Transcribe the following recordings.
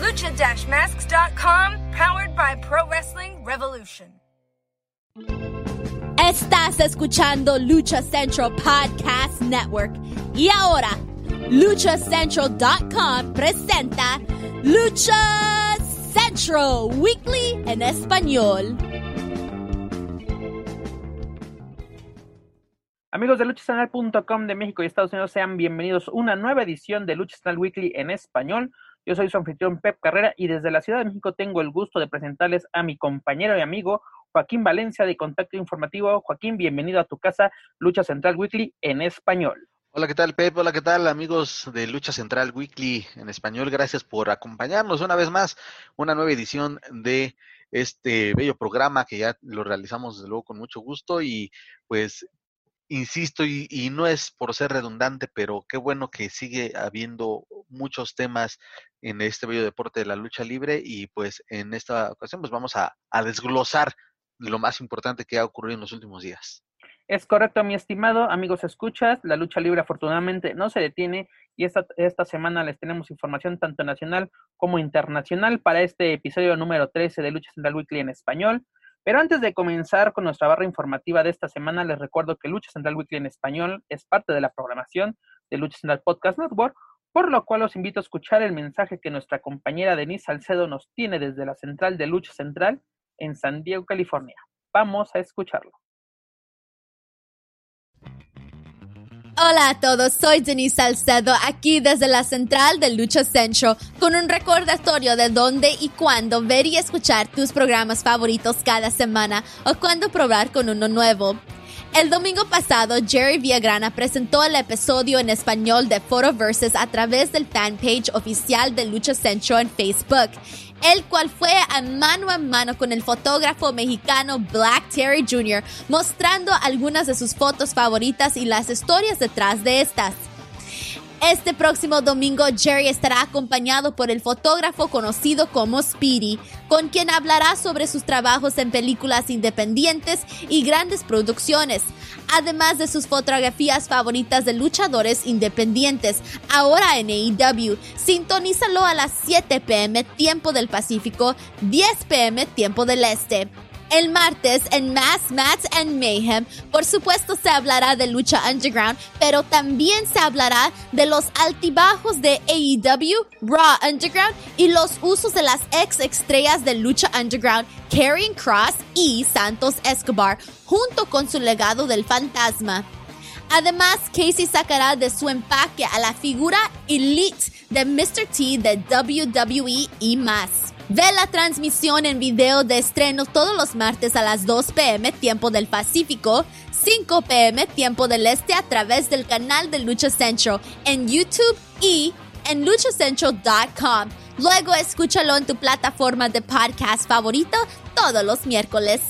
Lucha-masks.com, powered by Pro Wrestling Revolution. Estás escuchando Lucha Central Podcast Network. Y ahora, luchacentral.com presenta Lucha Central Weekly en español. Amigos de luchacentral.com de México y Estados Unidos, sean bienvenidos a una nueva edición de Lucha Central Weekly en español. Yo soy su anfitrión Pep Carrera y desde la Ciudad de México tengo el gusto de presentarles a mi compañero y amigo Joaquín Valencia de Contacto Informativo. Joaquín, bienvenido a tu casa, Lucha Central Weekly en español. Hola, ¿qué tal, Pep? Hola, ¿qué tal, amigos de Lucha Central Weekly en español? Gracias por acompañarnos una vez más, una nueva edición de este bello programa que ya lo realizamos desde luego con mucho gusto y pues insisto, y, y, no es por ser redundante, pero qué bueno que sigue habiendo muchos temas en este bello deporte de la lucha libre y pues en esta ocasión pues vamos a, a desglosar lo más importante que ha ocurrido en los últimos días. Es correcto, mi estimado, amigos escuchas, la lucha libre afortunadamente no se detiene y esta, esta semana les tenemos información tanto nacional como internacional para este episodio número 13 de Lucha Central Weekly en español. Pero antes de comenzar con nuestra barra informativa de esta semana, les recuerdo que Lucha Central Weekly en español es parte de la programación de Lucha Central Podcast Network, por lo cual los invito a escuchar el mensaje que nuestra compañera Denise Salcedo nos tiene desde la central de Lucha Central en San Diego, California. Vamos a escucharlo. Hola a todos, soy Denise Salcedo aquí desde la central de Lucha Central con un recordatorio de dónde y cuándo ver y escuchar tus programas favoritos cada semana o cuándo probar con uno nuevo. El domingo pasado, Jerry Villagrana presentó el episodio en español de Photoverses a través del fanpage oficial de Lucha Central en Facebook el cual fue a mano a mano con el fotógrafo mexicano Black Terry Jr., mostrando algunas de sus fotos favoritas y las historias detrás de estas. Este próximo domingo Jerry estará acompañado por el fotógrafo conocido como Speedy, con quien hablará sobre sus trabajos en películas independientes y grandes producciones, además de sus fotografías favoritas de luchadores independientes, ahora en AEW. Sintonízalo a las 7 pm tiempo del Pacífico, 10 pm tiempo del Este. El martes en Mass Mats and Mayhem, por supuesto se hablará de lucha underground, pero también se hablará de los altibajos de AEW, Raw Underground y los usos de las ex estrellas de lucha underground, Karrion Cross y Santos Escobar, junto con su legado del fantasma. Además, Casey sacará de su empaque a la figura elite de Mr. T de WWE y más. Ve la transmisión en video de estreno todos los martes a las 2 pm tiempo del Pacífico, 5 pm tiempo del Este a través del canal de Lucha Central en YouTube y en luchacentral.com. Luego escúchalo en tu plataforma de podcast favorito todos los miércoles.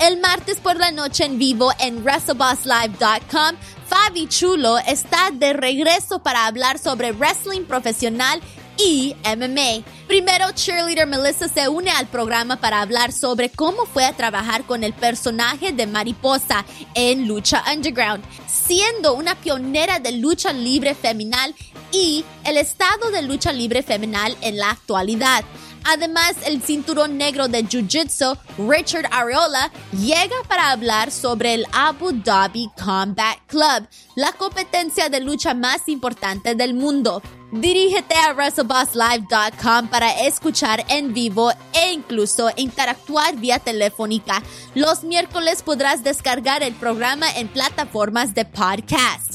El martes por la noche en vivo en WrestleBossLive.com, Fabi Chulo está de regreso para hablar sobre wrestling profesional y MMA. Primero, cheerleader Melissa se une al programa para hablar sobre cómo fue a trabajar con el personaje de Mariposa en Lucha Underground, siendo una pionera de lucha libre femenal y el estado de lucha libre femenal en la actualidad. Además, el cinturón negro de Jiu-Jitsu, Richard Areola, llega para hablar sobre el Abu Dhabi Combat Club, la competencia de lucha más importante del mundo. Dirígete a WrestleBossLive.com para escuchar en vivo e incluso interactuar vía telefónica. Los miércoles podrás descargar el programa en plataformas de podcast.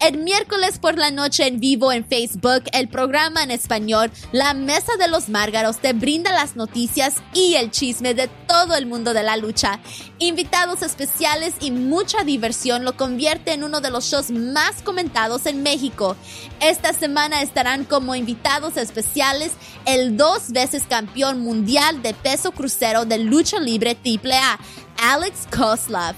El miércoles por la noche en vivo en Facebook, el programa en español La Mesa de los Márgaros te brinda las noticias y el chisme de todo el mundo de la lucha. Invitados especiales y mucha diversión lo convierte en uno de los shows más comentados en México. Esta semana estarán como invitados especiales el dos veces campeón mundial de peso crucero de lucha libre AAA, Alex Koslov,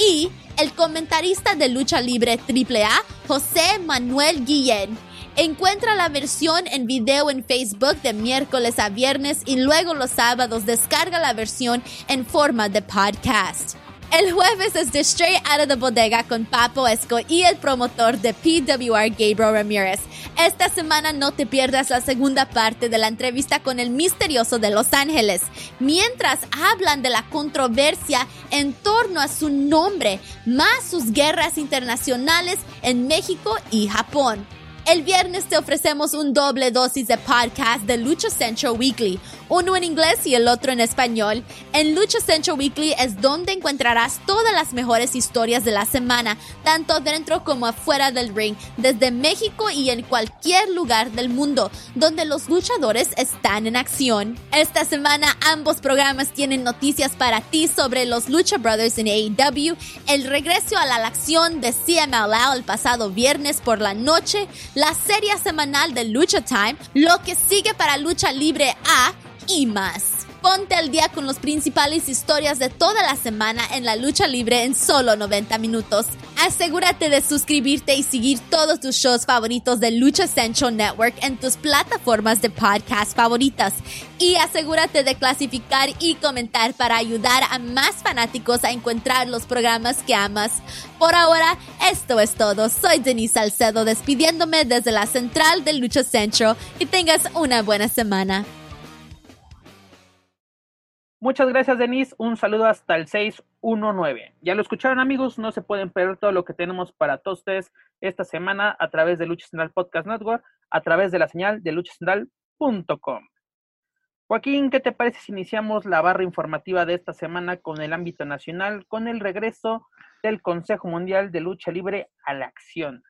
y el comentarista de lucha libre AAA, José Manuel Guillén. Encuentra la versión en video en Facebook de miércoles a viernes y luego los sábados descarga la versión en forma de podcast. El jueves es The Straight Out of the Bodega con Papo Esco y el promotor de PWR Gabriel Ramirez. Esta semana no te pierdas la segunda parte de la entrevista con el misterioso de Los Ángeles, mientras hablan de la controversia en torno a su nombre, más sus guerras internacionales en México y Japón. El viernes te ofrecemos un doble dosis de podcast de Lucha Central Weekly, uno en inglés y el otro en español. En Lucha Central Weekly es donde encontrarás todas las mejores historias de la semana, tanto dentro como afuera del ring, desde México y en cualquier lugar del mundo, donde los luchadores están en acción. Esta semana ambos programas tienen noticias para ti sobre los Lucha Brothers en AEW, el regreso a la acción de CMLL el pasado viernes por la noche, la serie semanal de Lucha Time, lo que sigue para Lucha Libre A y más. Ponte al día con las principales historias de toda la semana en la lucha libre en solo 90 minutos. Asegúrate de suscribirte y seguir todos tus shows favoritos de Lucha Central Network en tus plataformas de podcast favoritas. Y asegúrate de clasificar y comentar para ayudar a más fanáticos a encontrar los programas que amas. Por ahora, esto es todo. Soy Denise Salcedo despidiéndome desde la central de Lucha Central y tengas una buena semana. Muchas gracias, Denise. Un saludo hasta el 619. Ya lo escucharon, amigos. No se pueden perder todo lo que tenemos para todos ustedes esta semana a través de Lucha Central Podcast Network, a través de la señal de luchacentral.com. Joaquín, ¿qué te parece si iniciamos la barra informativa de esta semana con el ámbito nacional, con el regreso del Consejo Mundial de Lucha Libre a la acción?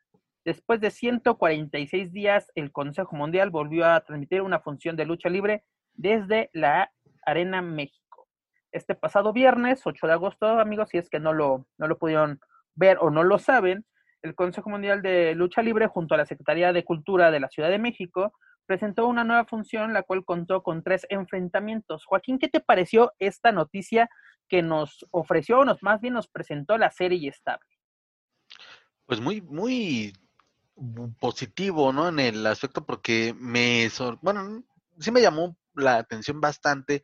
Después de 146 días, el Consejo Mundial volvió a transmitir una función de lucha libre desde la Arena México este pasado viernes, 8 de agosto, amigos, si es que no lo, no lo pudieron ver o no lo saben, el Consejo Mundial de Lucha Libre junto a la Secretaría de Cultura de la Ciudad de México presentó una nueva función, la cual contó con tres enfrentamientos. Joaquín, ¿qué te pareció esta noticia que nos ofreció, o nos, más bien nos presentó la serie estable? Pues muy, muy positivo, ¿no? En el aspecto porque me, bueno, sí me llamó la atención bastante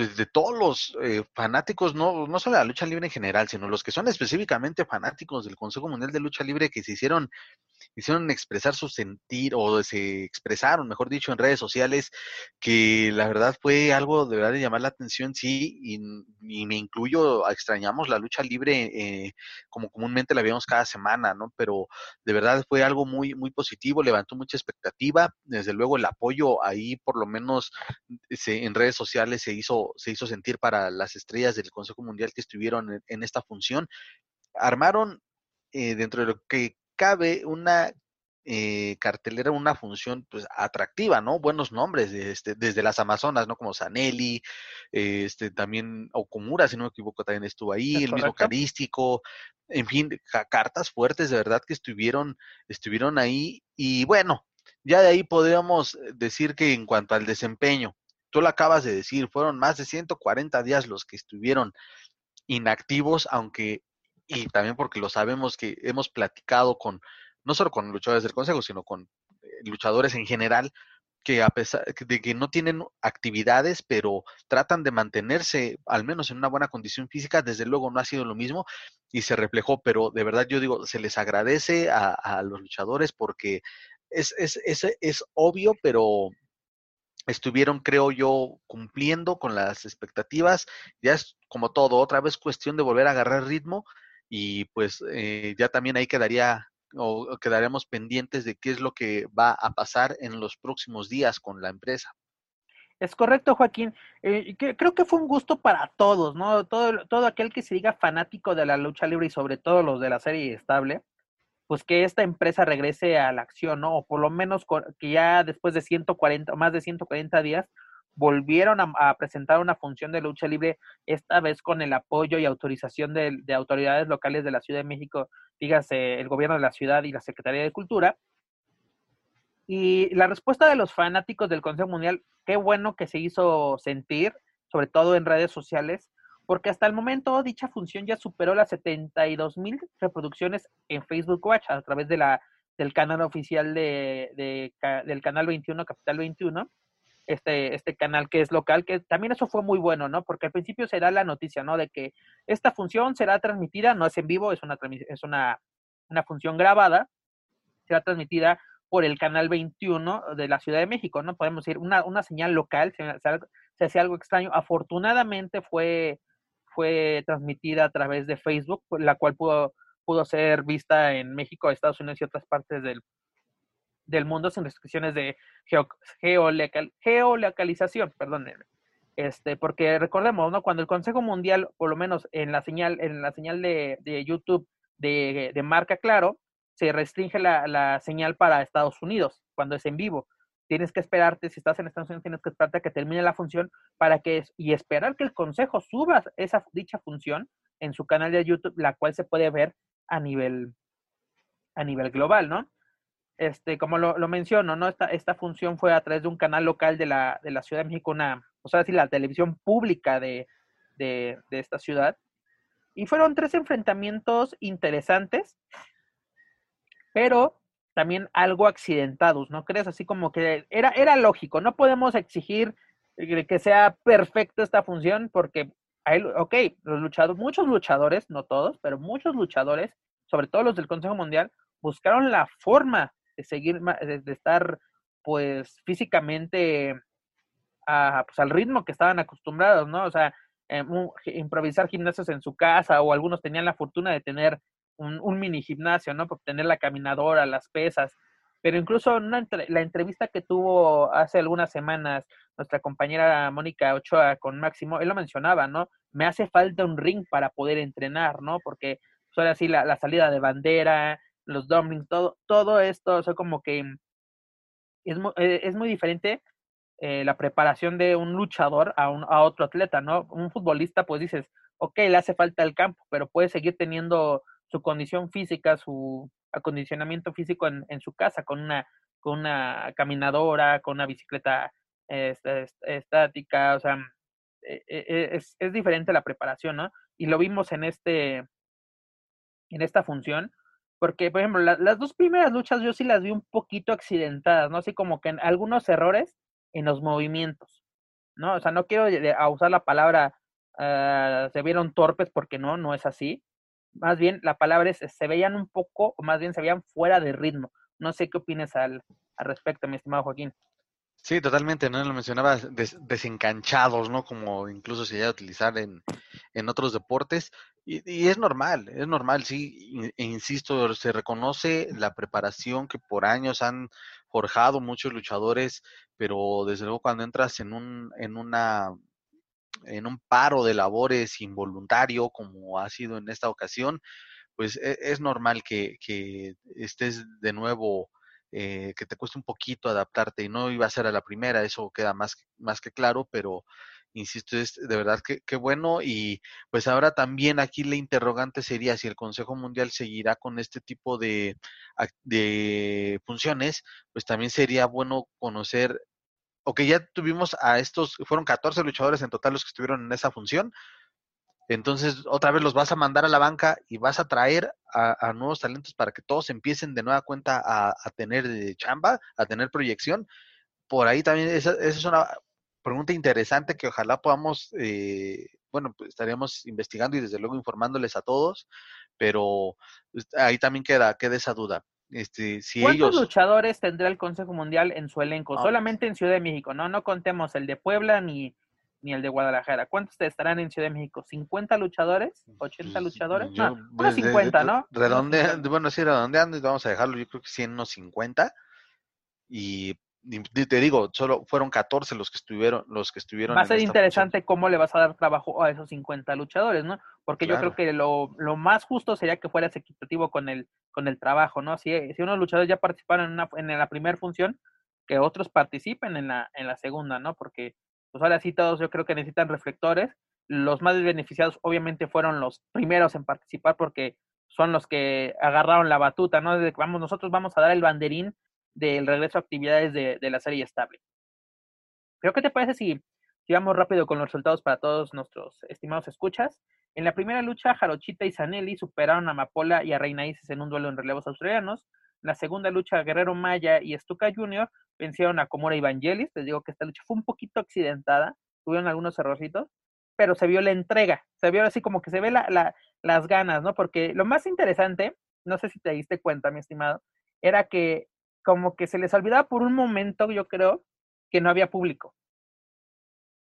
pues, de todos los eh, fanáticos, no, no solo de la lucha libre en general, sino los que son específicamente fanáticos del Consejo Mundial de Lucha Libre que se hicieron, hicieron expresar su sentir o se expresaron, mejor dicho, en redes sociales, que la verdad fue algo de verdad de llamar la atención, sí, y, me incluyo, extrañamos la lucha libre eh, como comúnmente la veíamos cada semana, ¿no? Pero de verdad fue algo muy, muy positivo, levantó mucha expectativa, desde luego el apoyo ahí, por lo menos se, en redes sociales se hizo se hizo sentir para las estrellas del Consejo Mundial que estuvieron en, esta función. Armaron eh, dentro de lo que cabe una eh, cartelera, una función pues atractiva, ¿no? Buenos nombres, este, desde las Amazonas, ¿no? Como Sanelli, este, también Okumura, si no me equivoco, también estuvo ahí, el mismo Carístico, en fin, cartas fuertes de verdad que estuvieron, estuvieron ahí. Y bueno, ya de ahí podríamos decir que en cuanto al desempeño, tú lo acabas de decir, fueron más de 140 días los que estuvieron inactivos, aunque, y también porque lo sabemos que hemos platicado con, no solo con luchadores del Consejo, sino con eh, luchadores en general, que a pesar de que no tienen actividades, pero tratan de mantenerse al menos en una buena condición física, desde luego no ha sido lo mismo y se reflejó, pero de verdad yo digo, se les agradece a, a los luchadores porque es, es, es, es obvio, pero estuvieron, creo yo, cumpliendo con las expectativas. Ya es como todo, otra vez cuestión de volver a agarrar ritmo y pues eh, ya también ahí quedaría o quedaríamos pendientes de qué es lo que va a pasar en los próximos días con la empresa. Es correcto, Joaquín. Eh, creo que fue un gusto para todos, ¿no? Todo, todo aquel que se diga fanático de la lucha libre y sobre todo los de la serie estable, pues que esta empresa regrese a la acción, ¿no? O por lo menos que ya después de 140, más de 140 días, volvieron a, presentar una función de lucha libre, esta vez con el apoyo y autorización de, de, autoridades locales de la Ciudad de México, dígase el gobierno de la ciudad y la Secretaría de Cultura. Y la respuesta de los fanáticos del Consejo Mundial, qué bueno que se hizo sentir, sobre todo en redes sociales, porque hasta el momento dicha función ya superó las 72 mil reproducciones en Facebook Watch a través de la, del canal oficial de, del canal 21, Capital 21, este, este canal que es local, que también eso fue muy bueno, ¿no? Porque al principio se da la noticia, ¿no? De que esta función será transmitida, no es en vivo, es una, es una, una función grabada, será transmitida por el canal 21 de la Ciudad de México, ¿no? Podemos decir, una, una señal local, se, se hacía algo extraño. Afortunadamente fue fue transmitida a través de Facebook, la cual pudo, pudo ser vista en México, Estados Unidos y otras partes del, del mundo sin restricciones de geo, geolocalización, perdón. Este, porque recordemos, ¿no? Cuando el Consejo Mundial, por lo menos en la señal, en la señal de, de YouTube de, de, marca claro, se restringe la, la, señal para Estados Unidos cuando es en vivo tienes que esperarte, si estás en Estados Unidos, tienes que esperarte a que termine la función para que, y esperar que el consejo suba esa dicha función en su canal de YouTube, la cual se puede ver a nivel, a nivel global, ¿no? Este, como lo, menciono, ¿no? Esta, esta función fue a través de un canal local de la, de la Ciudad de México, o sea, decir, la televisión pública de, de, de esta ciudad. Y fueron tres enfrentamientos interesantes, pero también algo accidentados, ¿no crees? Así como que era, era lógico, no podemos exigir que sea perfecta esta función porque, hay, ok, los muchos luchadores, no todos, pero muchos luchadores, sobre todo los del Consejo Mundial, buscaron la forma de seguir, de, estar pues físicamente a, pues, al ritmo que estaban acostumbrados, ¿no? O sea, eh, improvisar gimnasios en su casa o algunos tenían la fortuna de tener un, mini gimnasio, ¿no? Por tener la caminadora, las pesas. Pero incluso la entrevista que tuvo hace algunas semanas nuestra compañera Mónica Ochoa con Máximo, él lo mencionaba, ¿no? Me hace falta un ring para poder entrenar, ¿no? Porque son así la, salida de bandera, los dumplings, todo, esto, o sea, como que es, eh, es muy diferente eh, la preparación de un luchador a, un, a otro atleta, ¿no? Un futbolista, pues dices, ok, le hace falta el campo, pero puede seguir teniendo su condición física, su acondicionamiento físico en, en su casa, con una, con una caminadora, con una bicicleta este, estática, o sea, e, e, e, es, es, diferente la preparación, ¿no? Y lo vimos en este, en esta función, porque, por ejemplo, las dos primeras luchas yo sí las vi un poquito accidentadas, ¿no? Así como que en algunos errores en los movimientos, ¿no? O sea, no quiero usar la palabra uh, se vieron torpes porque no, no es así, más bien la palabra es, se veían un poco, o más bien se veían fuera de ritmo. No sé qué opinas al, al respecto, mi estimado Joaquín. Sí, totalmente, ¿no? Lo mencionabas, desencanchados, ¿no? Como incluso se llega a utilizar en, en otros deportes. Y, y, es normal, es normal, sí. E insisto, se reconoce la preparación que por años han forjado muchos luchadores, pero desde luego cuando entras en, un, en una en un paro de labores involuntario, como ha sido en esta ocasión, pues e, es, normal que, estés de nuevo, eh, que te cueste un poquito adaptarte y no iba a ser a la primera, eso queda más, más que claro, pero insisto, es de verdad que, que, bueno y pues ahora también aquí la interrogante sería si el Consejo Mundial seguirá con este tipo de, de funciones, pues también sería bueno conocer ok, ya tuvimos a estos, fueron 14 luchadores en total los que estuvieron en esa función. Entonces, otra vez los vas a mandar a la banca y vas a traer a, nuevos talentos para que todos empiecen de nueva cuenta a, tener eh, chamba, a tener proyección. Por ahí también, esa, es una pregunta interesante que ojalá podamos, eh, bueno, pues estaríamos investigando y desde luego informándoles a todos, pero pues, ahí también queda, queda esa duda. Este, si ¿Cuántos luchadores tendrá el Consejo Mundial en su elenco? Ah, Solamente en Ciudad de México, ¿no? No contemos el de Puebla ni, ni el de Guadalajara. ¿Cuántos estarán en Ciudad de México? ¿50 luchadores? ¿80 pues, luchadores? no, unos 50, ¿no? Redondeando, bueno, sí, redondeando, vamos a dejarlo, yo creo que sí en unos 50. Y te digo, solo fueron 14 los que estuvieron, los que estuvieron. Va a ser interesante cómo le vas a dar trabajo a esos 50 luchadores, ¿no? Porque yo creo que lo, lo, más justo sería que fueras equitativo con el, con el trabajo, ¿no? Si, si unos luchadores ya participaron en, una, en la primera función, que otros participen en la, en la segunda, ¿no? Porque pues ahora sí todos yo creo que necesitan reflectores. Los más beneficiados obviamente fueron los primeros en participar porque son los que agarraron la batuta, ¿no? Desde que vamos, nosotros vamos a dar el banderín del regreso a actividades de, de la serie estable. Creo que te parece si, si vamos rápido con los resultados para todos nuestros estimados escuchas. En la primera lucha, Jarochita y Zanelli superaron a Mapola y a Reina Isis en un duelo en relevos australianos. En la segunda lucha, Guerrero Maya y Stuka Jr. vencieron a Comora y Vangelis. Les digo que esta lucha fue un poquito accidentada, tuvieron algunos errorcitos, pero se vio la entrega, se vio así como que se ve la, la, las ganas, ¿no? Porque lo más interesante, no sé si te diste cuenta, mi estimado, era que como que se les olvidaba por un momento, yo creo, que no había público,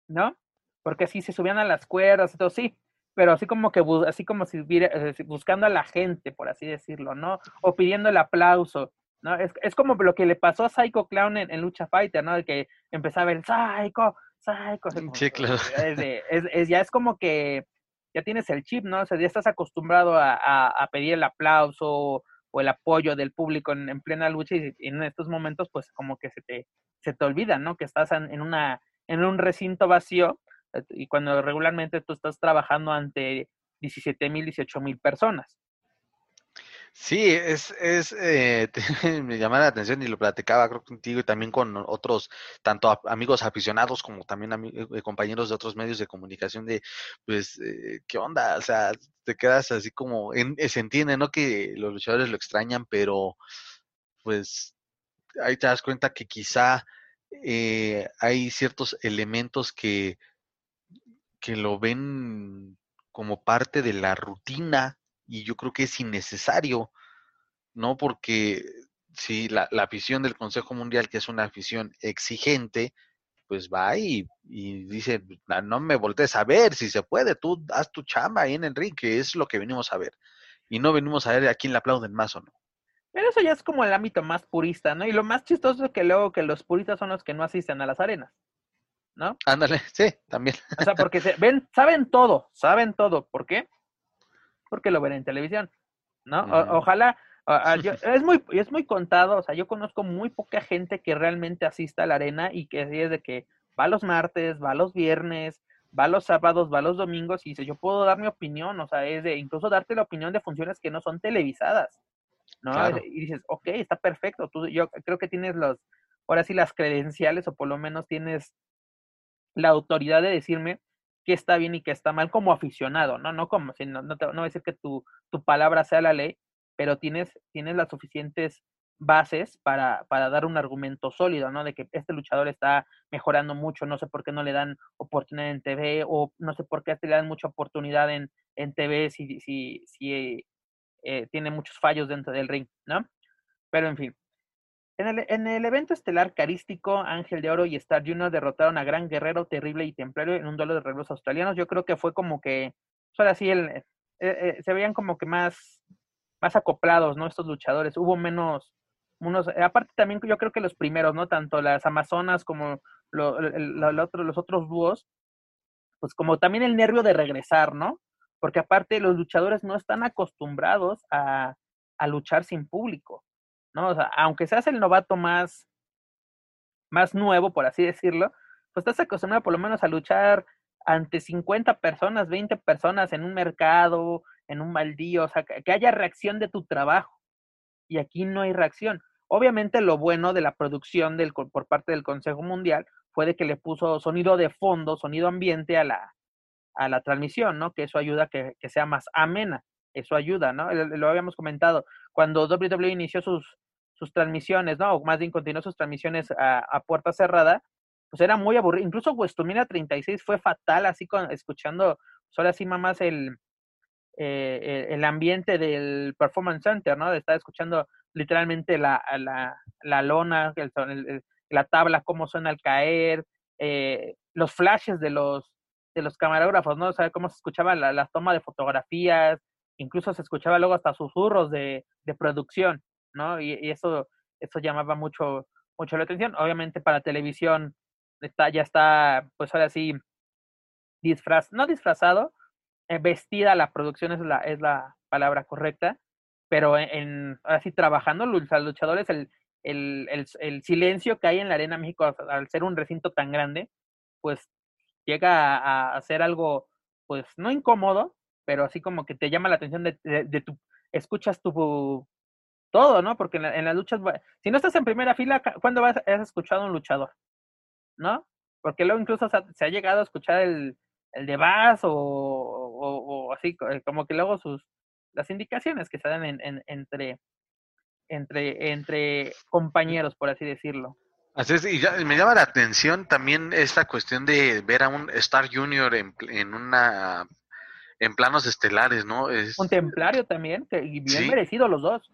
¿no? Porque así se subían a las cuerdas y todo, sí, pero así como que así como si eh, buscando a la gente, por así decirlo, ¿no? O pidiendo el aplauso, ¿no? Es, es como lo que le pasó a Psycho Clown en, Lucha Fighter, ¿no? De que empezaba el Psycho, Psycho. Sí, claro. Es, es, ya es como que ya tienes el chip, ¿no? O sea, ya estás acostumbrado a, a, pedir el aplauso o el apoyo del público en, en, plena lucha y en estos momentos pues como que se te, se te olvida, ¿no? Que estás en, en una, en un recinto vacío eh, y cuando regularmente tú estás trabajando ante 17 mil, 18 mil personas. Sí, es, es eh, me llama la atención y lo platicaba creo contigo y también con otros, tanto amigos aficionados como también eh, compañeros de otros medios de comunicación de, pues, ¿qué onda? O sea, te quedas así como, en, se entiende, ¿no? Que los luchadores lo extrañan, pero pues ahí te das cuenta que quizá hay ciertos elementos que que lo ven como parte de la rutina y yo creo que es innecesario, ¿no? Porque si la, la afición del Consejo Mundial, que es una afición exigente, pues va y, y dice, no me voltees a ver, si se puede, tú haz tu chamba ahí en el ring, que es lo que venimos a ver. Y no venimos a ver a quién le aplauden más o no. Pero eso ya es como el ámbito más purista, ¿no? Y lo más chistoso es que luego que los puristas son los que no asisten a las arenas. ¿no? Ándale, sí, también. O sea, porque se ven, saben todo, saben todo. ¿Por qué? Porque lo ven en televisión, ¿no? ojalá, es muy, es muy contado, o sea, yo conozco muy poca gente que realmente asista a la arena y que es de que va los martes, va los viernes, va los sábados, va los domingos y dice, yo puedo dar mi opinión, o sea, es de incluso darte la opinión de funciones que no son televisadas, ¿no? Y dices, ok, está perfecto, tú, yo creo que tienes los, ahora sí las credenciales o por lo menos tienes la autoridad de decirme qué está bien y qué está mal como aficionado, ¿no? No como, si no, te, no voy a decir que tu, tu palabra sea la ley, pero tienes, tienes las suficientes bases para, para dar un argumento sólido, ¿no? De que este luchador está mejorando mucho, no sé por qué no le dan oportunidad en TV, o no sé por qué este le dan mucha oportunidad en, en TV si, si, si eh, tiene muchos fallos dentro del ring, ¿no? Pero en fin, en el, evento estelar carístico, Ángel de Oro y Star Junior derrotaron a Gran Guerrero, Terrible y Templario en un duelo de relevos australianos. Yo creo que fue como que, ahora sí, el, eh, eh, se veían como que más, más acoplados, ¿no? Estos luchadores. Hubo menos, unos, eh, aparte también yo creo que los primeros, ¿no? Tanto las Amazonas como lo, otro, los otros dúos, pues como también el nervio de regresar, ¿no? Porque aparte los luchadores no están acostumbrados a, a luchar sin público. ¿No? O sea, aunque seas el novato más, más nuevo, por así decirlo, pues estás acostumbrado por lo menos a luchar ante 50 personas, 20 personas en un mercado, en un baldío, o sea, que, haya reacción de tu trabajo. Y aquí no hay reacción. Obviamente lo bueno de la producción del, por parte del Consejo Mundial fue de que le puso sonido de fondo, sonido ambiente a la, a la transmisión, ¿no? Que eso ayuda a que, que sea más amena eso ayuda, ¿no? Lo habíamos comentado, cuando WWE inició sus, sus transmisiones, ¿no? O más bien continuó sus transmisiones a, puerta cerrada, pues era muy aburrido. Incluso Westumina 36 fue fatal, así con, escuchando, solo pues así más el, eh, el ambiente del Performance Center, ¿no? De estar escuchando literalmente la, la, la lona, el, la tabla, cómo suena al caer, eh, los flashes de los de los camarógrafos, ¿no? O cómo se escuchaba la, la toma de fotografías, incluso se escuchaba luego hasta susurros de, de producción, ¿no? Y, eso, eso llamaba mucho, mucho la atención. Obviamente para televisión está, ya está, pues ahora sí, disfraz, no disfrazado, eh, vestida la producción es la, es la palabra correcta, pero en, ahora sí trabajando los luchadores, el, el, el, silencio que hay en la Arena México al ser un recinto tan grande, pues llega a, hacer algo, pues no incómodo, pero así como que te llama la atención de, de, tu, escuchas tu todo, ¿no? Porque en, las luchas, si no estás en primera fila, ¿cuándo vas, has escuchado a un luchador? ¿No? Porque luego incluso se ha, llegado a escuchar el, el de Bass o, o, así, eh, como que luego sus, las indicaciones que se dan en, entre, entre, entre compañeros, por así decirlo. Así es, y me llama la atención también esta cuestión de ver a un Star Junior en, en una en planos estelares, ¿no? Es, un templario también, que bien merecido los dos.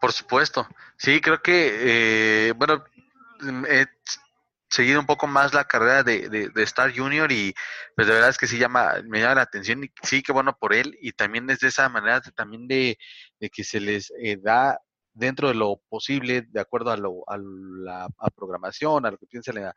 Por supuesto, sí, creo que, eh, bueno, he seguido un poco más la carrera de, de, Star Junior y pues de verdad es que sí llama, me llama la atención y sí, que bueno por él y también es de esa manera también de, de que se les eh, da dentro de lo posible, de acuerdo a, lo, a la programación, a lo que piensa la,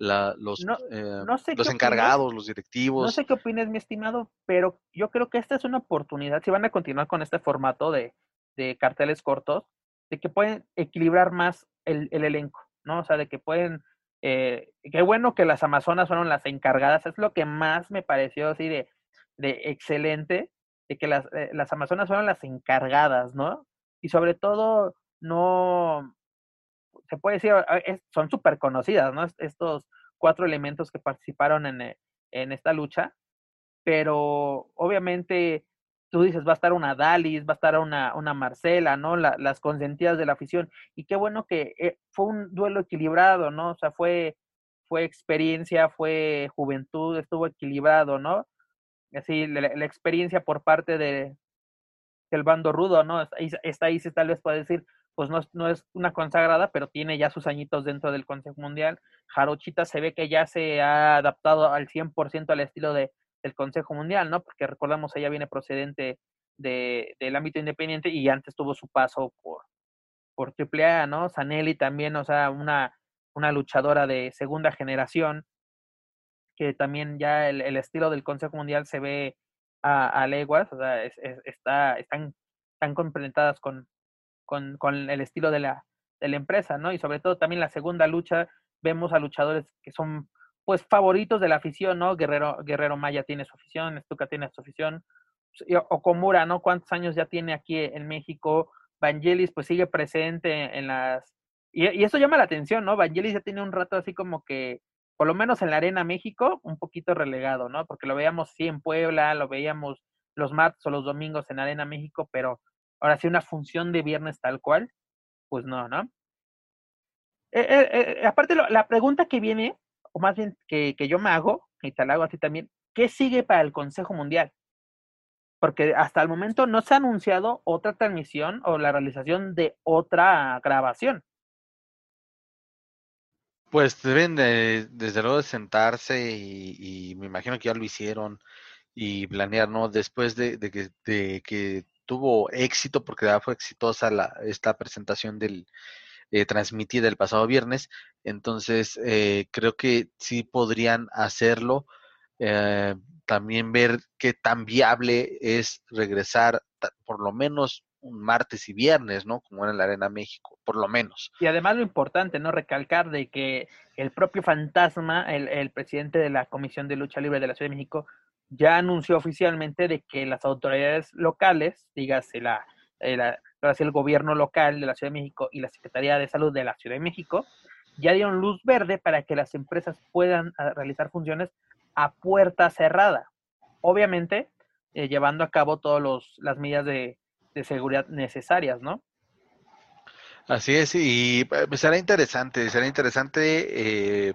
los, eh, los encargados, los directivos. No sé qué opinas, mi estimado, pero yo creo que esta es una oportunidad, si van a continuar con este formato de, de carteles cortos, de que pueden equilibrar más el, el, elenco, ¿no? O sea, de que pueden, eh, qué bueno que las Amazonas fueron las encargadas, es lo que más me pareció así de, de excelente, de que las, eh, las Amazonas fueron las encargadas, ¿no? y sobre todo no, se puede decir, ah, son súper conocidas, ¿no? Estos cuatro elementos que participaron en, eh, en esta lucha, pero obviamente tú dices, va a estar una Dalis, va a estar una, una Marcela, ¿no? las consentidas de la afición. Y qué bueno que eh, fue un duelo equilibrado, ¿no? O sea, fue, fue experiencia, fue juventud, estuvo equilibrado, ¿no? Así, la experiencia por parte de, el bando rudo, ¿no? Esta Isis tal vez puede decir, pues no, no, es una consagrada, pero tiene ya sus añitos dentro del Consejo Mundial. Jarochita se ve que ya se ha adaptado al 100% al estilo de, del Consejo Mundial, ¿no? Porque recordamos, ella viene procedente de, del ámbito independiente y antes tuvo su paso por, por AAA, ¿no? Sanelli también, o sea, una, una luchadora de segunda generación, que también ya el, el estilo del Consejo Mundial se ve a, leguas, o sea, está, están, están complementadas con, con, el estilo de la, de la empresa, ¿no? Y sobre todo también la segunda lucha, vemos a luchadores que son pues favoritos de la afición, ¿no? Guerrero, Guerrero Maya tiene su afición, Estuca tiene su afición, Okomura, ¿no? ¿Cuántos años ya tiene aquí en México? Vangelis pues sigue presente en las... Y, y eso llama la atención, ¿no? Vangelis ya tiene un rato así como que por lo menos en la Arena México, un poquito relegado, ¿no? Porque lo veíamos sí en Puebla, lo veíamos los martes o los domingos en Arena México, pero ahora sí una función de viernes tal cual, pues no, ¿no? Eh, eh, eh, aparte, la pregunta que viene, o más bien que, que yo me hago, y te la hago así también, ¿qué sigue para el Consejo Mundial? Porque hasta el momento no se ha anunciado otra transmisión o la realización de otra grabación. Pues deben de, desde luego de sentarse y, me imagino que ya lo hicieron y planear, ¿no? Después de, que, de que tuvo éxito, porque fue exitosa la, esta presentación del eh, transmitida el pasado viernes, entonces eh, creo que sí podrían hacerlo. Eh, también ver qué tan viable es regresar por lo menos un martes y viernes, ¿no? Como era en la Arena México, por lo menos. Y además lo importante, ¿no? Recalcar de que el propio Fantasma, el presidente de la Comisión de Lucha Libre de la Ciudad de México, ya anunció oficialmente de que las autoridades locales, dígase la, eh, el gobierno local de la Ciudad de México y la Secretaría de Salud de la Ciudad de México, ya dieron luz verde para que las empresas puedan ah, realizar funciones a puerta cerrada. Obviamente, eh, llevando a cabo todas las medidas de, de seguridad necesarias, ¿no? Así es, y eh, será interesante, será interesante. Eh,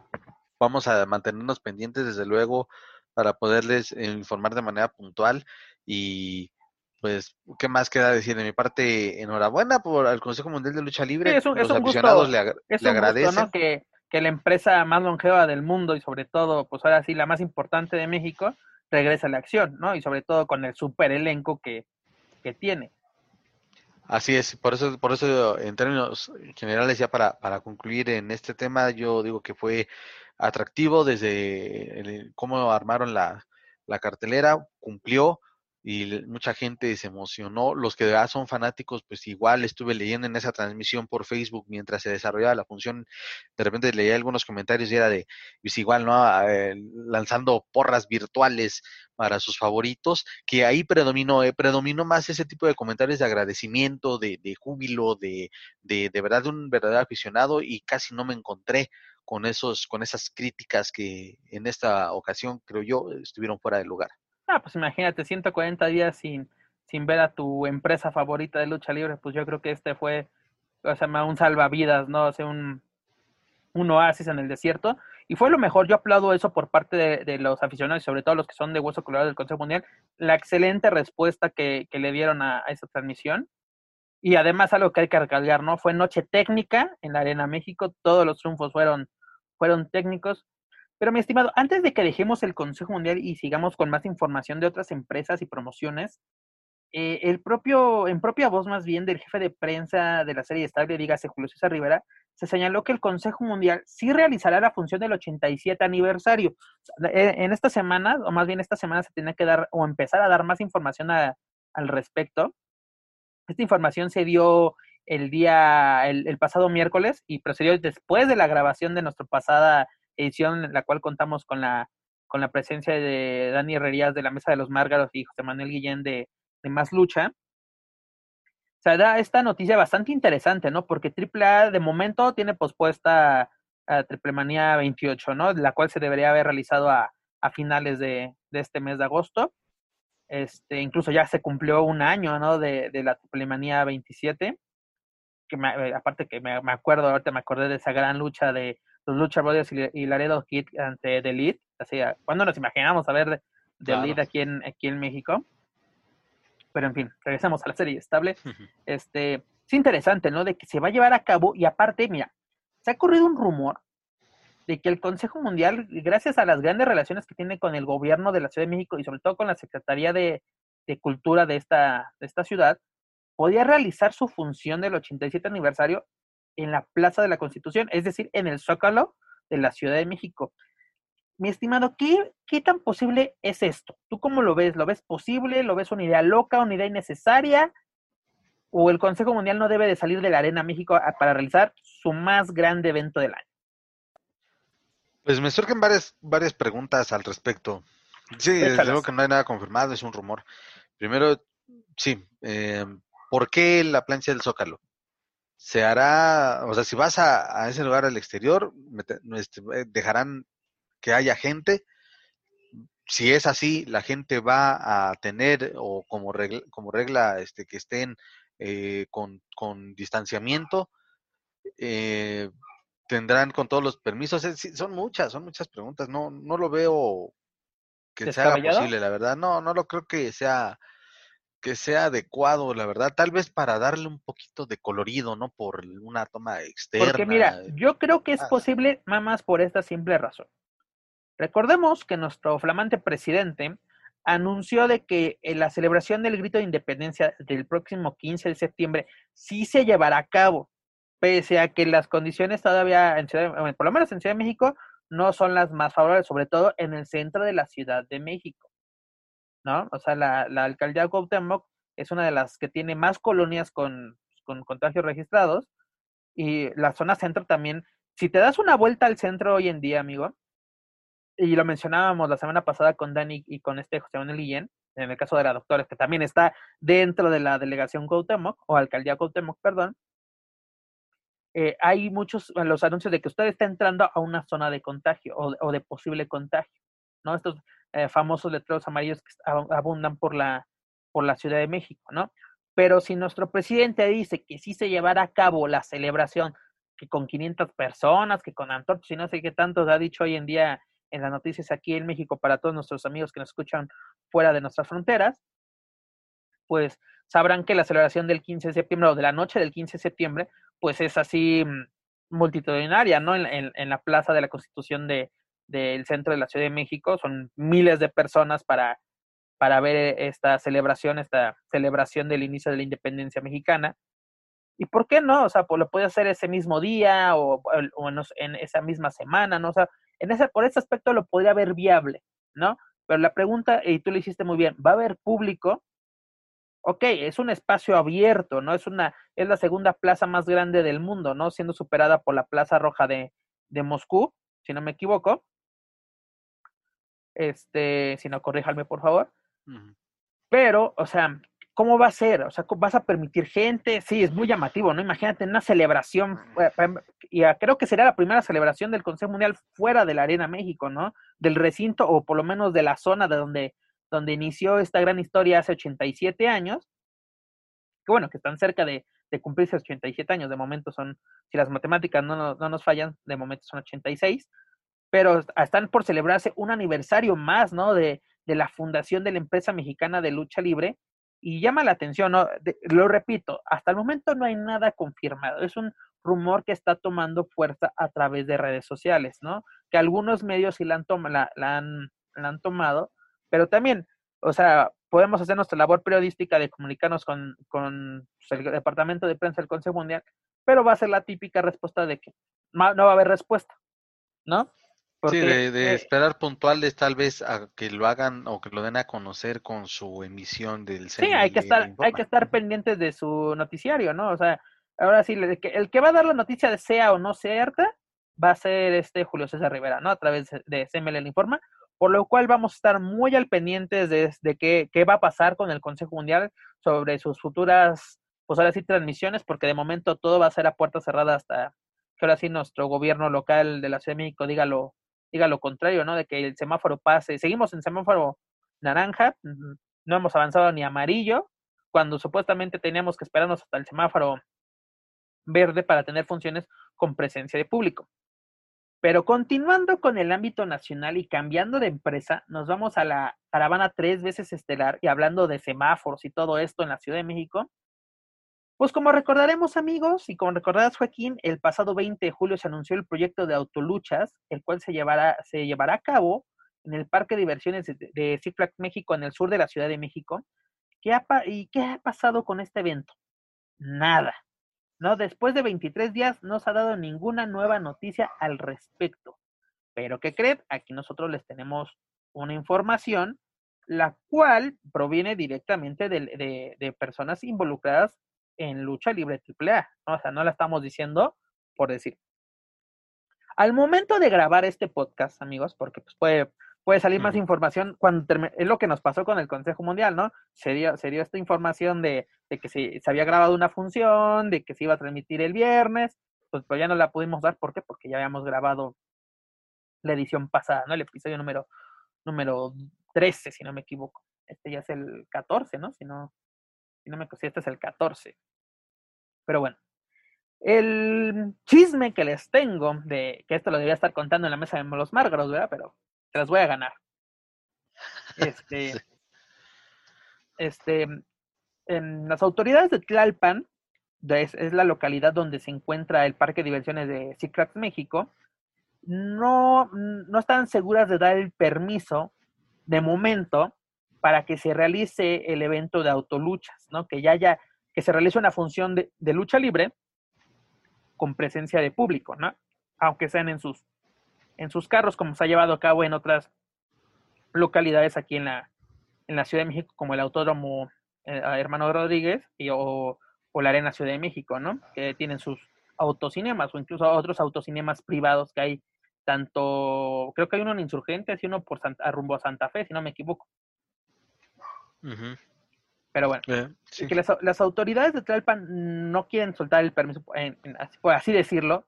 vamos a mantenernos pendientes, desde luego, para poderles eh, informar de manera puntual. Y pues, ¿qué más queda decir? De mi parte, enhorabuena por el Consejo Mundial de Lucha Libre. es un, Los aficionados le, agradecen. que, que la empresa más longeva del mundo y sobre todo, pues ahora sí, la más importante de México, regrese a la acción, ¿no? Y sobre todo con el super elenco que, que tiene. Así es, por eso, por eso en términos generales, ya para, para concluir en este tema, yo digo que fue atractivo desde cómo armaron la, la cartelera, cumplió, y mucha gente se emocionó. Los que ya son fanáticos, pues igual estuve leyendo en esa transmisión por Facebook mientras se desarrollaba la función. De repente leía algunos comentarios y era de, pues igual, ¿no? Ah, lanzando porras virtuales para sus favoritos, que ahí predominó, eh, predominó más ese tipo de comentarios de agradecimiento, de, de júbilo, de, de, de verdad de un verdadero aficionado y casi no me encontré con esos, con esas críticas que en esta ocasión, creo yo, estuvieron fuera de lugar. Ah, pues imagínate, 140 días sin, sin ver a tu empresa favorita de lucha libre, pues yo creo que este fue, o sea, un salvavidas, ¿no? O sea, un, un oasis en el desierto. Y fue lo mejor, yo aplaudo eso por parte de, los aficionados, sobre todo los que son de Hueso Colorado del Consejo Mundial, la excelente respuesta que, que le dieron a, a, esa transmisión. Y además algo que hay que recalcar, ¿no? Fue noche técnica en la Arena México, todos los triunfos fueron, fueron técnicos. Pero mi estimado, antes de que dejemos el Consejo Mundial y sigamos con más información de otras empresas y promociones, eh, el propio, en propia voz más bien del jefe de prensa de la serie estable, dígase Julio César Rivera, se señaló que el Consejo Mundial sí realizará la función del 87 aniversario. Eh, en esta semana, o más bien esta semana, se tiene que dar o empezar a dar más información al respecto. Esta información se dio el día, el, el pasado miércoles y procedió después de la grabación de nuestra pasada edición en la cual contamos con la, con la presencia de Dani Herrerías de la Mesa de los Márgaros y José Manuel Guillén de, de Más Lucha. O sea, da esta noticia bastante interesante, ¿no? Porque AAA de momento tiene pospuesta a Triple Manía 28, ¿no? La cual se debería haber realizado a, a finales de, de, este mes de agosto. Este, incluso ya se cumplió un año, ¿no? De, de la Triple Manía 27. Que me, aparte que me, me acuerdo, ahorita me acordé de esa gran lucha de los Lucha Brothers y, Laredo Kid ante The Elite. Así, ¿cuándo nos imaginamos a ver The Elite aquí en, aquí en México? Pero en fin, regresamos a la serie estable. Este, es interesante, ¿no? De que se va a llevar a cabo y aparte, mira, se ha corrido un rumor de que el Consejo Mundial, gracias a las grandes relaciones que tiene con el gobierno de la Ciudad de México y sobre todo con la Secretaría de, Cultura de esta, de esta ciudad, podía realizar su función del 87 aniversario en la Plaza de la Constitución, es decir, en el Zócalo de la Ciudad de México. Mi estimado, ¿qué, ¿qué tan posible es esto? ¿Tú cómo lo ves? ¿Lo ves posible? ¿Lo ves una idea loca, una idea innecesaria? ¿O el Consejo Mundial no debe de salir de la Arena México para realizar su más grande evento del año? Pues me surgen varias, varias preguntas al respecto. Sí, desde luego que no hay nada confirmado, es un rumor. Primero, sí, eh, ¿por qué la plancha del Zócalo? se hará, o sea, si vas a, ese lugar al exterior, este, eh, dejarán que haya gente. Si es así, la gente va a tener o como regla, como regla este, que estén eh, con, con, distanciamiento, eh, tendrán con todos los permisos. son muchas, son muchas preguntas. No, no lo veo que sea posible, la verdad. No, no lo creo que sea que sea adecuado, la verdad, tal vez para darle un poquito de colorido, ¿no? Por una toma externa. Porque mira, yo creo que es ah. posible, más por esta simple razón. Recordemos que nuestro flamante presidente anunció de que en la celebración del grito de independencia del próximo 15 de septiembre sí se llevará a cabo, pese a que las condiciones todavía, en Ciudad, por lo menos en Ciudad de México, no son las más favorables, sobre todo en el centro de la Ciudad de México. ¿no? O sea, la, la alcaldía Cuauhtémoc es una de las que tiene más colonias con, con contagios registrados y la zona centro también. Si te das una vuelta al centro hoy en día, amigo, y lo mencionábamos la semana pasada con Dani y con este José Manuel Guillén, en el caso de la doctora, que también está dentro de la delegación Cuauhtémoc, o alcaldía Cuauhtémoc, perdón, eh, hay muchos los anuncios de que usted está entrando a una zona de contagio o, de posible contagio, ¿no? Estos eh, famosos letreros amarillos que abundan por la, por la Ciudad de México, ¿no? Pero si nuestro presidente dice que sí se llevará a cabo la celebración, que con 500 personas, que con antorchas y no sé qué tanto ha dicho hoy en día en las noticias aquí en México para todos nuestros amigos que nos escuchan fuera de nuestras fronteras, pues sabrán que la celebración del 15 de septiembre o de la noche del 15 de septiembre, pues es así mm, multitudinaria, ¿no? En, en la Plaza de la Constitución de, del centro de la Ciudad de México. Son miles de personas para, para ver esta celebración, esta celebración del inicio de la independencia mexicana. ¿Y por qué no? O sea, pues lo puede hacer ese mismo día o, o en, esa misma semana, ¿no? O sea, en ese, por ese aspecto lo podría ver viable, ¿no? Pero la pregunta, y tú lo hiciste muy bien, ¿va a haber público? Ok, es un espacio abierto, ¿no? Es una, es la segunda plaza más grande del mundo, ¿no? Siendo superada por la Plaza Roja de, de Moscú, si no me equivoco. Este, si no, corríjalme, por favor. Pero, o sea, ¿cómo va a ser? O sea, ¿vas a permitir gente? Sí, es muy llamativo, ¿no? Imagínate una celebración, y creo que será la primera celebración del Consejo Mundial fuera de la Arena México, ¿no? Del recinto, o por lo menos de la zona de donde, donde inició esta gran historia hace 87 años, que bueno, que están cerca de, de cumplirse 87 años, de momento son, si las matemáticas no, no nos fallan, de momento son 86, pero están por celebrarse un aniversario más, ¿no? De, de la fundación de la empresa mexicana de lucha libre, y llama la atención, ¿no? lo repito, hasta el momento no hay nada confirmado, es un rumor que está tomando fuerza a través de redes sociales, ¿no? Que algunos medios sí han, la, han, la han tomado, pero también, o sea, podemos hacer nuestra labor periodística de comunicarnos con, con pues, el Departamento de Prensa del Consejo Mundial, pero va a ser la típica respuesta de que no va a haber respuesta, ¿no? sí, de, eh, esperar puntuales tal vez a que lo hagan o que lo den a conocer con su emisión del Sí, hay que estar, hay que estar pendientes de su noticiario, ¿no? O sea, ahora sí, el que, el que va a dar la noticia de sea o no cierta va a ser este Julio César Rivera, ¿no? A través de CML Informa, por lo cual vamos a estar muy al pendientes de, de qué, qué va a pasar con el Consejo Mundial sobre sus futuras, pues ahora sí, transmisiones, porque de momento todo va a ser a puerta cerrada hasta que ahora sí nuestro gobierno local de la Ciudad de México diga lo, diga lo contrario, ¿no? De que el semáforo pase. Seguimos en semáforo naranja, no hemos avanzado ni amarillo, cuando supuestamente teníamos que esperarnos hasta el semáforo verde para tener funciones con presencia de público. Pero continuando con el ámbito nacional y cambiando de empresa, nos vamos a la caravana tres veces estelar y hablando de semáforos y todo esto en la Ciudad de México, pues como recordaremos amigos y como recordarás Joaquín, el pasado 20 de julio se anunció el proyecto de autoluchas, el cual se llevará, se llevará a cabo en el Parque de Diversiones de, de México en el sur de la Ciudad de México. ¿Qué ha, ¿Y qué ha pasado con este evento? Nada. ¿No? Después de 23 días no se ha dado ninguna nueva noticia al respecto. Pero ¿qué creen? Aquí nosotros les tenemos una información, la cual proviene directamente de, personas involucradas en lucha libre AAA, ¿no? o sea, no la estamos diciendo por decir. Al momento de grabar este podcast, amigos, porque pues puede, puede salir más información cuando es lo que nos pasó con el Consejo Mundial, ¿no? Sería, sería esta información de, de que se, se, había grabado una función, de que se iba a transmitir el viernes, pues, pues ya no la pudimos dar, ¿por qué? Porque ya habíamos grabado la edición pasada, ¿no? El episodio número, número 13, si no me equivoco. Este ya es el 14, ¿no? Si no, si no me si este es el 14. Pero bueno, el chisme que les tengo, de que esto lo debía estar contando en la mesa de los márgaros, ¿verdad? Pero te las voy a ganar. Este, este, en las autoridades de Tlalpan, es, es, la localidad donde se encuentra el Parque de Diversiones de Cicrax México, no, no están seguras de dar el permiso de momento para que se realice el evento de autoluchas, ¿no? Que ya haya, que se realice una función de, lucha libre con presencia de público, ¿no? Aunque sean en sus, en sus carros, como se ha llevado a cabo en otras localidades aquí en la, en la Ciudad de México, como el Autódromo eh, Hermano Rodríguez y, o, o, la Arena Ciudad de México, ¿no? Que tienen sus autocinemas o incluso otros autocinemas privados que hay tanto, creo que hay uno en Insurgentes y uno por Santa, rumbo a Santa Fe, si no me equivoco. Pero bueno, eh, que las, autoridades de Tlalpan no quieren soltar el permiso, por así decirlo,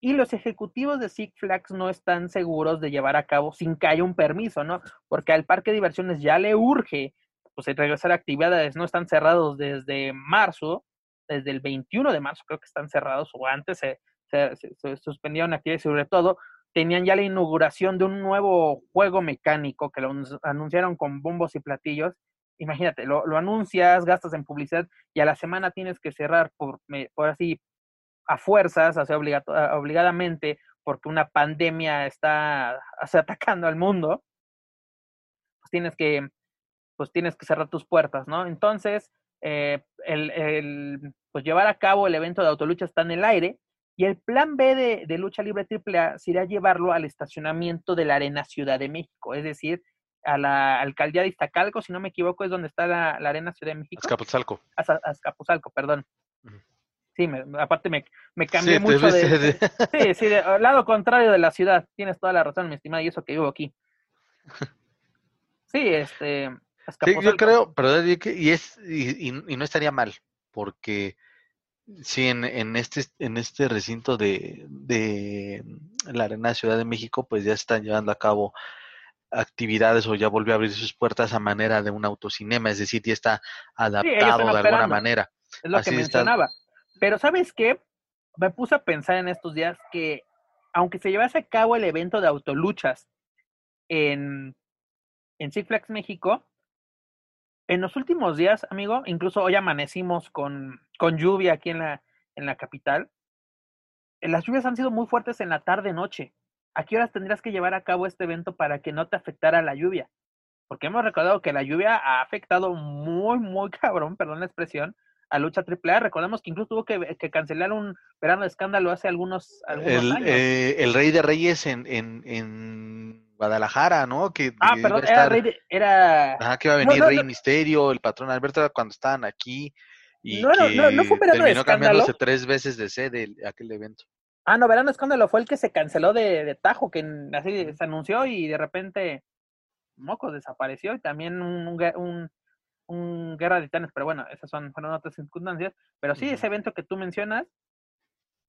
y los ejecutivos de Six Flags no están seguros de llevar a cabo sin que haya un permiso, ¿no? Porque al parque de diversiones ya le urge pues regresar a actividades, no están cerrados desde marzo, desde el 21 de marzo creo que están cerrados, o antes se, se suspendieron actividades, sobre todo tenían ya la inauguración de un nuevo juego mecánico que lo anunciaron con bombos y platillos imagínate, lo, anuncias, gastas en publicidad y a la semana tienes que cerrar por, por así a fuerzas, así obligadamente, porque una pandemia está atacando al mundo, pues tienes que, pues tienes que cerrar tus puertas, ¿no? Entonces, eh, el, el, pues llevar a cabo el evento de autolucha está en el aire y el plan B de, de lucha libre AAA sería llevarlo al estacionamiento de la Arena Ciudad de México, es decir, a la alcaldía de Iztacalco, si no me equivoco, es donde está la, Arena Ciudad de México. Azcapotzalco. Azcapotzalco, perdón. Sí, me, aparte me, me cambié mucho de, Sí, sí, al lado contrario de la ciudad. Tienes toda la razón, mi estimada, y eso que vivo aquí. Sí, este... Sí, yo creo, pero y, es, y, y, no estaría mal, porque sí, en, en, este, en este recinto de, de la Arena Ciudad de México, pues ya están llevando a cabo actividades o ya volvió a abrir sus puertas a manera de un autocinema, es decir, ya está adaptado de alguna manera. Es lo que mencionaba. Pero ¿sabes qué? Me puse a pensar en estos días que aunque se llevase a cabo el evento de autoluchas en, en Six México, en los últimos días, amigo, incluso hoy amanecimos con, con lluvia aquí en la, en la capital. Las lluvias han sido muy fuertes en la tarde-noche. ¿A qué horas tendrías que llevar a cabo este evento para que no te afectara la lluvia? Porque hemos recordado que la lluvia ha afectado muy, muy cabrón, perdón la expresión, a lucha AAA. Recordemos que incluso tuvo que, cancelar un verano de escándalo hace algunos, el, años. Eh, el Rey de Reyes en, en, en Guadalajara, ¿no? Que ah, perdón, era, rey era... Ajá, que iba a venir Rey Misterio, el patrón Alberto, cuando estaban aquí. Y no, que no, no, fue un verano de cambiándose tres veces de sede aquel evento. Ah, no, verano de escándalo fue el que se canceló de, de Tajo, que así se anunció y de repente Moco desapareció y también un, un, un Guerra de Titanes, pero bueno, esas son, fueron otras circunstancias. Pero sí, ese evento que tú mencionas,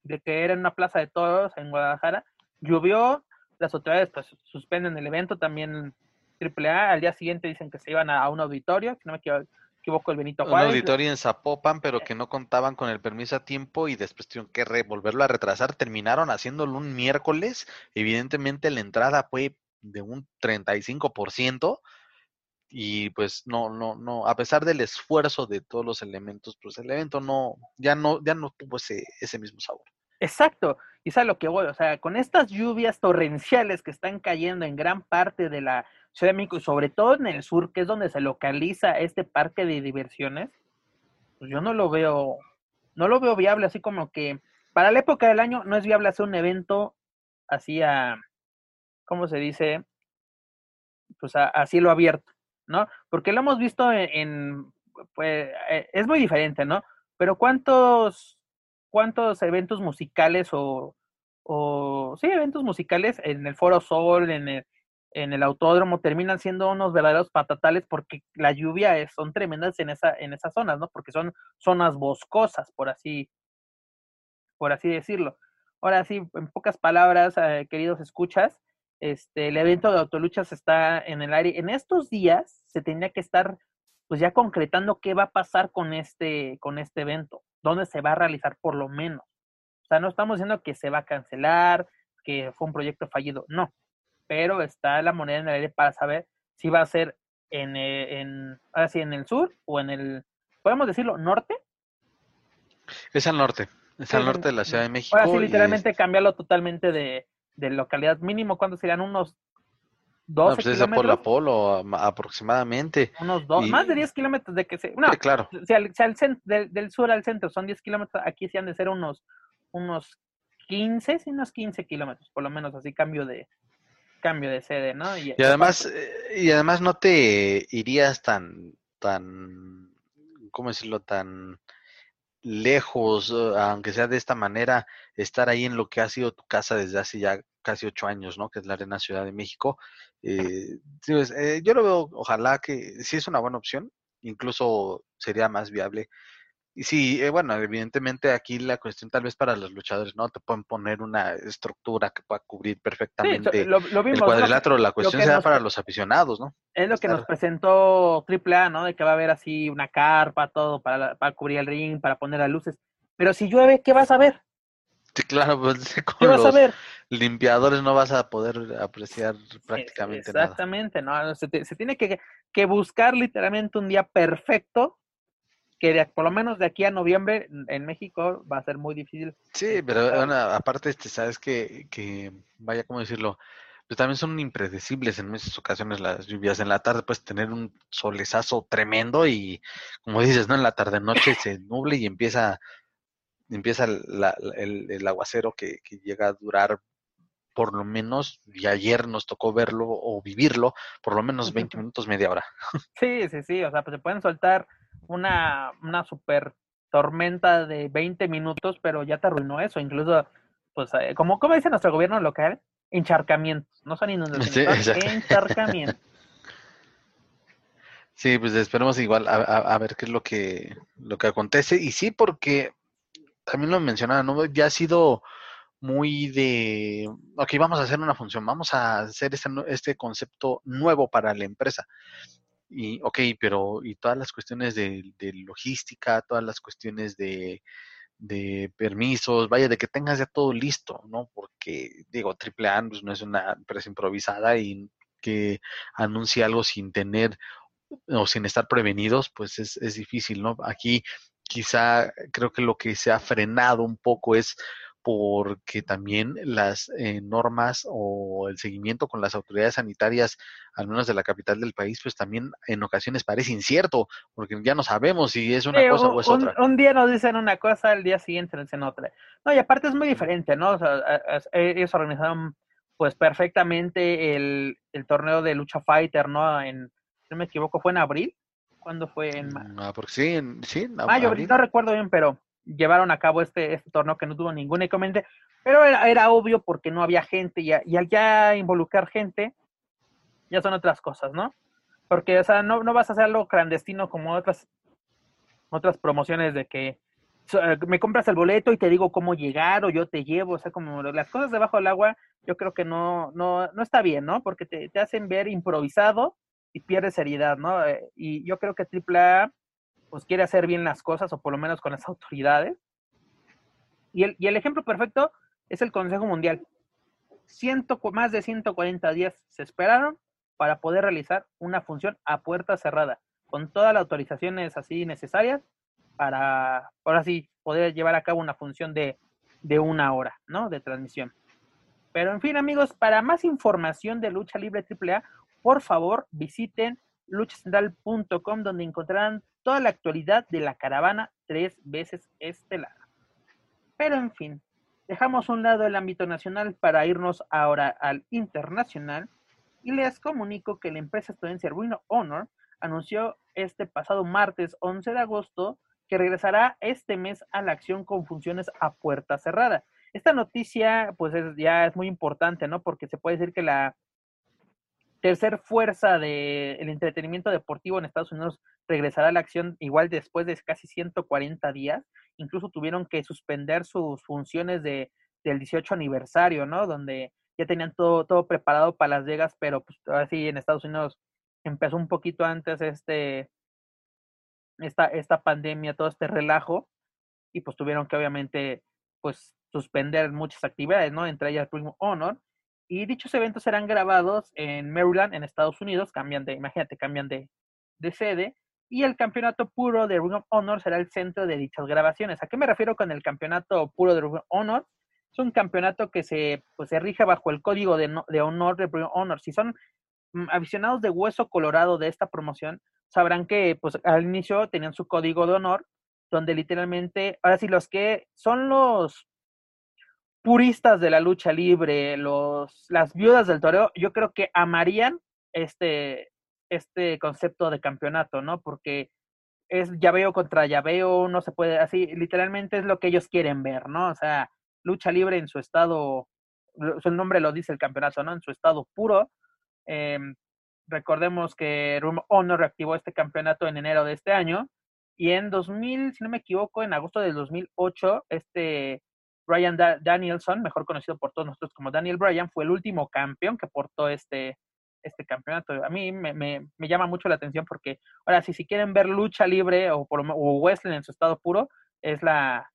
de que era en una plaza de toros en Guadalajara, llovió, las autoridades pues suspenden el evento, también AAA, al día siguiente dicen que se iban a, un auditorio, si no me equivoco, el Benito Juárez. Un auditorio en Zapopan, pero que no contaban con el permiso a tiempo y después tuvieron que volverlo a retrasar, terminaron haciéndolo un miércoles, evidentemente la entrada fue de un 35%, y pues no, no, no, a pesar del esfuerzo de todos los elementos, pues el evento no, ya no, ya no tuvo ese, ese mismo sabor. Exacto, y es a lo que voy, o sea, con estas lluvias torrenciales que están cayendo en gran parte de la Ciudad de México y sobre todo en el sur, que es donde se localiza este parque de diversiones, pues yo no lo veo, no lo veo viable, así como que para la época del año no es viable hacer un evento así a, ¿cómo se dice? Pues a, a cielo abierto. ¿No? Porque lo hemos visto en, pues, eh, es muy diferente, ¿no? Pero ¿cuántos, cuántos eventos musicales o, o, sí, eventos musicales en el Foro Sol, en el, en el autódromo, terminan siendo unos verdaderos patatales porque la lluvia es, son tremendas en, esa, en esas zonas, ¿no? Porque son zonas boscosas, por así, por así decirlo. Ahora sí, en pocas palabras, eh, queridos escuchas, este, el evento de autoluchas está en el aire. En estos días se tendría que estar pues ya concretando qué va a pasar con este, con este evento, dónde se va a realizar por lo menos. O sea, no estamos diciendo que se va a cancelar, que fue un proyecto fallido, no. Pero está la moneda en el aire para saber si va a ser en, eh, en ahora sí, en el sur o en el, podemos decirlo, norte. Es al norte, es al norte de la Ciudad de México. Ahora sí, literalmente cambiarlo totalmente de, de localidad mínimo, ¿cuántos serían? Unos 12 no, pues es kilómetros. a Polo aproximadamente. Unos dos, más de 10 kilómetros de que se... No, claro. Si, al, del, sur al centro son 10 kilómetros, aquí sí han de ser unos, unos 15, sí, unos 15 kilómetros, por lo menos así cambio de cambio de sede, ¿no? Y, además, eh, y además no te irías tan, tan, ¿cómo decirlo? Tan lejos, eh, aunque sea de esta manera, estar ahí en lo que ha sido tu casa desde hace ya casi ocho años, ¿no? Que es la Arena Ciudad de México. Eh, eh, yo lo veo, ojalá que sí es una buena opción, incluso sería más viable y sí, eh, bueno, evidentemente aquí la cuestión tal vez para los luchadores, ¿no? Te pueden poner una estructura que pueda cubrir perfectamente el cuadrilátero, la cuestión será para los aficionados, ¿no? Es lo que nos presentó AAA, ¿no? De que va a haber así una carpa, todo para, para cubrir el ring, para poner las luces. Pero si llueve, ¿qué vas a ver? Sí, claro, pues con los limpiadores no vas a poder apreciar prácticamente nada. Exactamente, ¿no? Se, se tiene que, que buscar literalmente un día perfecto que por lo menos de aquí a noviembre en México va a ser muy difícil. Sí, pero aparte, este, sabes que, que, vaya, ¿cómo decirlo? Pues también son impredecibles en muchas ocasiones las lluvias. En la tarde puedes tener un solezazo tremendo y, como dices, ¿no? En la tarde-noche se nuble y empieza, empieza el, el, aguacero que, que, llega a durar por lo menos, y ayer nos tocó verlo o vivirlo, por lo menos 20 minutos, media hora. Sí, sí, sí, o sea, pues se pueden soltar una, una super tormenta de 20 minutos, pero ya te arruinó eso, incluso, pues, eh, como, como dice nuestro gobierno local, encharcamientos, no son inundaciones, encharcamientos. Sí, pues esperemos igual a, a, ver qué es lo que, lo que acontece. Y sí, porque también lo mencionaba, ¿no? Ya ha sido muy de, ok, vamos a hacer una función, vamos a hacer este, este concepto nuevo para la empresa. Y, ok, pero, y todas las cuestiones de, logística, todas las cuestiones de, de, permisos, vaya, de que tengas ya todo listo, ¿no? Porque, digo, AAA pues, no es una empresa improvisada y que anuncie algo sin tener o sin estar prevenidos, pues es, es difícil, ¿no? Aquí quizá creo que lo que se ha frenado un poco es porque también las eh, normas o el seguimiento con las autoridades sanitarias, al menos de la capital del país, pues también en ocasiones parece incierto, porque ya no sabemos si es una cosa o es otra. Un día nos dicen una cosa, el día siguiente nos dicen otra. No, y aparte es muy diferente, ¿no? O sea, ellos organizaron pues perfectamente el, el torneo de lucha fighter, ¿no? En, no me equivoco, fue en abril. ¿Cuándo fue? En mm, ah, porque sí, en, sí, en mayo, no recuerdo bien, pero llevaron a cabo este, este torneo que no tuvo ningún inconveniente, pero era, era obvio porque no había gente y, y, al ya involucrar gente, ya son otras cosas, ¿no? Porque, o sea, no, no vas a hacer algo clandestino como otras, otras promociones de que me compras el boleto y te digo cómo llegar o yo te llevo, o sea, como las cosas debajo del agua, yo creo que no, no, no está bien, ¿no? Porque te, te hacen ver improvisado y pierdes seriedad, ¿no? Eh, y yo creo que AAA pues quiere hacer bien las cosas, o por lo menos con las autoridades. Y el, y el ejemplo perfecto es el Consejo Mundial. Ciento, más de 140 días se esperaron para poder realizar una función a puerta cerrada, con todas las autorizaciones así necesarias para, ahora sí, poder llevar a cabo una función de, de una hora, ¿no? De transmisión. Pero en fin, amigos, para más información de Lucha Libre AAA, por favor visiten luchacentral.com donde encontrarán toda la actualidad de la caravana tres veces estelar. Pero en fin, dejamos a un lado el ámbito nacional para irnos ahora al internacional y les comunico que la empresa estadounidense Ring Honor anunció este pasado martes 11 de agosto que regresará este mes a la acción con funciones a puerta cerrada. Esta noticia pues ya es muy importante, ¿no? Porque se puede decir que la tercer fuerza del entretenimiento deportivo en Estados Unidos regresará a la acción igual después de casi 140 días. Incluso tuvieron que suspender sus funciones de, del 18 aniversario, ¿no? Donde ya tenían todo, todo preparado para Las Vegas, pero pues así en Estados Unidos empezó un poquito antes este, esta, esta pandemia, todo este relajo, y pues tuvieron que obviamente pues suspender muchas actividades, ¿no? Entre ellas Primo Honor, y dichos eventos serán grabados en Maryland, en Estados Unidos, cambian de, imagínate, cambian de, de sede, y el campeonato puro de Ring of Honor será el centro de dichas grabaciones. ¿A qué me refiero con el campeonato puro de Ring of Honor? Es un campeonato que se, pues, se rige bajo el código de, de honor de Ring of Honor. Si son mm, aficionados de hueso colorado de esta promoción, sabrán que pues, al inicio tenían su código de honor, donde literalmente, ahora sí, los que son los puristas de la lucha libre, los, las viudas del toreo, yo creo que amarían este, este concepto de campeonato, ¿no? Porque es llaveo contra llaveo, no se puede, así, literalmente es lo que ellos quieren ver, ¿no? O sea, lucha libre en su estado, su nombre lo dice el campeonato, ¿no? En su estado puro. Em, recordemos que Room Honor reactivó este campeonato en enero de este año y en 2000, si no me equivoco, en agosto del 2008, este Brian Danielson, mejor conocido por todos nosotros como Daniel Bryan, fue el último campeón que portó este, este campeonato. A mí me, me, me, llama mucho la atención porque, ahora, si, si quieren ver lucha libre o, por, o wrestling en su estado puro, es la,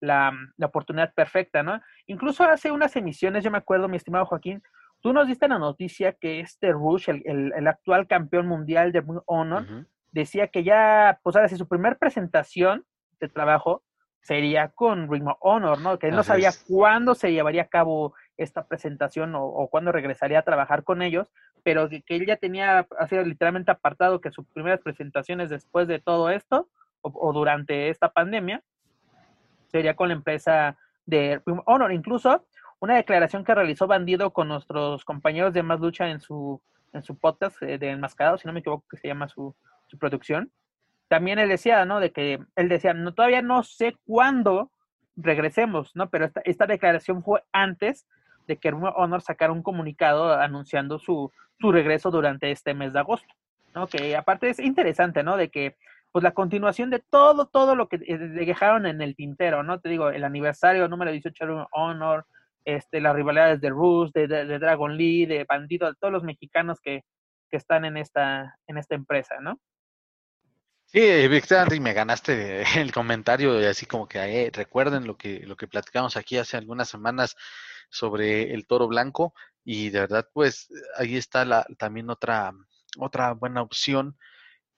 la, la, oportunidad perfecta, ¿no? Incluso hace unas emisiones, yo me acuerdo, mi estimado Joaquín, tú nos diste la noticia que este Rush, el, el, el actual campeón mundial de Honor, decía que ya, pues ahora sí, su primer presentación de trabajo sería con Ring of Honor, ¿no? Que él no sabía cuándo se llevaría a cabo esta presentación o, cuándo regresaría a trabajar con ellos, pero que, él ya tenía así literalmente apartado que sus primeras presentaciones después de todo esto o, durante esta pandemia sería con la empresa de Ring of Honor. Incluso una declaración que realizó Bandido con nuestros compañeros de Más Lucha en su, en su podcast eh, de Enmascarado, si no me equivoco, que se llama su, su producción. También él decía, ¿no? De que él decía, no, todavía no sé cuándo regresemos, ¿no? Pero esta, esta declaración fue antes de que Honor sacara un comunicado anunciando su, su regreso durante este mes de agosto, ¿no? Que aparte es interesante, ¿no? De que pues la continuación de todo, todo lo que eh, dejaron en el tintero, ¿no? Te digo, el aniversario número 18 de Honor, este, las rivalidades de Rus, de, de, Dragon Lee, de Bandido, de todos los mexicanos que, que están en esta, en esta empresa, ¿no? Sí, Víctor Henry, me ganaste el comentario, así como que eh, recuerden lo que, lo que platicamos aquí hace algunas semanas sobre el toro blanco, y de verdad, pues ahí está la, también otra, otra buena opción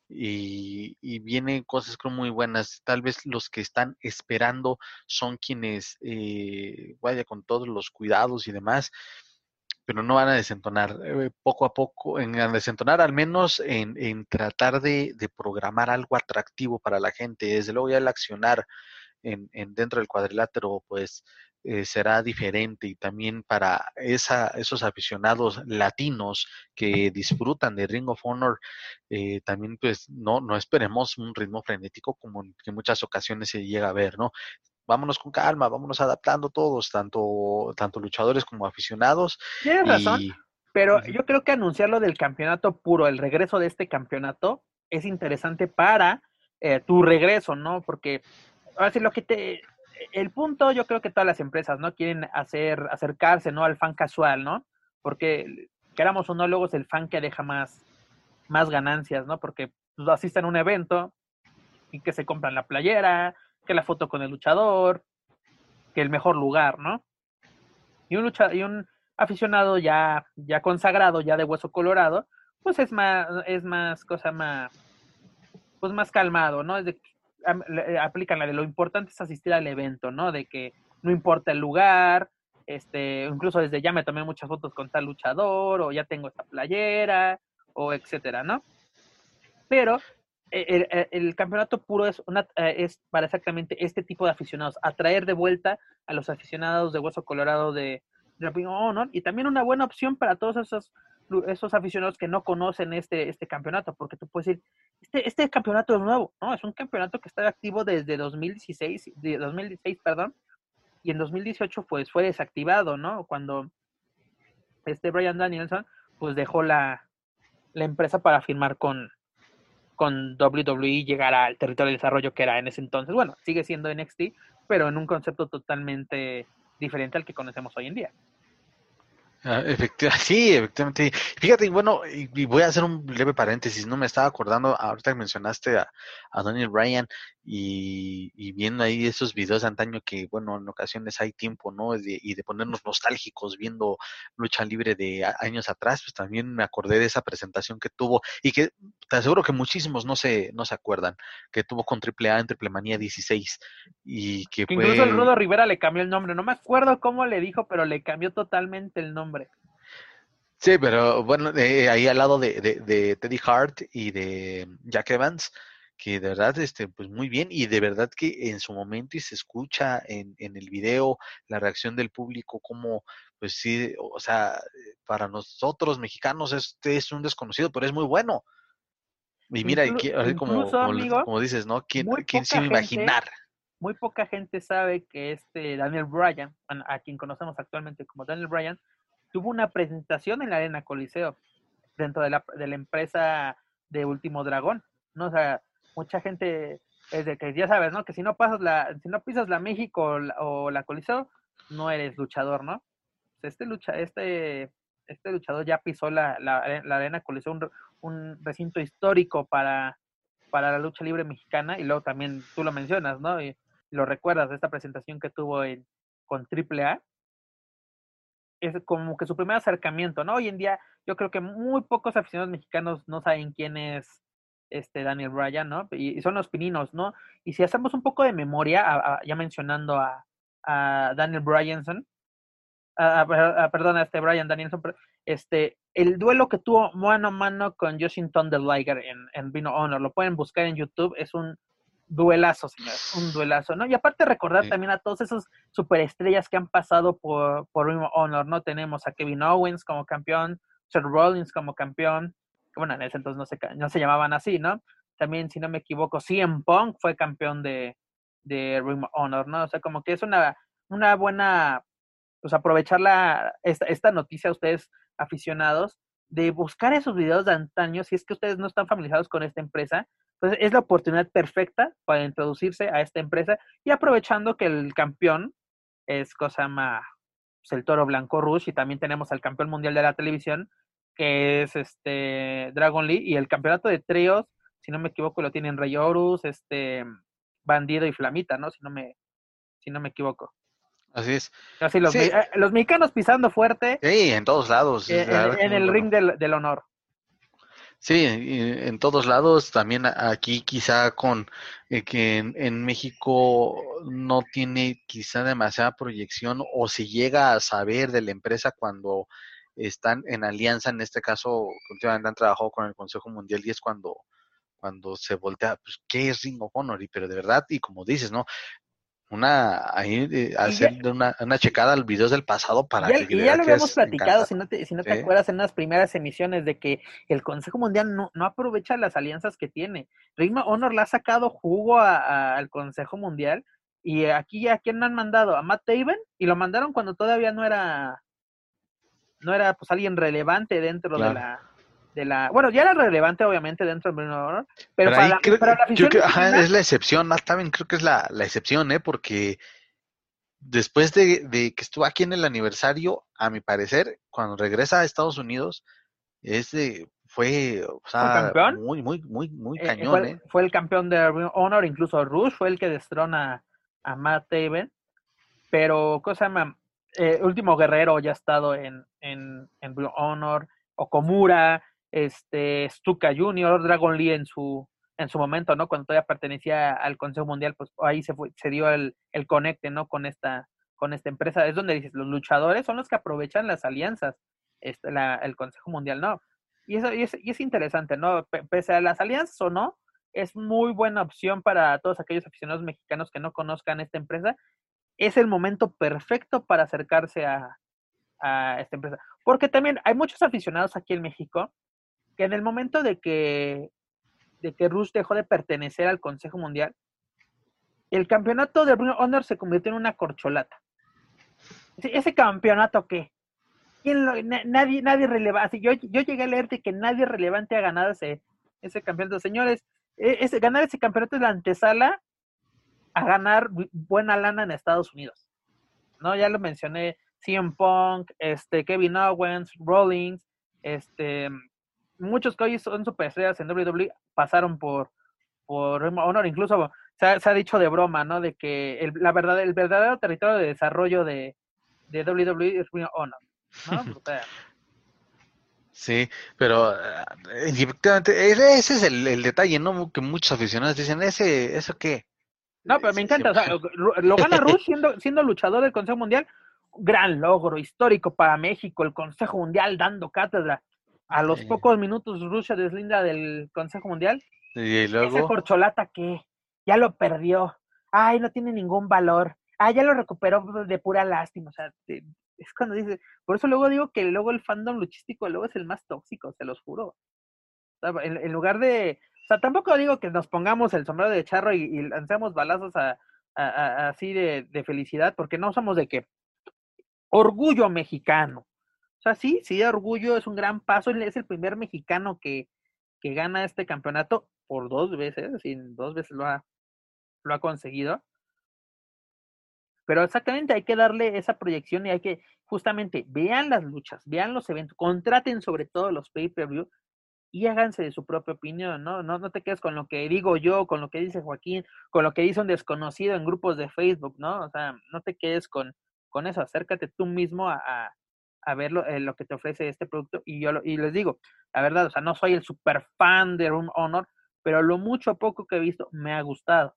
y, vienen cosas muy buenas. Tal vez los que están esperando son quienes, eh, vaya con todos los cuidados y demás, pero no van a desentonar. Eh, poco a poco, en desentonar al menos en, en tratar de, de, programar algo atractivo para la gente. Desde luego ya el accionar en, en dentro del cuadrilátero, pues eh, será diferente y también para esa, esos aficionados latinos que disfrutan de Ring of Honor, eh, también pues no, no esperemos un ritmo frenético como en muchas ocasiones se llega a ver, ¿no? Vámonos con calma, vámonos adaptando todos, tanto, tanto luchadores como aficionados. Tienes razón, pero yo creo que anunciar lo del campeonato puro, el regreso de este campeonato, es interesante para eh, tu regreso, ¿no? Porque ahora sí lo que te el punto, yo creo que todas las empresas, ¿no? Quieren hacer, acercarse, ¿no? Al fan casual, ¿no? Porque, queramos o no, luego es el fan que deja más, más ganancias, ¿no? Porque pues, asisten a un evento y que se compran la playera, que la foto con el luchador, que el mejor lugar, ¿no? Y un, lucha, y un aficionado ya, ya consagrado, ya de hueso colorado, pues es más, es más cosa más, pues más calmado, ¿no? Es de, eh, aplican la de lo importante es asistir al evento, ¿no? De que no importa el lugar, este, incluso desde ya me tomé muchas fotos con tal luchador, o ya tengo esta playera, o etcétera, ¿no? Pero el, campeonato puro es, una, eh, es para exactamente este tipo de aficionados, atraer de vuelta a los aficionados de Hueso Colorado de, de Honor, y también una buena opción para todos esos esos aficionados que no conocen este, este campeonato, porque tú puedes decir, este, este campeonato es nuevo, ¿no? Es un campeonato que está activo desde 2016, de 2016, perdón, y en 2018 pues fue desactivado, ¿no? Cuando este Brian Danielson pues dejó la, la empresa para firmar con, con WWE y llegar al territorio de desarrollo que era en ese entonces. Bueno, sigue siendo NXT, pero en un concepto totalmente diferente al que conocemos hoy en día. Ah, sí, efectivamente. Fíjate, bueno, y, voy a hacer un leve paréntesis, no me estaba acordando, ahorita que mencionaste a, a Daniel Bryan y, y, viendo ahí esos videos de antaño que, bueno, en ocasiones hay tiempo, ¿no? y de ponernos nostálgicos viendo lucha libre de años atrás, pues también me acordé de esa presentación que tuvo y que te aseguro que muchísimos no se, no se acuerdan, que tuvo con AAA en Triple Manía 16 y que, Incluso el Rudo Rivera le cambió el nombre, no me acuerdo cómo le dijo, pero le cambió totalmente el nombre. Sí, pero bueno, ahí al lado de, de, Teddy Hart y de Jack Evans, que de verdad, este, pues muy bien, y de verdad que en su momento y se escucha en, en el video la reacción del público, como, pues sí, o sea, para nosotros mexicanos este es un desconocido, pero es muy bueno. Y mira, como, como, dices, ¿no? ¿Quién, quién se iba a imaginar? Muy poca gente sabe que este Daniel Bryan, a quien conocemos actualmente como Daniel Bryan, tuvo una presentación en la Arena Coliseo dentro de la, de la empresa de Último Dragón, ¿no? O sea, mucha gente es de que ya sabes, ¿no? Que si no pasas la, si no pisas la México o la, Coliseo, no eres luchador, ¿no? Este lucha, este, este luchador ya pisó la, la, la Arena Coliseo, un, recinto histórico para, para la lucha libre mexicana, y luego también tú lo mencionas, ¿no? Y lo recuerdas de esta presentación que tuvo en, con AAA, es como que su primer acercamiento, ¿no? Hoy en día yo creo que muy pocos aficionados mexicanos no saben quién es este Daniel Bryan, ¿no? Y, son los pininos, ¿no? Y si hacemos un poco de memoria, ya mencionando a, Daniel Bryanson, perdón, a este Brian Danielson, este, el duelo que tuvo mano a mano con Justin Thunderliger en, en Vino Honor, lo pueden buscar en YouTube, es un duelazo, señores, un duelazo, ¿no? Y aparte recordar también a todos esos superestrellas que han pasado por, por Ring Honor, ¿no? Tenemos a Kevin Owens como campeón, Seth Rollins como campeón, bueno, en ese entonces no se, no se llamaban así, ¿no? También, si no me equivoco, CM Punk fue campeón de, de Ring of Honor, ¿no? O sea, como que es una, una buena, pues aprovechar la, esta, esta noticia a ustedes aficionados de buscar esos videos de antaño, si es que ustedes no están familiarizados con esta empresa, pues es la oportunidad perfecta para introducirse a esta empresa y aprovechando que el campeón es cosa más pues, el toro blanco Rush y también tenemos al campeón mundial de la televisión que es este Dragon Lee y el campeonato de tríos, si no me equivoco, lo tienen Rey Horus, este Bandido y Flamita, ¿no? Si no me si no me equivoco. Así es. Así los, eh, los mexicanos pisando fuerte. Sí, en todos lados. Eh, en, el ring del, del, honor. Sí, en todos lados, también aquí quizá con eh, que en, México no tiene quizá demasiada proyección o se llega a saber de la empresa cuando están en alianza, en este caso, últimamente han trabajado con el Consejo Mundial y es cuando cuando se voltea, pues, ¿qué es Ring of Honor? Y pero de verdad, y como dices, ¿no? una ahí eh, hacer una, una, checada al videos del pasado para que y ya lo habíamos platicado si no te, si no te acuerdas en las primeras emisiones de que el Consejo Mundial no, no aprovecha las alianzas que tiene Ring of Honor le ha sacado jugo al Consejo Mundial y aquí a quién han mandado a Matt Taven y lo mandaron cuando todavía no era no era pues alguien relevante dentro de la de la bueno ya era relevante obviamente dentro del Honor pero, para, la, creo, que es la excepción más también creo que es la, la excepción eh porque después de, de, que estuvo aquí en el aniversario a mi parecer cuando regresa a Estados Unidos es de, fue o sea, muy muy muy muy eh, cañón fue, eh. fue, el campeón de Honor incluso Rush fue el que destrona a Matt Taven pero cosa más eh, último guerrero ya ha estado en en, en Honor Okomura este Stuka Junior, Dragon Lee en su en su momento, ¿no? Cuando todavía pertenecía al Consejo Mundial, pues ahí se fue, se dio el, el conecte, ¿no? Con esta, con esta empresa. Es donde dices, los luchadores son los que aprovechan las alianzas, este, la, el Consejo Mundial, no. Y eso, y es, y es interesante, ¿no? pese a las alianzas o no, es muy buena opción para todos aquellos aficionados mexicanos que no conozcan esta empresa. Es el momento perfecto para acercarse a, a esta empresa. Porque también hay muchos aficionados aquí en México que en el momento de que, de que Rush dejó de pertenecer al Consejo Mundial, el campeonato de Bruno Honor se convirtió en una corcholata. ¿Ese, campeonato qué? ¿Quién nadie, nadie relevante. Yo, yo llegué a leerte que nadie relevante ha ganado ese, ese campeonato. Señores, e, ese, ganar ese campeonato es la antesala a ganar buena lana en Estados Unidos. ¿No? Ya lo mencioné. CM Punk, este, Kevin Owens, Rollins, este, muchos que hoy son superestrellas en WWE pasaron por, por Honor, incluso se ha, dicho de broma, ¿no? De que el, la verdad, el verdadero territorio de desarrollo de, de WWE es Honor, ¿no? Sí, pero eh, efectivamente, ese es el, detalle, ¿no? Que muchos aficionados dicen, ¿ese, eso qué? No, pero me encanta, o sea, lo gana Rush siendo, siendo luchador del Consejo Mundial, gran logro histórico para México, el Consejo Mundial dando cátedra. A los pocos minutos Rusia deslinda del Consejo Mundial. Y luego... Ese corcholata que ya lo perdió. Ay, no tiene ningún valor. Ah, ya lo recuperó de pura lástima. O sea, es cuando dice, por eso luego digo que luego el fandom luchístico luego es el más tóxico, se los juro. en, lugar de, o sea, tampoco digo que nos pongamos el sombrero de charro y, lancemos balazos a, así de, de, felicidad, porque no somos de que orgullo mexicano. O sea, sí, sí, orgullo es un gran paso. Es el primer mexicano que, que gana este campeonato por dos veces, y dos veces lo ha, lo ha conseguido. Pero exactamente hay que darle esa proyección y hay que justamente vean las luchas, vean los eventos, contraten sobre todo los pay-per-view y háganse de su propia opinión, ¿no? ¿no? No te quedes con lo que digo yo, con lo que dice Joaquín, con lo que dice un desconocido en grupos de Facebook, ¿no? O sea, no te quedes con, con eso, acércate tú mismo a, a ver lo, eh, lo, que te ofrece este producto y yo y les digo, la verdad, o sea, no soy el super fan de Room Honor, pero lo mucho poco que he visto me ha gustado,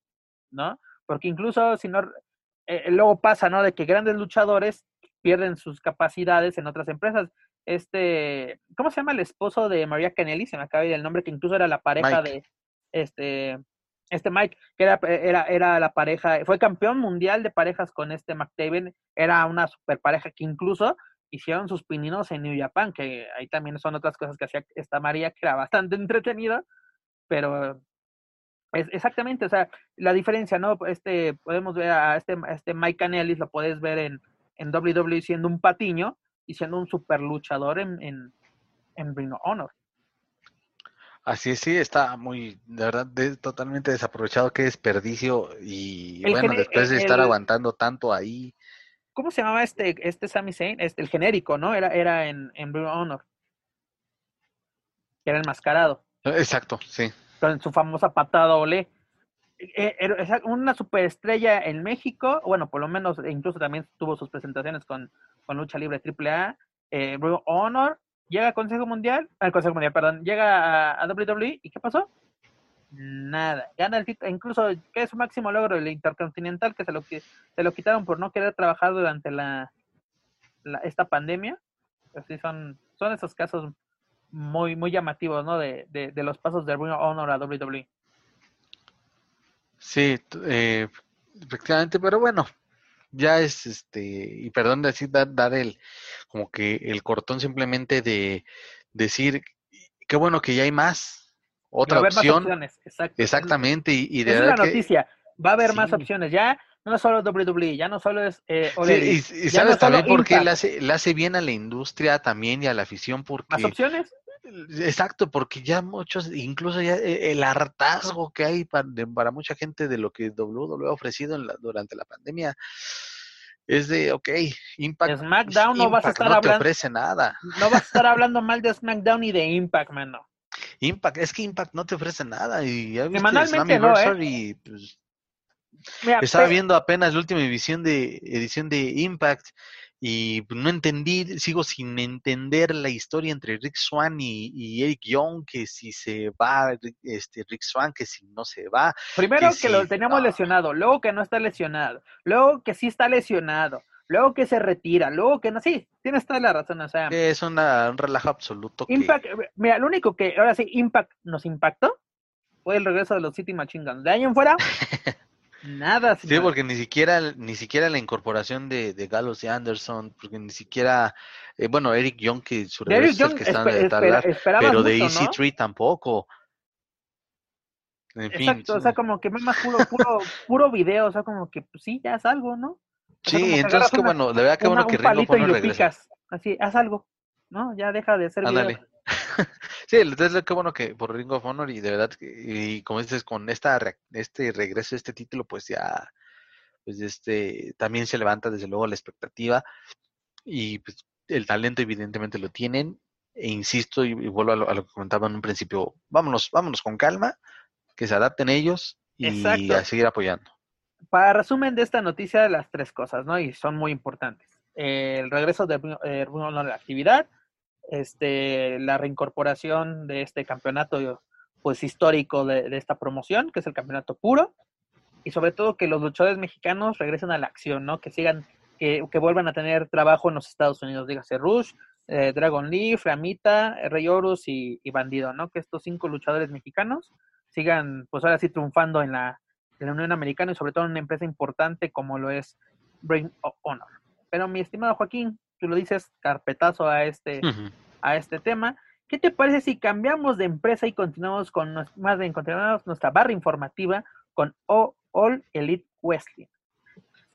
¿no? Porque incluso si no, eh, luego pasa, ¿no? De que grandes luchadores pierden sus capacidades en otras empresas. Este, ¿cómo se llama el esposo de María Canelli? Se me acaba de ir el nombre, que incluso era la pareja de, este, este Mike, que era, era, era la pareja, fue campeón mundial de parejas con este McTaven, era una super pareja que incluso hicieron sus pininos en New Japan, que ahí también son otras cosas que hacía esta María, que era bastante entretenida, pero es exactamente, o sea, la diferencia, ¿no? Este, podemos ver a este, este Mike Canellis, lo puedes ver en, en WWE siendo un patiño y siendo un super luchador en, en, en Ring of Honor. Así es, sí, está muy, de verdad, totalmente desaprovechado, qué desperdicio. Y bueno, después de estar aguantando tanto ahí. ¿Cómo se llamaba este, este Sami Zayn? Este, el genérico, ¿no? Era, era en, en Honor. Era enmascarado. Exacto, sí. Con su famosa patada ole. Eh, era una superestrella en México, bueno, por lo menos, incluso también tuvo sus presentaciones con, con Lucha Libre AAA, eh, Honor, llega al Consejo Mundial, al Consejo Mundial, perdón, llega a, WWE y ¿qué pasó? Nada, gana el título, incluso que es su máximo logro, el Intercontinental, que se lo, se lo quitaron por no querer trabajar durante la, esta pandemia. Así son, son esos casos muy, muy llamativos, ¿no? De, de, los pasos de Ring Honor a WWE. Sí, eh, efectivamente, pero bueno, ya es este, y perdón decir, dar, dar el, como que el cortón simplemente de decir, qué bueno que ya hay más, otra opción. Exactamente, y, de verdad. Es noticia, va a haber más opciones, ya no solo WWE, ya no solo es eh, y, sabes también por qué le hace, le hace bien a la industria también y a la afición, porque... ¿Más opciones? Exacto, porque ya muchos, incluso ya eh, el hartazgo que hay para, para mucha gente de lo que WWE ha ofrecido durante la pandemia es de, ok, Impact. SmackDown no vas a estar no hablando. te ofrece nada. No vas a estar hablando mal de SmackDown y de Impact, mano. Impact, es que Impact no te ofrece nada. Y ya viste no, ¿eh? y pues, estaba viendo apenas la última edición de edición de Impact y no entendí, sigo sin entender la historia entre Rick Swan y, Eric Young, que si se va este Rick Swan, que si no se va. Primero que, lo teníamos lesionado, luego que no está lesionado, luego que sí está lesionado, luego que se retira, luego que no, sí, tienes toda la razón, o sea. Es una, un relajo absoluto. Impact, mira, lo único que ahora sí, Impact nos impactó fue el regreso de los City Machine Guns. De año en fuera, Nada. Sí, porque ni siquiera, ni siquiera la incorporación de, de Gallows y Anderson, porque ni siquiera, eh, bueno, Eric Young, que su regreso es el que está de talar, pero de EC3 tampoco. En Exacto, o sea, como que más puro, puro, puro video, o sea, como que pues, sí, ya es algo, ¿no? sí, entonces qué bueno, de verdad que bueno que Ringo Honor regresa. Así, haz algo, ¿no? Ya deja de ser Ándale. sí, entonces qué bueno que por Ring of Honor y de verdad, y como dices, con esta este regreso, este título, pues ya, pues este, también se levanta desde luego la expectativa y pues el talento evidentemente lo tienen e insisto y, vuelvo a lo, que comentaba en un principio, vámonos, vámonos con calma, que se adapten ellos y a seguir apoyando. Para resumen de esta noticia, las tres cosas, ¿no? Y son muy importantes. el regreso de eh, Ring of Honor a la actividad, este, la reincorporación de este campeonato pues histórico de, esta promoción, que es el campeonato puro, y sobre todo que los luchadores mexicanos regresen a la acción, ¿no? Que sigan, que, vuelvan a tener trabajo en los Estados Unidos, dígase Rush, eh, Dragon Lee, Framita, Rey Horus y, Bandido, ¿no? Que estos cinco luchadores mexicanos sigan, pues ahora sí, triunfando en la, en la Unión Americana y sobre todo en una empresa importante como lo es Brain of Honor. Pero mi estimado Joaquín, tú lo dices, carpetazo a este, a este tema. ¿Qué te parece si cambiamos de empresa y continuamos con más bien continuamos nuestra barra informativa con All Elite Wrestling?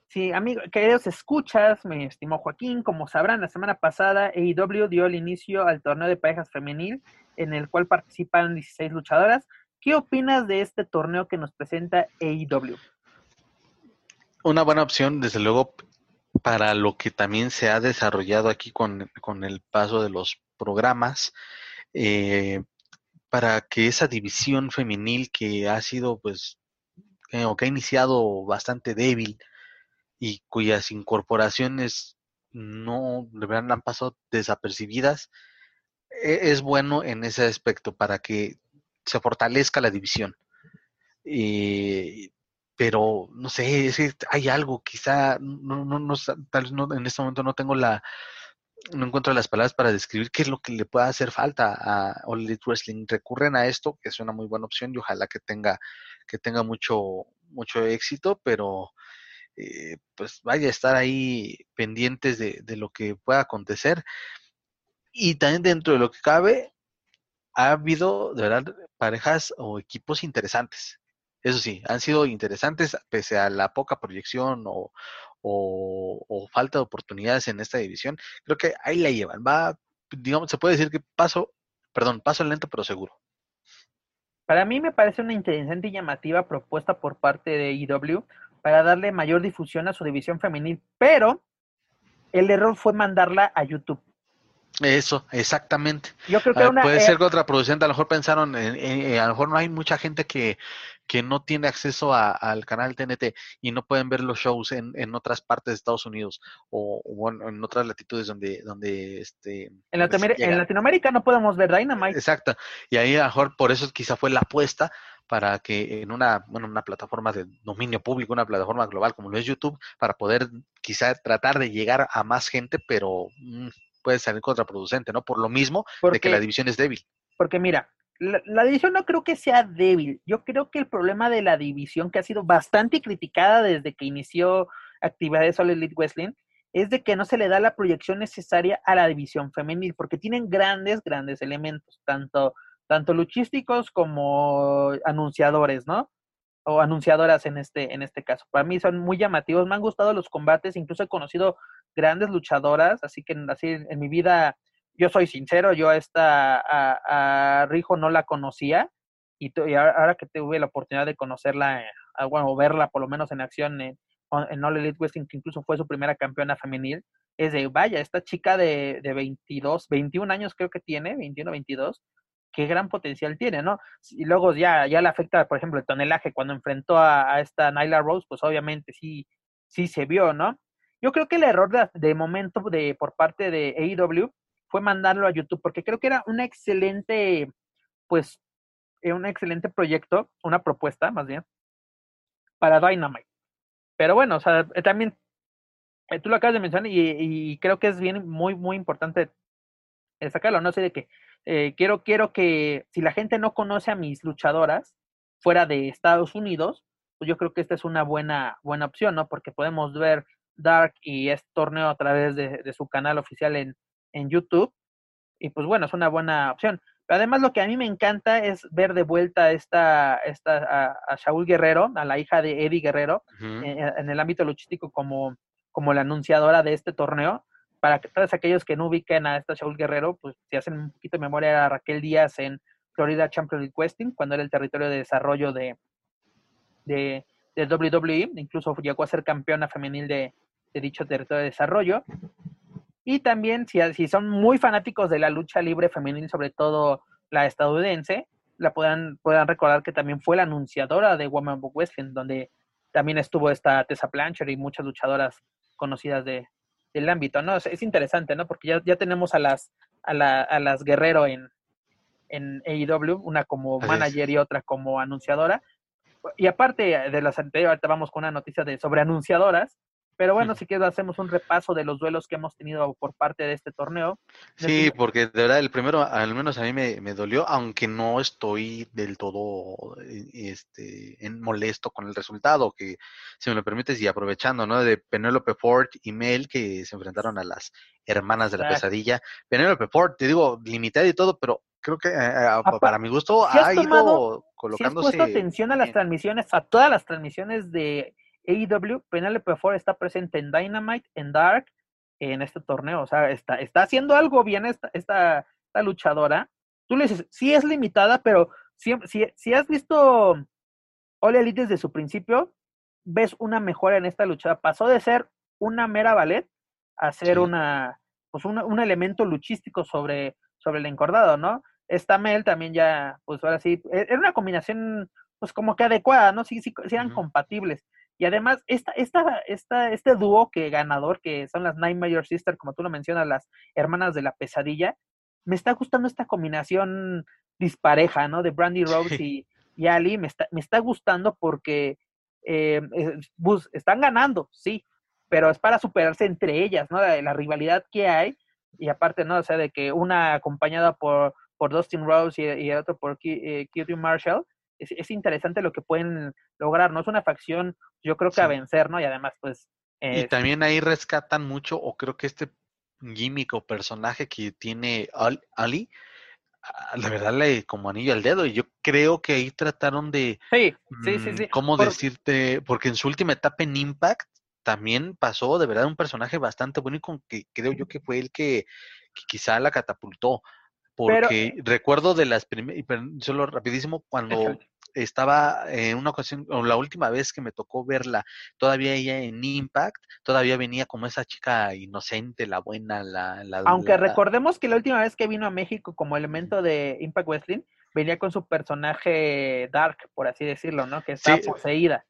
Sí, amigos, queridos escuchas, me estimó Joaquín, como sabrán, la semana pasada AEW dio el inicio al torneo de parejas femenil, en el cual participan 16 luchadoras. ¿Qué opinas de este torneo que nos presenta AEW? Una buena opción, desde luego, para lo que también se ha desarrollado aquí con, el paso de los programas, eh, para que esa división femenil que ha sido, pues, o que ha iniciado bastante débil y cuyas incorporaciones no de verdad han pasado desapercibidas, e, es bueno en ese aspecto para que se fortalezca la división. Y pero no sé, hay algo, quizá, no, no, no, tal vez no, en este momento no tengo la, no encuentro las palabras para describir qué es lo que le pueda hacer falta a All Elite Wrestling. Recurren a esto, que es una muy buena opción y ojalá que tenga, que tenga mucho, mucho éxito, pero eh, pues vaya a estar ahí pendientes de, de, lo que pueda acontecer. Y también dentro de lo que cabe, ha habido de verdad parejas o equipos interesantes. Eso sí, han sido interesantes pese a la poca proyección o, o, falta de oportunidades en esta división. Creo que ahí la llevan. Va, digamos, se puede decir que paso, perdón, paso lento pero seguro. Para mí me parece una interesante y llamativa propuesta por parte de IW para darle mayor difusión a su división femenil, pero el error fue mandarla a YouTube. Eso, exactamente. Yo creo que ah, puede ser que otra producente, a lo mejor pensaron, en, a lo mejor no hay mucha gente que, que no tiene acceso al canal TNT y no pueden ver los shows en, en otras partes de Estados Unidos o, en otras latitudes donde, donde este. En, Latinoamérica, no podemos ver Dynamite. Exacto. Y ahí a lo mejor por eso quizá fue la apuesta para que en una, bueno, una plataforma de dominio público, una plataforma global como lo es YouTube, para poder quizá tratar de llegar a más gente, pero mm, puede salir contraproducente, ¿no? Por lo mismo de que la división es débil. Porque mira, la, división no creo que sea débil. Yo creo que el problema de la división, que ha sido bastante criticada desde que inició actividades All Elite Wrestling, es de que no se le da la proyección necesaria a la división femenil, porque tienen grandes, grandes elementos, tanto, tanto luchísticos como anunciadores, ¿no? O anunciadoras en este, en este caso. Para mí son muy llamativos, me han gustado los combates, incluso he conocido grandes luchadoras, así que así en mi vida, yo soy sincero, yo a esta, a, Rijo no la conocía, y, ahora que tuve la oportunidad de conocerla, bueno, o verla por lo menos en acción en, en All Elite Wrestling, que incluso fue su primera campeona femenil, es de, vaya, esta chica de, de 22, 21 años creo que tiene, 21, 22, qué gran potencial tiene, ¿no? Y luego ya, ya le afecta, por ejemplo, el tonelaje cuando enfrentó a, a esta Nyla Rose, pues obviamente sí, sí se vio, ¿no? Yo creo que el error de, momento de, por parte de AEW fue mandarlo a YouTube, porque creo que era un excelente, pues, eh, un excelente proyecto, una propuesta más bien, para Dynamite. Pero bueno, o sea, eh, también, eh, tú lo acabas de mencionar y, creo que es bien, muy, muy importante sacarlo, no sé de qué. quiero, quiero que si la gente no conoce a mis luchadoras fuera de Estados Unidos, pues yo creo que esta es una buena, buena opción, ¿no? Porque podemos ver Dark y este torneo a través de, su canal oficial en, en, YouTube. Y pues bueno, es una buena opción. Pero además lo que a mí me encanta es ver de vuelta esta, esta, a, Shaul Guerrero, a la hija de Eddie Guerrero, en, el ámbito luchístico como, como la anunciadora de este torneo. Para que todos aquellos que no ubiquen a esta Shaul Guerrero, pues si hacen un poquito de memoria a Raquel Díaz en Florida Champions Questing, cuando era el territorio de desarrollo de, de, de WWE, incluso llegó a ser campeona femenil de, de dicho territorio de desarrollo. Y también, si, si son muy fanáticos de la lucha libre femenil, sobre todo la estadounidense, la puedan, puedan recordar que también fue la anunciadora de Woman Book Wrestling, donde también estuvo esta Tessa Blanchard y muchas luchadoras conocidas de, del ámbito, ¿no? Es, interesante, ¿no? Porque ya, ya tenemos a las, a, la, a las Guerrero en, en AEW, una como manager y otra como anunciadora. Y aparte de las anteriores, ahorita vamos con una noticia de sobre anunciadoras, pero bueno, si quieres hacemos un repaso de los duelos que hemos tenido por parte de este torneo. Sí, porque de verdad el primero, al menos a mí me, me dolió, aunque no estoy del todo este, en molesto con el resultado, que si me lo permites y aprovechando, ¿no? De Penélope Ford y Mel que se enfrentaron a las hermanas de la pesadilla. Penélope Ford, te digo, limitada y todo, pero creo que eh, para mi gusto ha ido colocándose. Si has puesto atención a las transmisiones, a todas las transmisiones de AEW, Penelope Ford está presente en Dynamite, en Dark, en este torneo. O sea, está, está haciendo algo bien esta, esta, luchadora. Tú le dices, sí es limitada, pero si, si, has visto All Elite desde su principio, ves una mejora en esta luchada. Pasó de ser una mera ballet a ser una, pues un elemento luchístico sobre, sobre el encordado, ¿no? Esta Mel también ya, pues ahora sí, e, era una combinación, pues como que adecuada, ¿no? Sí, sí, eran compatibles. Y además, esta, esta, esta, este dúo que ganador, que son las Nine Major Sisters, como tú lo mencionas, las hermanas de la pesadilla, me está gustando esta combinación dispareja, ¿no? De Brandy Rose y, y, Ali, me está, me está gustando porque eh, están ganando, sí, pero es para superarse entre ellas, ¿no? La, la, rivalidad que hay, y aparte, ¿no? O sea, de que una acompañada por, por Dustin Rose y, y el otro por K eh, Marshall, es, interesante lo que pueden lograr, ¿no? Es una facción, yo creo que a vencer, ¿no? Y además, pues... y también ahí rescatan mucho, o creo que este gimmick o personaje que tiene Ali, ah, la verdad le como anillo al dedo y yo creo que ahí trataron de sí, sí, sí, sí. Mm, cómo decirte porque en su última etapa en Impact también pasó de verdad un personaje bastante bueno y con que creo yo que fue el que, quizá la catapultó porque recuerdo de las primeras, solo rapidísimo, cuando estaba en una ocasión, o la última vez que me tocó verla, todavía ella en Impact, todavía venía como esa chica inocente, la buena, la... la Aunque recordemos que la última vez que vino a México como elemento de Impact Wrestling, venía con su personaje Dark, por así decirlo, ¿no? Que está poseída.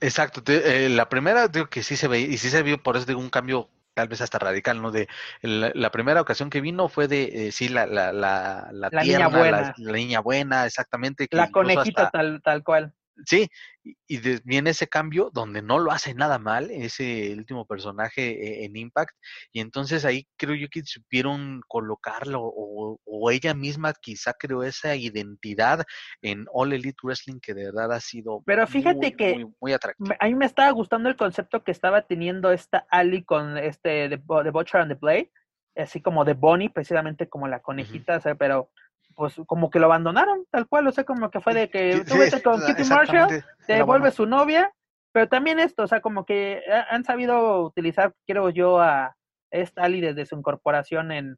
Exacto, eh, la primera digo que sí se veía, y sí se vio por eso de un cambio tal vez hasta radical, ¿no? De la, primera ocasión que vino fue de, eh, sí, la, la, la, la, niña buena. La, niña buena, exactamente. la conejita tal, tal cual. Sí, y, viene ese cambio donde no lo hace nada mal, ese último personaje eh, en Impact, y entonces ahí creo yo que supieron colocarlo, o, ella misma quizá creó esa identidad en All Elite Wrestling que de verdad ha sido Pero fíjate que muy, atractivo. A mí me estaba gustando el concepto que estaba teniendo esta Ali con este de, Butcher and the Play, así como de Bonnie, precisamente como la conejita, pero pues como que lo abandonaron, tal cual, o sea, como que fue de que tú vete con Kitty Marshall, te vuelve su novia, pero también esto, o sea, como que han sabido utilizar, quiero yo, a esta Ali desde su incorporación en,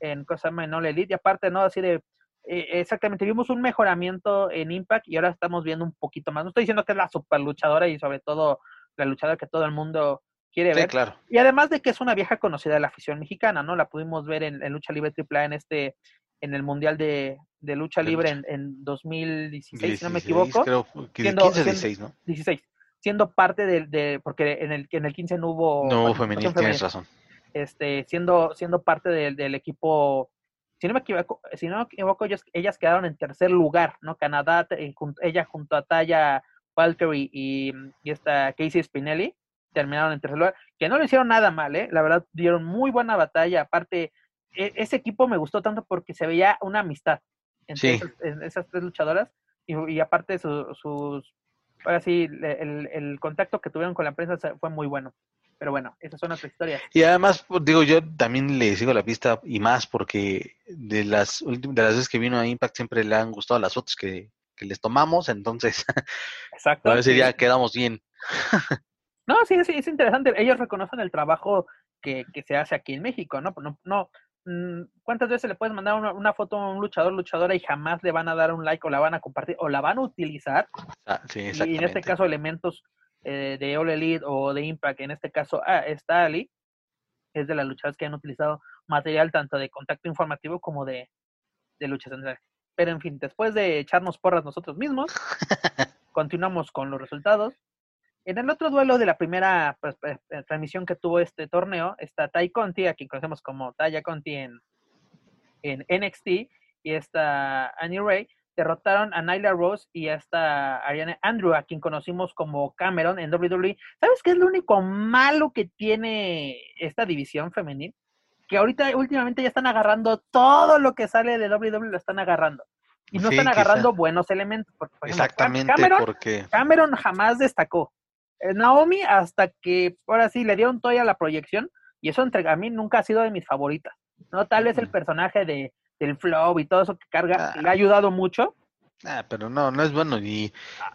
en cosa en All Elite, y aparte, ¿no? Así de, eh, exactamente, vimos un mejoramiento en Impact y ahora estamos viendo un poquito más. No estoy diciendo que es la super luchadora y sobre todo la luchadora que todo el mundo quiere ver. claro. Y además de que es una vieja conocida de la afición mexicana, ¿no? La pudimos ver en, en Lucha Libre AAA en este en el Mundial de, de Lucha Libre en, en 2016, si no me equivoco. Creo que siendo, 15, 16, ¿no? 16. Siendo parte de, de, porque en el, en el 15 no hubo... No hubo femenino, tienes razón. Este, siendo, siendo parte del, del equipo, si no me equivoco, si no me equivoco ellas, ellas quedaron en tercer lugar, ¿no? Canadá, eh, ella junto a Taya Valkyrie y, y esta Casey Spinelli terminaron en tercer lugar, que no lo hicieron nada mal, ¿eh? La verdad, dieron muy buena batalla, aparte ese equipo me gustó tanto porque se veía una amistad entre esas, tres luchadoras y, aparte sus, ahora sí, el, contacto que tuvieron con la prensa fue muy bueno. Pero bueno, esas son otras historias. Y además, pues, digo, yo también le sigo la pista y más porque de las últimas, de las veces que vino a Impact siempre le han gustado las fotos que, les tomamos, entonces Exacto, a si ya quedamos bien. no, sí, sí, es interesante. Ellos reconocen el trabajo que, que se hace aquí en México, ¿no? No, no, ¿cuántas veces le puedes mandar una, foto a un luchador, luchadora y jamás le van a dar un like o la van a compartir o la van a utilizar? Ah, y en este caso elementos eh, de All Elite o de Impact, en este caso ah, está Ali, es de las luchadoras que han utilizado material tanto de contacto informativo como de, de lucha Pero en fin, después de echarnos porras nosotros mismos, continuamos con los resultados. En el otro duelo de la primera pues, pues, eh, transmisión que tuvo este torneo, está Tai Conti, a quien conocemos como Taya Conti en, en NXT, y esta Annie Ray, derrotaron a Nyla Rose y a esta Ariana Andrew, a quien conocimos como Cameron en WWE. ¿Sabes qué es lo único malo que tiene esta división femenil? Que ahorita, últimamente ya están agarrando todo lo que sale de WWE, lo están agarrando. Y no están agarrando buenos elementos. Exactamente, porque... Cameron jamás destacó. Eh, Naomi hasta que ahora sí le dieron toya a la proyección y eso entre a mí nunca ha sido de mis favoritas. No tal vez el personaje de del flow y todo eso que carga le ha ayudado mucho. Ah, pero no, no es bueno y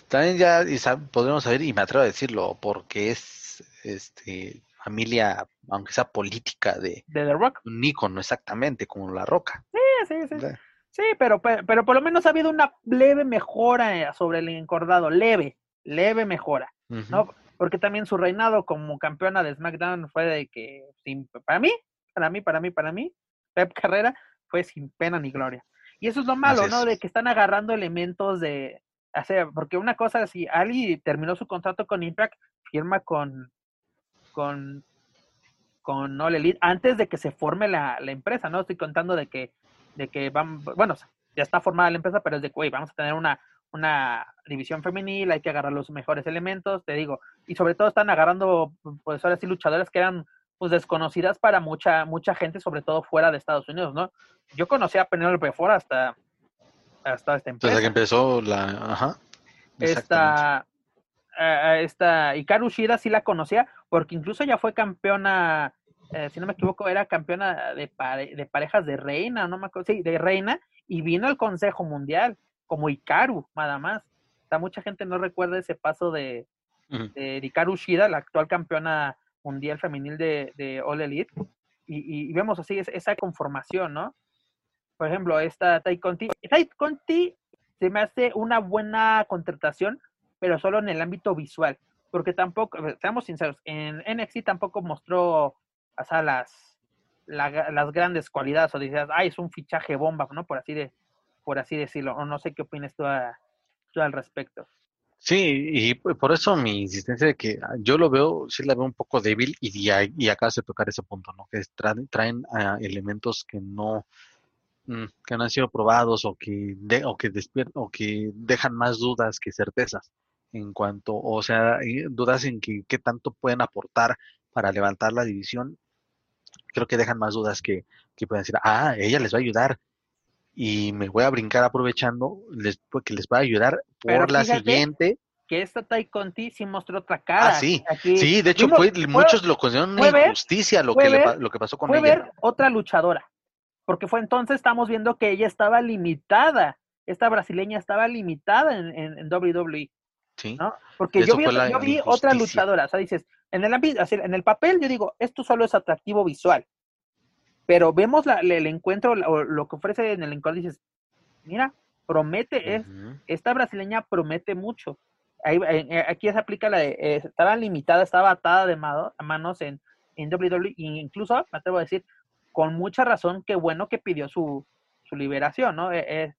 también ya y podremos saber y me atrevo a decirlo porque es este familia, aunque sea política de, de The Rock. Un ícono exactamente como La Roca. Sí, sí, sí. Sí, pero, pero, por lo menos ha habido una leve mejora eh, sobre el encordado, leve, leve mejora. ¿no? Porque también su reinado como campeona de SmackDown fue de que, sin, para mí, para mí, para mí, para mí, Pep Carrera fue sin pena ni gloria. Y eso es lo malo, ¿no? De que están agarrando elementos de, hacer, porque una cosa, si Ali terminó su contrato con Impact, firma con, con, con All Elite antes de que se forme la, la empresa, ¿no? Estoy contando de que, de que van, bueno, ya está formada la empresa, pero es de que, vamos a tener una, una división femenil, hay que agarrar los mejores elementos, te digo, y sobre todo están agarrando, pues ahora sí, luchadoras que eran pues desconocidas para mucha mucha gente, sobre todo fuera de Estados Unidos, ¿no? Yo conocí a Penelope Ford hasta hasta esta empresa. Desde que empezó la... Ajá. Esta, esta Hikaru Shida sí la conocía, porque incluso ya fue campeona, eh, si no me equivoco, era campeona de, pare, de parejas de reina, no me acuerdo, sí, de reina, y vino al Consejo Mundial, como Hikaru, nada más. O sea, mucha gente no recuerda ese paso de, uh -huh. de Hikaru Shida, la actual campeona mundial femenil de, de All Elite, y, y, vemos así es, esa conformación, ¿no? Por ejemplo, esta Tai Conti, Tai Conti se me hace una buena contratación, pero solo en el ámbito visual, porque tampoco, seamos sinceros, en NXT tampoco mostró, o sea, las, la, las grandes cualidades, o dices, ay, es un fichaje bomba, ¿no? Por así de, por así decirlo, o no sé qué opinas tú, a, tú al respecto. Sí, y por eso mi insistencia de que yo lo veo, sí la veo un poco débil y, y acá se tocar ese punto, ¿no? Que traen, traen uh, elementos que no, mm, que no han sido probados o que, de, o, que o que dejan más dudas que certezas en cuanto, o sea, dudas en que qué tanto pueden aportar para levantar la división. Creo que dejan más dudas que, que pueden decir, ah, ella les va a ayudar y me voy a brincar aprovechando les, que les va a ayudar por Pero la siguiente. Que esta Tai Conti sí mostró otra cara. Ah, sí, Aquí, sí, de hecho fue, muchos lo consideran una ver, injusticia lo que, ver, le, lo que pasó con fue ella. ver otra luchadora, porque fue entonces estamos viendo que ella estaba limitada, esta brasileña estaba limitada en, en, en WWE. Sí. ¿no? Porque yo vi, yo vi otra luchadora, o sea, dices, en el, en el papel yo digo, esto solo es atractivo visual, pero vemos la, el encuentro, o lo que ofrece en el encuentro, dices, mira, promete, es, uh -huh. esta brasileña promete mucho. Ahí, eh, aquí se aplica la de, eh, estaba limitada, estaba atada de mano, manos en, en WWE, e incluso, me atrevo a decir, con mucha razón, qué bueno que pidió su, su liberación, ¿no? Eh,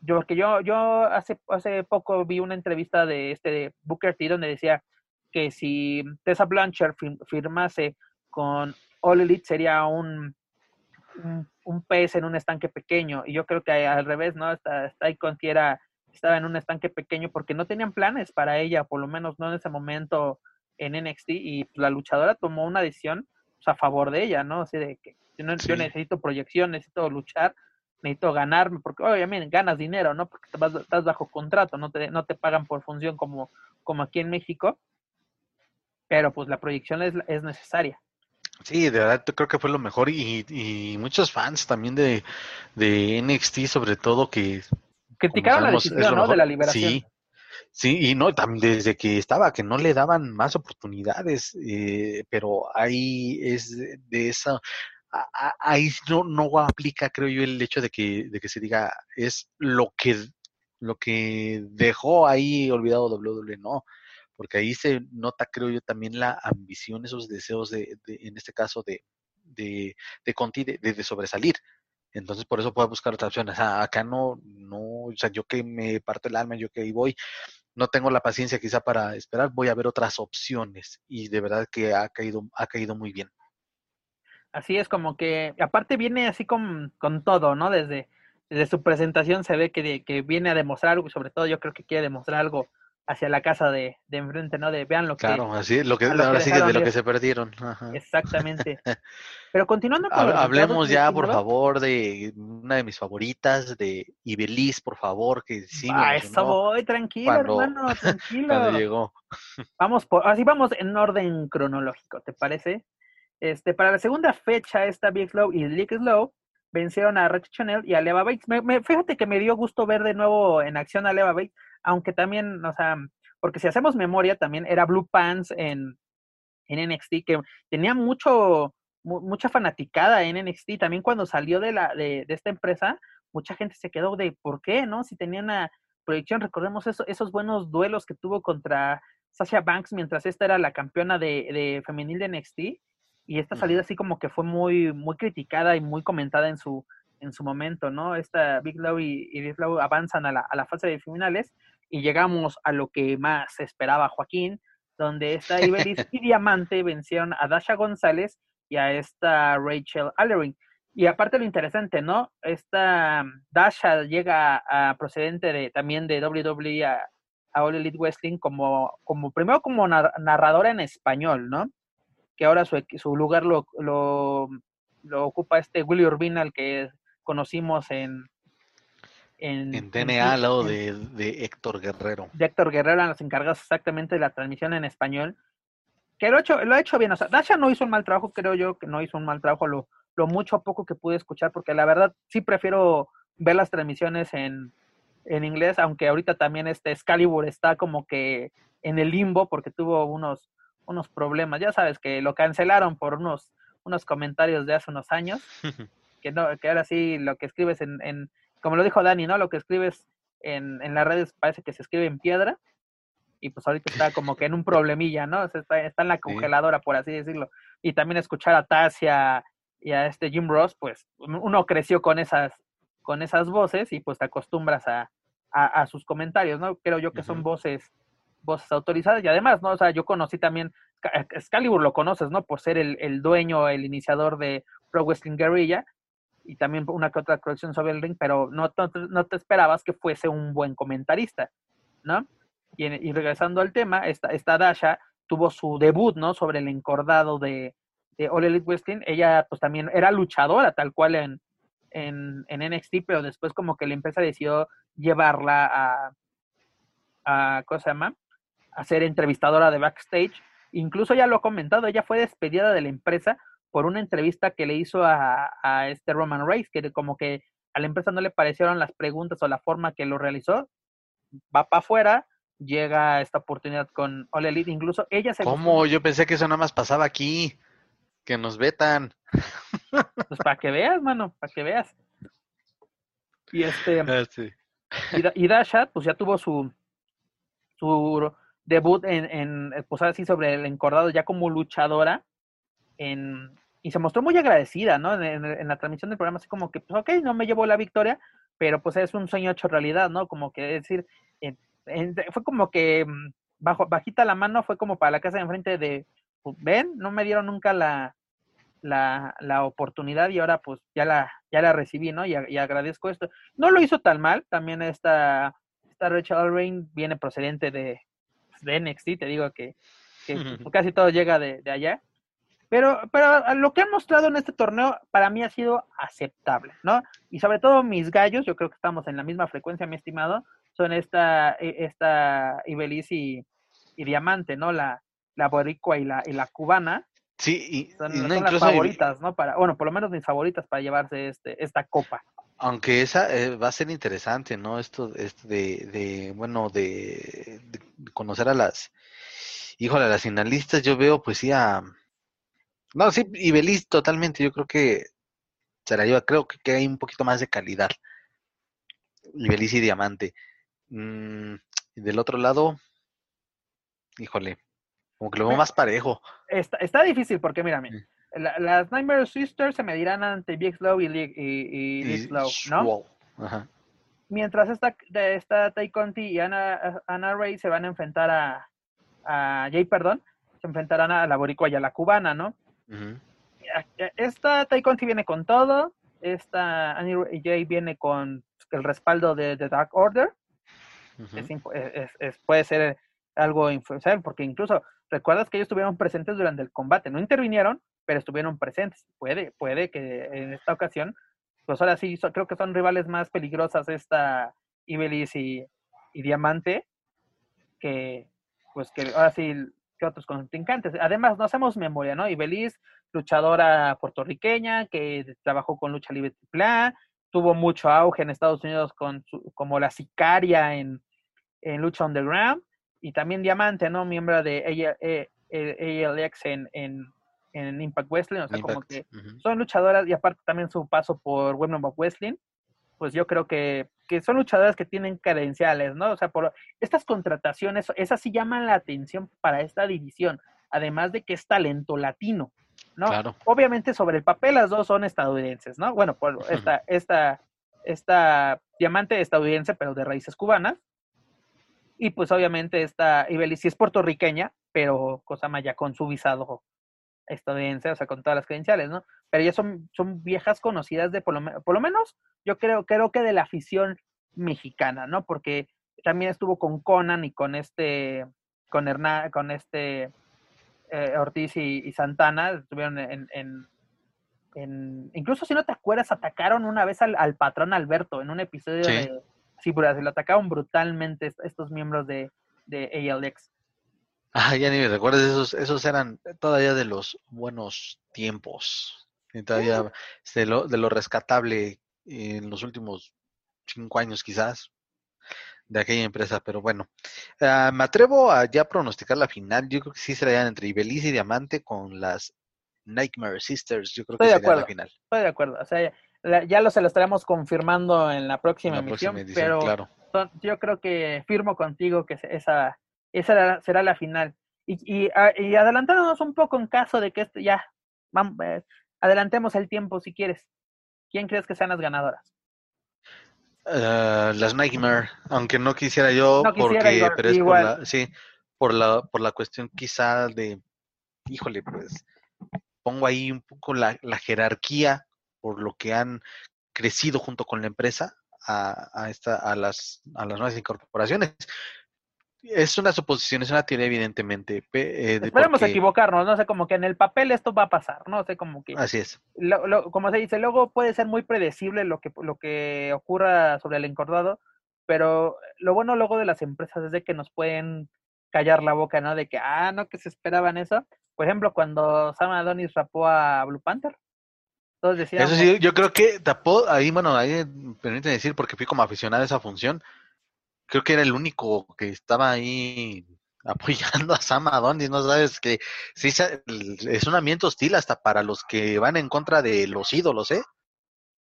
yo, porque yo, yo hace, hace poco vi una entrevista de este de Booker T donde decía que si Tessa Blanchard firmase con All Elite sería un, un, un, pez en un estanque pequeño. Y yo creo que al revés, ¿no? Esta, Conti era, estaba en un estanque pequeño porque no tenían planes para ella, por lo menos no en ese momento en NXT. Y la luchadora tomó una decisión pues, a favor de ella, ¿no? Así de que yo, no, sí. yo necesito proyección, necesito luchar, necesito ganarme, porque obviamente ganas dinero, ¿no? Porque vas, estás bajo contrato, no te, no te pagan por función como, como aquí en México. Pero pues la proyección es, es necesaria. Sí, de verdad creo que fue lo mejor y, y muchos fans también de, de, NXT sobre todo que criticaron sabemos, la decisión ¿no? de la liberación. Sí, sí, y no, también desde que estaba, que no le daban más oportunidades, eh, pero ahí es de, de esa, ahí no, no aplica, creo yo, el hecho de que, de que se diga es lo que, lo que dejó ahí olvidado WWE, no porque ahí se nota, creo yo, también la ambición, esos deseos de, de en este caso, de, de, de Conti, de, de, sobresalir. Entonces, por eso puedo buscar otras opciones. Ah, acá no, no, o sea, yo que me parto el alma, yo que ahí voy, no tengo la paciencia quizá para esperar, voy a ver otras opciones. Y de verdad que ha caído, ha caído muy bien. Así es, como que, aparte viene así con, con todo, ¿no? Desde, desde su presentación se ve que, que viene a demostrar algo, y sobre todo yo creo que quiere demostrar algo hacia la casa de, de enfrente, ¿no? De vean lo que. Claro, así, lo que, ahora que sí que de lo que se perdieron. Ajá. Exactamente. Pero continuando con. Hab, hablemos ya, por favor, de una de mis favoritas, de Ibeliz, por favor, que sí. Ah, eso voy, tranquilo, cuando, hermano, tranquilo. cuando llegó. Vamos por, así vamos en orden cronológico, ¿te parece? Este, para la segunda fecha, esta Big Slow y Lick Slow vencieron a Rachel Chanel y a Leva Bates. Me, me, fíjate que me dio gusto ver de nuevo en acción a Leva Bates aunque también, o sea, porque si hacemos memoria, también era Blue Pants en, en NXT, que tenía mucho, mu mucha fanaticada en NXT. También cuando salió de, la, de, de, esta empresa, mucha gente se quedó de por qué, ¿no? Si tenía una proyección, recordemos eso, esos buenos duelos que tuvo contra Sasha Banks mientras esta era la campeona de, de femenil de NXT. Y esta salida así como que fue muy, muy criticada y muy comentada en su, en su momento, ¿no? Esta Big Low y, y Big avanzan a la, a la fase de finales y llegamos a lo que más esperaba Joaquín, donde esta Ibelis y Diamante vencieron a Dasha González y a esta Rachel Allering. Y aparte lo interesante, ¿no? Esta Dasha llega a, procedente de también de WWE a, a All Elite Wrestling como, como primero como narradora en español, ¿no? Que ahora su, su lugar lo, lo, lo ocupa este Willy Urbina, el que conocimos en, en, en DNA al lado de, de, Héctor Guerrero. De Héctor Guerrero eran los encargados exactamente de la transmisión en español. Que lo ha hecho, lo ha hecho bien. O sea, Dasha no hizo un mal trabajo, creo yo que no hizo un mal trabajo lo, lo mucho o poco que pude escuchar, porque la verdad sí prefiero ver las transmisiones en, en inglés, aunque ahorita también este Excalibur está como que en el limbo porque tuvo unos, unos problemas. Ya sabes que lo cancelaron por unos, unos comentarios de hace unos años, que no, que ahora sí lo que escribes en, en como lo dijo Dani, ¿no? Lo que escribes en, en las redes parece que se escribe en piedra. Y pues ahorita está como que en un problemilla, ¿no? está, está en la congeladora, por así decirlo. Y también escuchar a Tasia y a este Jim Ross, pues uno creció con esas, con esas voces y pues te acostumbras a, a, sus comentarios, ¿no? Creo yo que son voces, voces autorizadas y además, ¿no? O sea, yo conocí también, Excalibur lo conoces, ¿no? Por ser el, el dueño, el iniciador de Pro Wrestling Guerrilla y también una que otra colección sobre el ring, pero no, no, te esperabas que fuese un buen comentarista, ¿no? Y, y regresando al tema, esta, esta Dasha tuvo su debut, ¿no? Sobre el encordado de, de All Elite. Ella, pues también era luchadora, tal cual en, en, en NXT, pero después como que la empresa decidió llevarla a, a ¿cómo se llama? A ser entrevistadora de backstage. Incluso ya lo ha comentado, ella fue despedida de la empresa por una entrevista que le hizo a, a este Roman Reigns, que como que a la empresa no le parecieron las preguntas o la forma que lo realizó. Va para afuera, llega esta oportunidad con All Elite, incluso ella se... ¿Cómo? Yo pensé que eso nada más pasaba aquí, que nos vetan. Pues para que veas, mano, para que veas. Y este... Ah, sí. Y, Dasha, pues ya tuvo su, su debut en, en, pues así sobre el encordado ya como luchadora en, y se mostró muy agradecida, ¿no? En, la transmisión del programa, así como que, pues ok, no me llevó la victoria, pero pues es un sueño hecho realidad, ¿no? Como que decir, fue como que mm, bajo, bajita la mano, fue como para la casa de enfrente de, pues, ven, no me dieron nunca la, la, la, oportunidad y ahora pues ya la, ya la recibí, ¿no? Y, y, agradezco esto. No lo hizo tan mal, también esta, esta Rachel Rain viene procedente de, de NXT, te digo que, que casi todo llega de, de, allá. Pero, pero lo que han mostrado en este torneo para mí ha sido aceptable, ¿no? Y sobre todo mis gallos, yo creo que estamos en la misma frecuencia, mi estimado, son esta, e, esta Ibeliz y, y Diamante, ¿no? La, la boricua y la, y la cubana, Sí, y, son, las favoritas, ¿no? Para, bueno, por lo menos mis favoritas para llevarse este, esta copa. Aunque esa eh, va a ser interesante, ¿no? Esto, esto de, de bueno, de, de, conocer a las, híjole, a las finalistas, yo veo pues sí a, no, sí, y Belis totalmente, yo creo que se la lleva, creo que, que hay un poquito más de calidad. Y Belis y Diamante. Mm, y del otro lado, híjole, como que lo veo más parejo. Está, está difícil porque, mira, la, las Nightmare Sisters se medirán ante Big Slow y, y, y, Slow, ¿no? Ajá. Mientras esta, esta Tai Conti y Ana, Ana Ray se van a enfrentar a, a Jay, perdón, se enfrentarán a la boricua y a la cubana, ¿no? Uh -huh. Esta Conti viene con todo, esta Annie Jay viene con el respaldo de, de Dark Order, uh -huh. es, es, es, puede ser algo influencial, porque incluso recuerdas que ellos estuvieron presentes durante el combate, no intervinieron, pero estuvieron presentes. Puede, puede que en esta ocasión, pues ahora sí, creo que son rivales más peligrosas esta Ibelis y, y, Diamante, que pues que ahora sí que otros contrincantes. Además, no hacemos memoria, ¿no? Ibelis, luchadora puertorriqueña que trabajó con Lucha Libre Triple tuvo mucho auge en Estados Unidos con su, como la sicaria en, en Lucha Underground y también Diamante, ¿no? Miembro de ALX en, en, en Impact Wrestling, o sea, Impact. como que son luchadoras y aparte también su paso por Women of Wrestling, pues yo creo que, que, son luchadoras que tienen credenciales, ¿no? O sea, por estas contrataciones, esas sí llaman la atención para esta división, además de que es talento latino, ¿no? Claro. Obviamente sobre el papel las dos son estadounidenses, ¿no? Bueno, por esta, esta, esta diamante estadounidense, pero de raíces cubanas, y pues obviamente esta Ibeliz sí es puertorriqueña, pero Cosama ya con su visado estadounidense, o sea, con todas las credenciales, ¿no? Pero ellas son, son viejas conocidas de por lo, por lo menos, yo creo, creo que de la afición mexicana, ¿no? Porque también estuvo con Conan y con este, con Hernán, con este eh, Ortiz y, y, Santana, estuvieron en, en, en, incluso si no te acuerdas, atacaron una vez al, al patrón Alberto en un episodio sí. de, sí, se lo atacaron brutalmente estos miembros de, de ALX. Ah, ya ni me recuerdas, esos, esos eran todavía de los buenos tiempos. Y todavía de lo, de lo rescatable en los últimos cinco años quizás de aquella empresa, pero bueno, ah, me atrevo a ya pronosticar la final. Yo creo que sí serían entre Ibeliz y Diamante con las Nightmare Sisters. Yo creo que sería la final. Estoy de acuerdo. O sea, ya, lo se lo estaremos confirmando en la próxima, emisión, pero yo creo que firmo contigo que esa, esa será la final. Y, y, ah, y adelantándonos un poco en caso de que esto ya, vamos, eh, adelantemos el tiempo si quieres. ¿Quién crees que sean las ganadoras? Uh, las Nightmare, aunque no quisiera yo, porque, pero es por la, sí, por la, por la cuestión quizá de, híjole, pues, pongo ahí un poco la, la jerarquía por lo que han crecido junto con la empresa a, a, esta, a, las, a las nuevas incorporaciones. Es una suposición, es una teoría, evidentemente. Eh, Esperemos equivocarnos, no sé, como que en el papel esto va a pasar, no sé, como que. Así es. como se dice, luego puede ser muy predecible lo que, lo que ocurra sobre el encordado, pero lo bueno luego de las empresas es de que nos pueden callar la boca, ¿no? De que, ah, no, que se esperaban eso. Por ejemplo, cuando Sam Adonis rapó a Blue Panther. Todos decían. Eso sí, yo creo que tapó, ahí, bueno, ahí permiten decir, porque fui como aficionado a esa función creo que era el único que estaba ahí apoyando a Sam Adonis, ¿no sabes? Que sí es un ambiente hostil hasta para los que van en contra de los ídolos, ¿eh?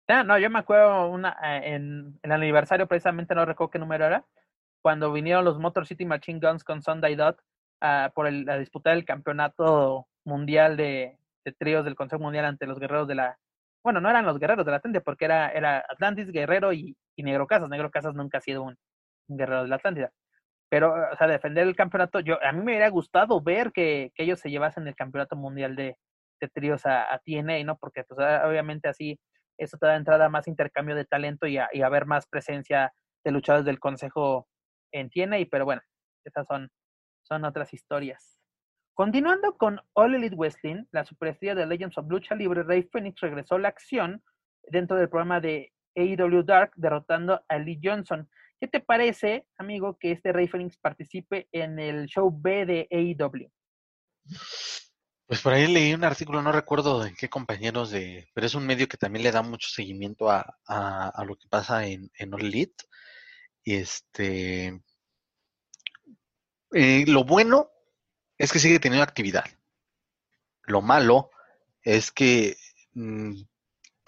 Ah, no, yo me acuerdo una, eh, en, el aniversario, precisamente no recuerdo qué número era, cuando vinieron los Motor City Machine Guns con Sunday Dot uh, por el, la disputa del campeonato mundial de, tríos del Consejo Mundial ante los guerreros de la... Bueno, no eran los guerreros de la Tende, porque era, era Atlantis, Guerrero y, y Negro Casas. Negro Casas nunca ha sido un, Guerrero de la Atlántida. Pero, o sea, defender el campeonato, yo a mí me hubiera gustado ver que, ellos se llevasen el campeonato mundial de, tríos a, TNA, ¿no? Porque, pues, obviamente así, eso te da entrada a más intercambio de talento y a, y a ver más presencia de luchadores del consejo en TNA, pero bueno, esas son, son otras historias. Continuando con All Elite Wrestling, la superestrella de Legends of Lucha Libre, Rey Phoenix, regresó a la acción dentro del programa de AEW Dark, derrotando a Lee Johnson. ¿Qué te parece, amigo, que este Rey Phoenix participe en el show B de AEW? Pues por ahí leí un artículo, no recuerdo de qué compañeros de, pero es un medio que también le da mucho seguimiento a, lo que pasa en, en All Elite. Este, eh, lo bueno es que sigue teniendo actividad. Lo malo es que mm,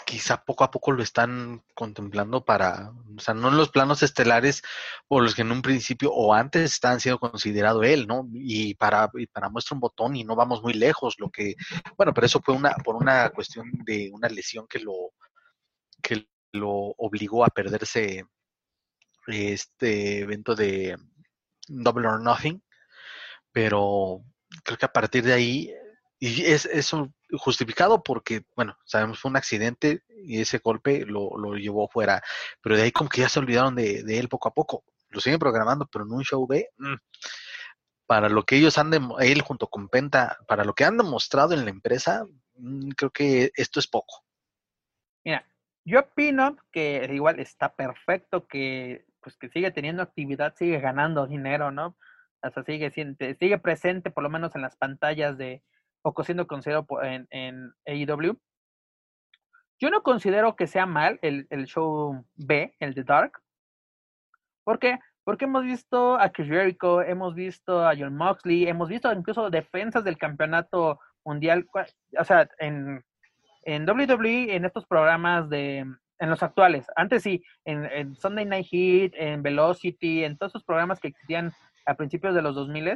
quizá poco a poco lo están contemplando para, o sea, no en los planos estelares por los que en un principio o antes estaban siendo considerado él, ¿no? Y para, y para muestra un botón y no vamos muy lejos, lo que, bueno, pero eso fue una, por una cuestión de una lesión que lo, que lo obligó a perderse este evento de Double or Nothing, pero creo que a partir de ahí y es eso justificado porque, bueno, sabemos fue un accidente y ese golpe lo, lo llevó fuera, pero de ahí como que ya se olvidaron de, de, él poco a poco. Lo siguen programando, pero en un show B, mm, para lo que ellos han, de, él junto con Penta, para lo que han demostrado en la empresa, mm, creo que esto es poco. Mira, yo opino que igual está perfecto que pues que sigue teniendo actividad, sigue ganando dinero, ¿no? Hasta sigue, sigue presente por lo menos en las pantallas de, o siendo considerado en, en AEW. Yo no considero que sea mal el, el, show B, el de Dark. ¿Por qué? Porque hemos visto a Chris Jericho, hemos visto a John Moxley, hemos visto incluso defensas del campeonato mundial, o sea, en, en WWE, en estos programas de, en los actuales, antes sí, en, en Sunday Night Heat, en Velocity, en todos esos programas que existían a principios de los 2000,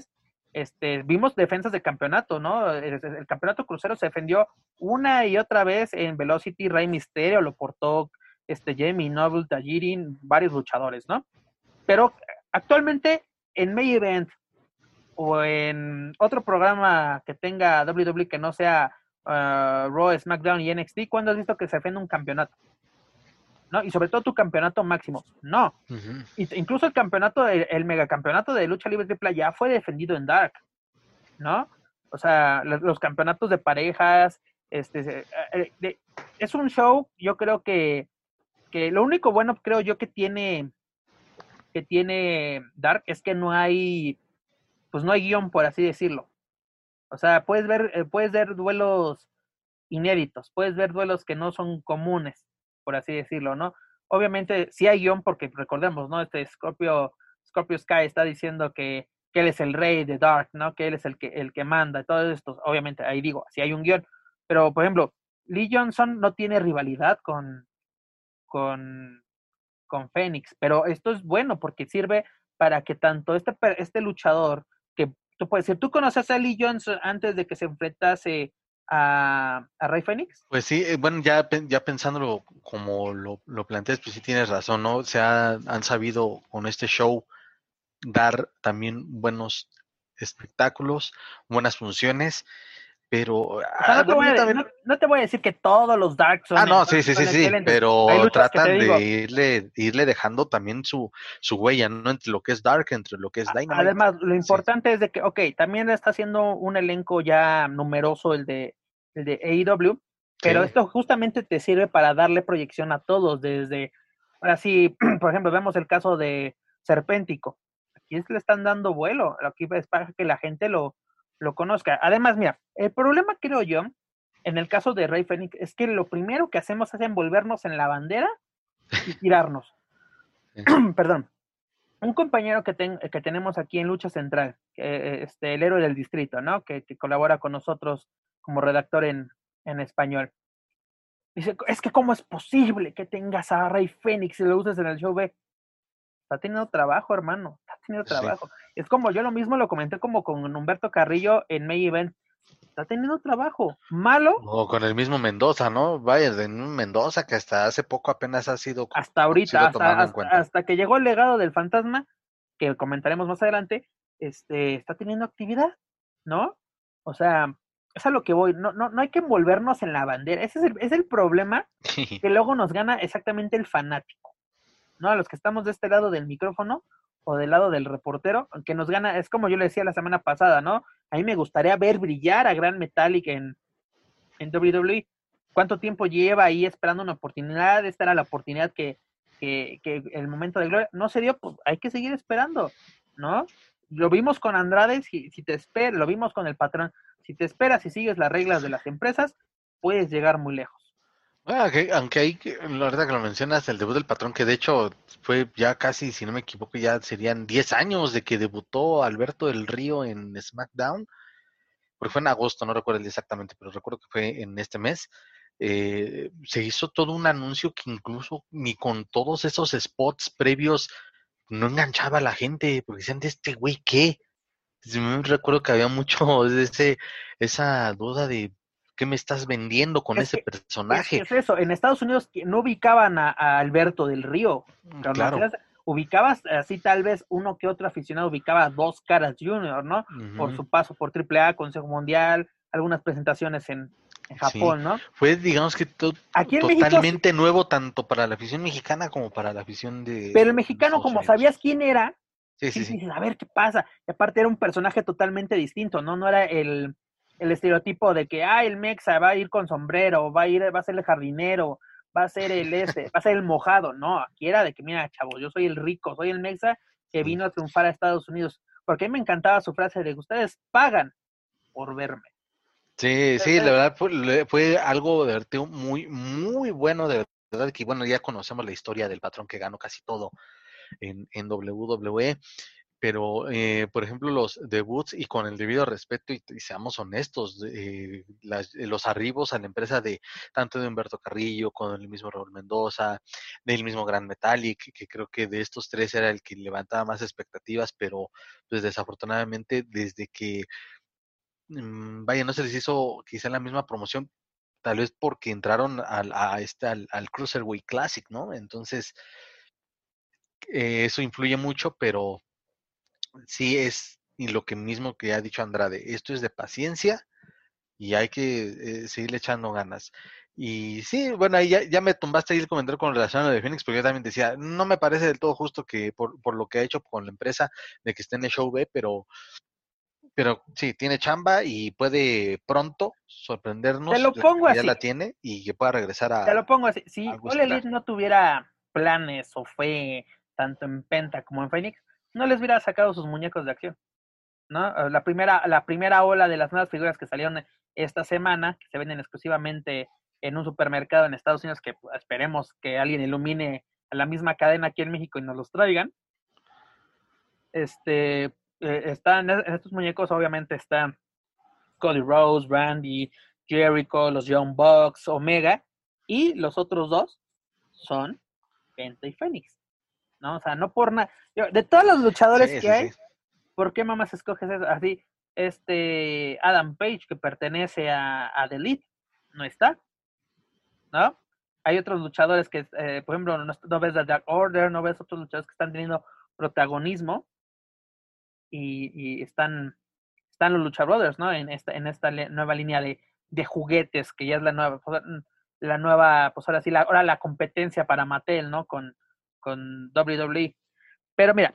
este, vimos defensas de campeonato, ¿no? El, campeonato crucero se defendió una y otra vez en Velocity, Rey Misterio lo portó este, Jamie Noble, Tajirin, varios luchadores, ¿no? Pero actualmente en May Event o en otro programa que tenga WWE que no sea uh, Raw, SmackDown y NXT, ¿cuándo has visto que se defiende un campeonato? ¿No? Y sobre todo tu campeonato máximo. No. Incluso el campeonato, el, megacampeonato de lucha libre triple ya fue defendido en Dark, ¿no? O sea, los, campeonatos de parejas, este, eh, eh, es un show, yo creo que, que lo único bueno creo yo que tiene que tiene Dark es que no hay, pues no hay guion, por así decirlo. O sea, puedes ver, eh, puedes ver duelos inéditos, puedes ver duelos que no son comunes, por así decirlo, ¿no? Obviamente sí hay guion porque recordemos, ¿no? Este Scorpio, Scorpio Sky está diciendo que, que él es el rey de Dark, ¿no? Que él es el que, el que manda, todo esto, obviamente, ahí digo, sí hay un guion, pero por ejemplo, Lee Johnson no tiene rivalidad con, con, con Fénix, pero esto es bueno porque sirve para que tanto este, este luchador, que tú puedes decir, ¿tú conoces a Lee Johnson antes de que se enfrentase a, a Rey Fénix? Pues sí, eh, bueno, ya, ya pensándolo como lo, lo planteas, pues sí tienes razón, ¿no? Se han sabido con este show dar también buenos espectáculos, buenas funciones pero ah, no, te voy a, decir que todos los Dark son Ah, no, sí, sí, sí, sí, pero tratan de irle, irle dejando también su, su huella, ¿no? Entre lo que es Dark, entre lo que es Dynamite. Además, lo importante es de que, ok, también está haciendo un elenco ya numeroso el de, el de AEW, pero esto justamente te sirve para darle proyección a todos, desde, ahora sí, por ejemplo, vemos el caso de Serpéntico, aquí le están dando vuelo, aquí es para que la gente lo, lo conozca. Además, mira, el problema creo yo, en el caso de Rey Fénix, es que lo primero que hacemos es envolvernos en la bandera y tirarnos. Perdón. Un compañero que, que tenemos aquí en Lucha Central, que, este, el héroe del distrito, ¿no? Que, colabora con nosotros como redactor en, en español. Dice, es que cómo es posible que tengas a Rey Fénix y lo uses en el show B. Está teniendo trabajo, hermano. Está teniendo trabajo. Es como yo lo mismo lo comenté como con Humberto Carrillo en May Event. Está teniendo trabajo. Malo. O con el mismo Mendoza, ¿no? Vaya, de Mendoza que hasta hace poco apenas ha sido. Hasta ahorita, hasta, que llegó el legado del fantasma, que comentaremos más adelante, este, está teniendo actividad, ¿no? O sea, es a lo que voy. No, no, no hay que envolvernos en la bandera. Ese es el, es el problema que luego nos gana exactamente el fanático. ¿No? A los que estamos de este lado del micrófono, o del lado del reportero, que nos gana, es como yo le decía la semana pasada, ¿no? A mí me gustaría ver brillar a Gran Metallic en, en WWE. ¿Cuánto tiempo lleva ahí esperando una oportunidad? Esta era la oportunidad que, que, que el momento de gloria no se dio, pues hay que seguir esperando, ¿no? Lo vimos con Andrade, si, si te esperas, lo vimos con el patrón, si te esperas y sigues las reglas de las empresas, puedes llegar muy lejos. Aunque, aunque hay, la verdad que lo mencionas, el debut del patrón, que de hecho fue ya casi, si no me equivoco, ya serían 10 años de que debutó Alberto del Río en SmackDown, porque fue en agosto, no recuerdo exactamente, pero recuerdo que fue en este mes. Eh, se hizo todo un anuncio que incluso ni con todos esos spots previos no enganchaba a la gente, porque decían, ¿de este güey qué? recuerdo que había mucho ese, esa duda de ¿Qué me estás vendiendo con ese personaje? Es, eso, en Estados Unidos no ubicaban a, Alberto del Río. Mm, claro. ubicabas así tal vez uno que otro aficionado ubicaba a dos caras junior, ¿no? Por su paso por AAA, Consejo Mundial, algunas presentaciones en, Japón, ¿no? Fue, digamos que totalmente nuevo tanto para la afición mexicana como para la afición de... Pero el mexicano, como sabías quién era, sí, sí, sí. a ver qué pasa. Y aparte era un personaje totalmente distinto, ¿no? No era el el estereotipo de que, ah, el mexa va a ir con sombrero, va a ir, va a ser el jardinero, va a ser el este, va a ser el mojado. No, aquí era de que, mira, chavo, yo soy el rico, soy el mexa que vino a triunfar a Estados Unidos. Porque a mí me encantaba su frase de que ustedes pagan por verme. Sí, sí, la verdad fue, fue algo de verdad muy, muy bueno, de verdad que bueno, ya conocemos la historia del patrón que ganó casi todo en, en WWE pero eh, por ejemplo los debuts y con el debido respeto y, seamos honestos, eh, los arribos a la empresa de tanto de Humberto Carrillo, con el mismo Raúl Mendoza, del mismo Gran Metallic, que creo que de estos tres era el que levantaba más expectativas, pero pues desafortunadamente desde que, mm, vaya, no se les hizo quizá la misma promoción, tal vez porque entraron al, a este, al, al Cruiserweight Classic, ¿no? Entonces, eh, eso influye mucho, pero sí es, y lo que mismo que ha dicho Andrade, esto es de paciencia y hay que eh, seguirle echando ganas. Y sí, bueno, ahí ya, ya, me tumbaste ahí el comentario con relación a lo de Phoenix, porque yo también decía, no me parece del todo justo que por, por lo que ha hecho con la empresa de que esté en el show B, pero pero sí, tiene chamba y puede pronto sorprendernos. Te lo pongo que así. Ya la tiene y que pueda regresar a. Te lo pongo así. Si Ole no tuviera planes o fe tanto en Penta como en Phoenix, no les hubiera sacado sus muñecos de acción. ¿no? La primera, la primera ola de las nuevas figuras que salieron esta semana, que se venden exclusivamente en un supermercado en Estados Unidos, que pues, esperemos que alguien ilumine a la misma cadena aquí en México y nos los traigan. Este, eh, están, en estos muñecos obviamente están Cody Rose, Randy, Jericho, los Young Bucks, Omega, y los otros dos son Penta y Fénix. ¿No? O sea, no por nada. De todos los luchadores que hay, ¿por qué mamás escoges eso? así? Este Adam Page, que pertenece a, a The Elite, no está. ¿No? Hay otros luchadores que, eh, por ejemplo, no, ves a Dark Order, no ves otros luchadores que están teniendo protagonismo y, están, están los Lucha Brothers, ¿no? En esta, en esta nueva línea de, de juguetes, que ya es la nueva, pues, la nueva, pues ahora sí, la, ahora la competencia para Mattel, ¿no? Con, con WWE. Pero mira,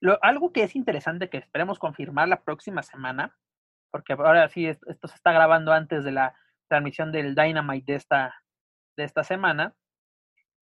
lo, algo que es interesante que esperemos confirmar la próxima semana, porque ahora sí esto se está grabando antes de la transmisión del Dynamite de esta, de esta semana.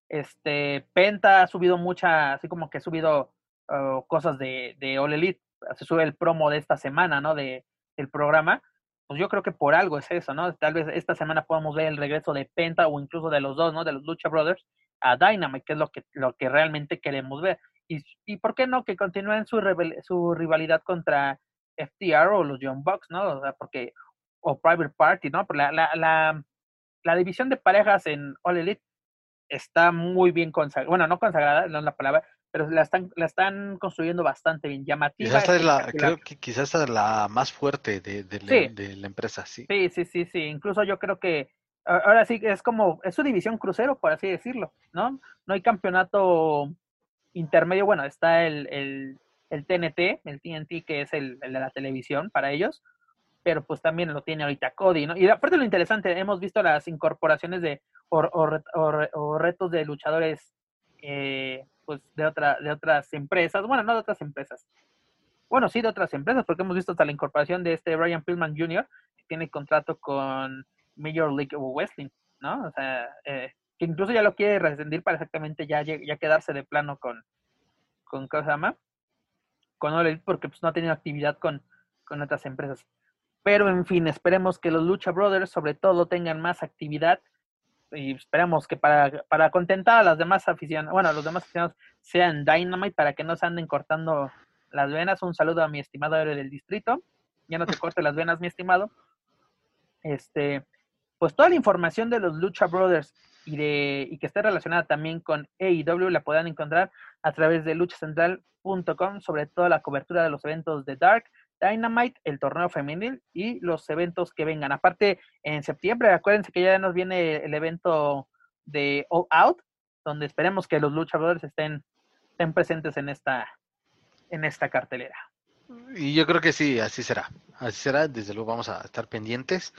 Este, Penta ha subido mucha, así como que ha subido oh, cosas de, de All Elite, se sube el promo de esta semana, ¿no? De, del programa pues yo creo que por algo es eso, ¿no? Tal vez esta semana podamos ver el regreso de Penta o incluso de los dos, ¿no? De los Lucha Brothers a Dynamite, que es lo que, lo que realmente queremos ver. Y, y por qué no que continúen su, su rivalidad contra FTR o los Young Bucks, ¿no? O sea, porque, o Private Party, ¿no? La, la, la, la división de parejas en All Elite está muy bien consagrada, bueno, no consagrada, no es la palabra, pero la están, la están construyendo bastante bien, llamativa. Quizás es la, creo que quizás es la más fuerte de, de, la, empresa, sí. Sí, sí, sí, sí. Incluso yo creo que ahora sí es como, es su división crucero, por así decirlo, ¿no? No hay campeonato intermedio, bueno, está el, el, el TNT, el TNT, que es el, de la televisión para ellos, pero pues también lo tiene ahorita Cody, ¿no? Y aparte lo interesante, hemos visto las incorporaciones de o, o retos de luchadores eh, pues de, otra, de otras empresas, bueno, no de otras empresas, bueno, sí de otras empresas, porque hemos visto hasta la incorporación de este Brian Pillman Jr., que tiene contrato con Major League Wrestling, ¿no? O sea, eh, que incluso ya lo quiere rescindir para exactamente ya, ya quedarse de plano con, con ¿cómo se llama? Con All porque pues no ha tenido actividad con, con otras empresas. Pero en fin, esperemos que los Lucha Brothers sobre todo tengan más actividad y esperamos que para, para contentar a las demás aficionados, bueno, a los demás aficionados sean Dynamite para que no se anden cortando las venas. Un saludo a mi estimado del distrito. Ya no te corte las venas, mi estimado. Este, pues toda la información de los Lucha Brothers y de y que esté relacionada también con AEW la puedan encontrar a través de luchacentral.com, sobre todo la cobertura de los eventos de Dark, Dynamite, el torneo femenil y los eventos que vengan. Aparte, en septiembre, acuérdense que ya nos viene el evento de All Out, donde esperemos que los luchadores estén, estén presentes en esta, en esta cartelera. Y yo creo que sí, así será. Así será, desde luego vamos a estar pendientes,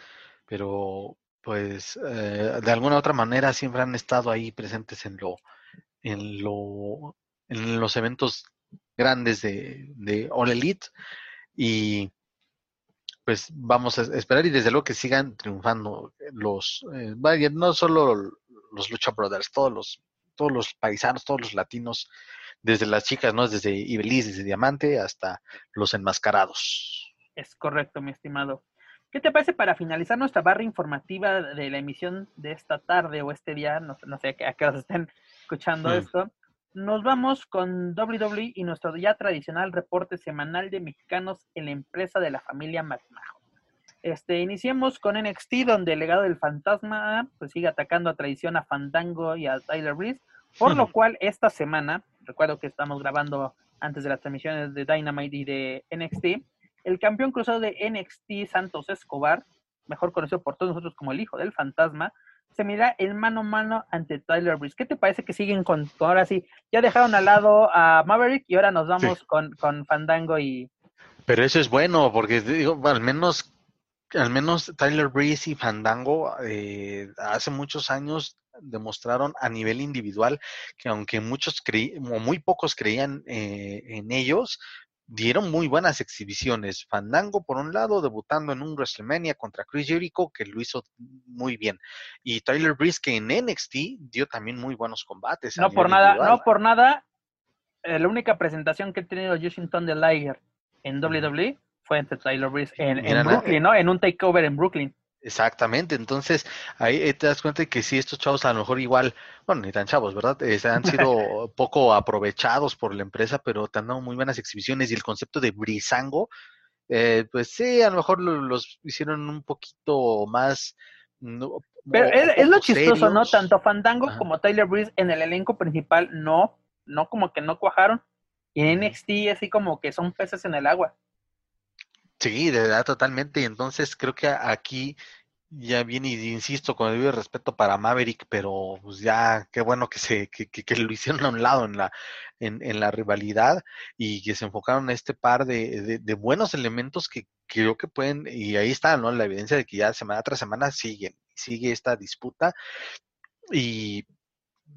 pero pues eh, de alguna u otra manera siempre han estado ahí presentes en lo, en lo, en los eventos grandes de, All Elite y pues vamos a esperar y desde luego que sigan triunfando los, eh, no solo los Lucha Brothers, todos los, todos los paisanos, todos los latinos, desde las chicas, ¿no? Desde Ibeliz, desde Diamante hasta los enmascarados. Es correcto, mi estimado. ¿Qué te parece para finalizar nuestra barra informativa de la emisión de esta tarde o este día? No, sé a qué hora estén escuchando mm. esto nos vamos con WWE y nuestro ya tradicional reporte semanal de mexicanos en la empresa de la familia McMahon. Este, iniciemos con NXT, donde el legado del fantasma pues, sigue atacando a traición a Fandango y a Tyler Breeze, por lo cual esta semana, recuerdo que estamos grabando antes de las transmisiones de Dynamite y de NXT, el campeón cruzado de NXT Santos Escobar, mejor conocido por todos nosotros como el hijo del fantasma, se mira el mano a mano ante Tyler Breeze. ¿Qué te parece que siguen con, ahora sí, ya dejaron al lado a Maverick y ahora nos vamos con, con Fandango y... Pero eso es bueno, porque digo, al menos, al menos Tyler Breeze y Fandango eh, hace muchos años demostraron a nivel individual que aunque muchos creí, o muy pocos creían eh, en ellos, dieron muy buenas exhibiciones. Fandango, por un lado, debutando en un WrestleMania contra Chris Jericho, que lo hizo muy bien. Y Tyler Breeze, que en NXT dio también muy buenos combates. No por nada, no por nada, eh, la única presentación que ha tenido Justin Thunder Liger en WWE fue entre Tyler Breeze en, en Brooklyn, ¿no? En un takeover en Brooklyn. Exactamente, entonces ahí te das cuenta de que sí, estos chavos a lo mejor igual, bueno, ni tan chavos, ¿verdad? Eh, han sido poco aprovechados por la empresa, pero te han dado muy buenas exhibiciones y el concepto de brisango, eh, pues sí, a lo mejor los hicieron un poquito más... pero es, lo chistoso, ¿no? Tanto Fandango como Tyler Breeze en el elenco principal no, no como que no cuajaron. Y en NXT así como que son peces en el agua. Sí, de verdad, totalmente. Entonces creo que aquí ya viene, y insisto, con el respeto para Maverick, pero pues ya qué bueno que se que, que, lo hicieron a un lado en la en, en, la rivalidad y que se enfocaron en este par de, de, buenos elementos que, creo que pueden, y ahí está, ¿no? La evidencia de que ya semana tras semana siguen, sigue esta disputa y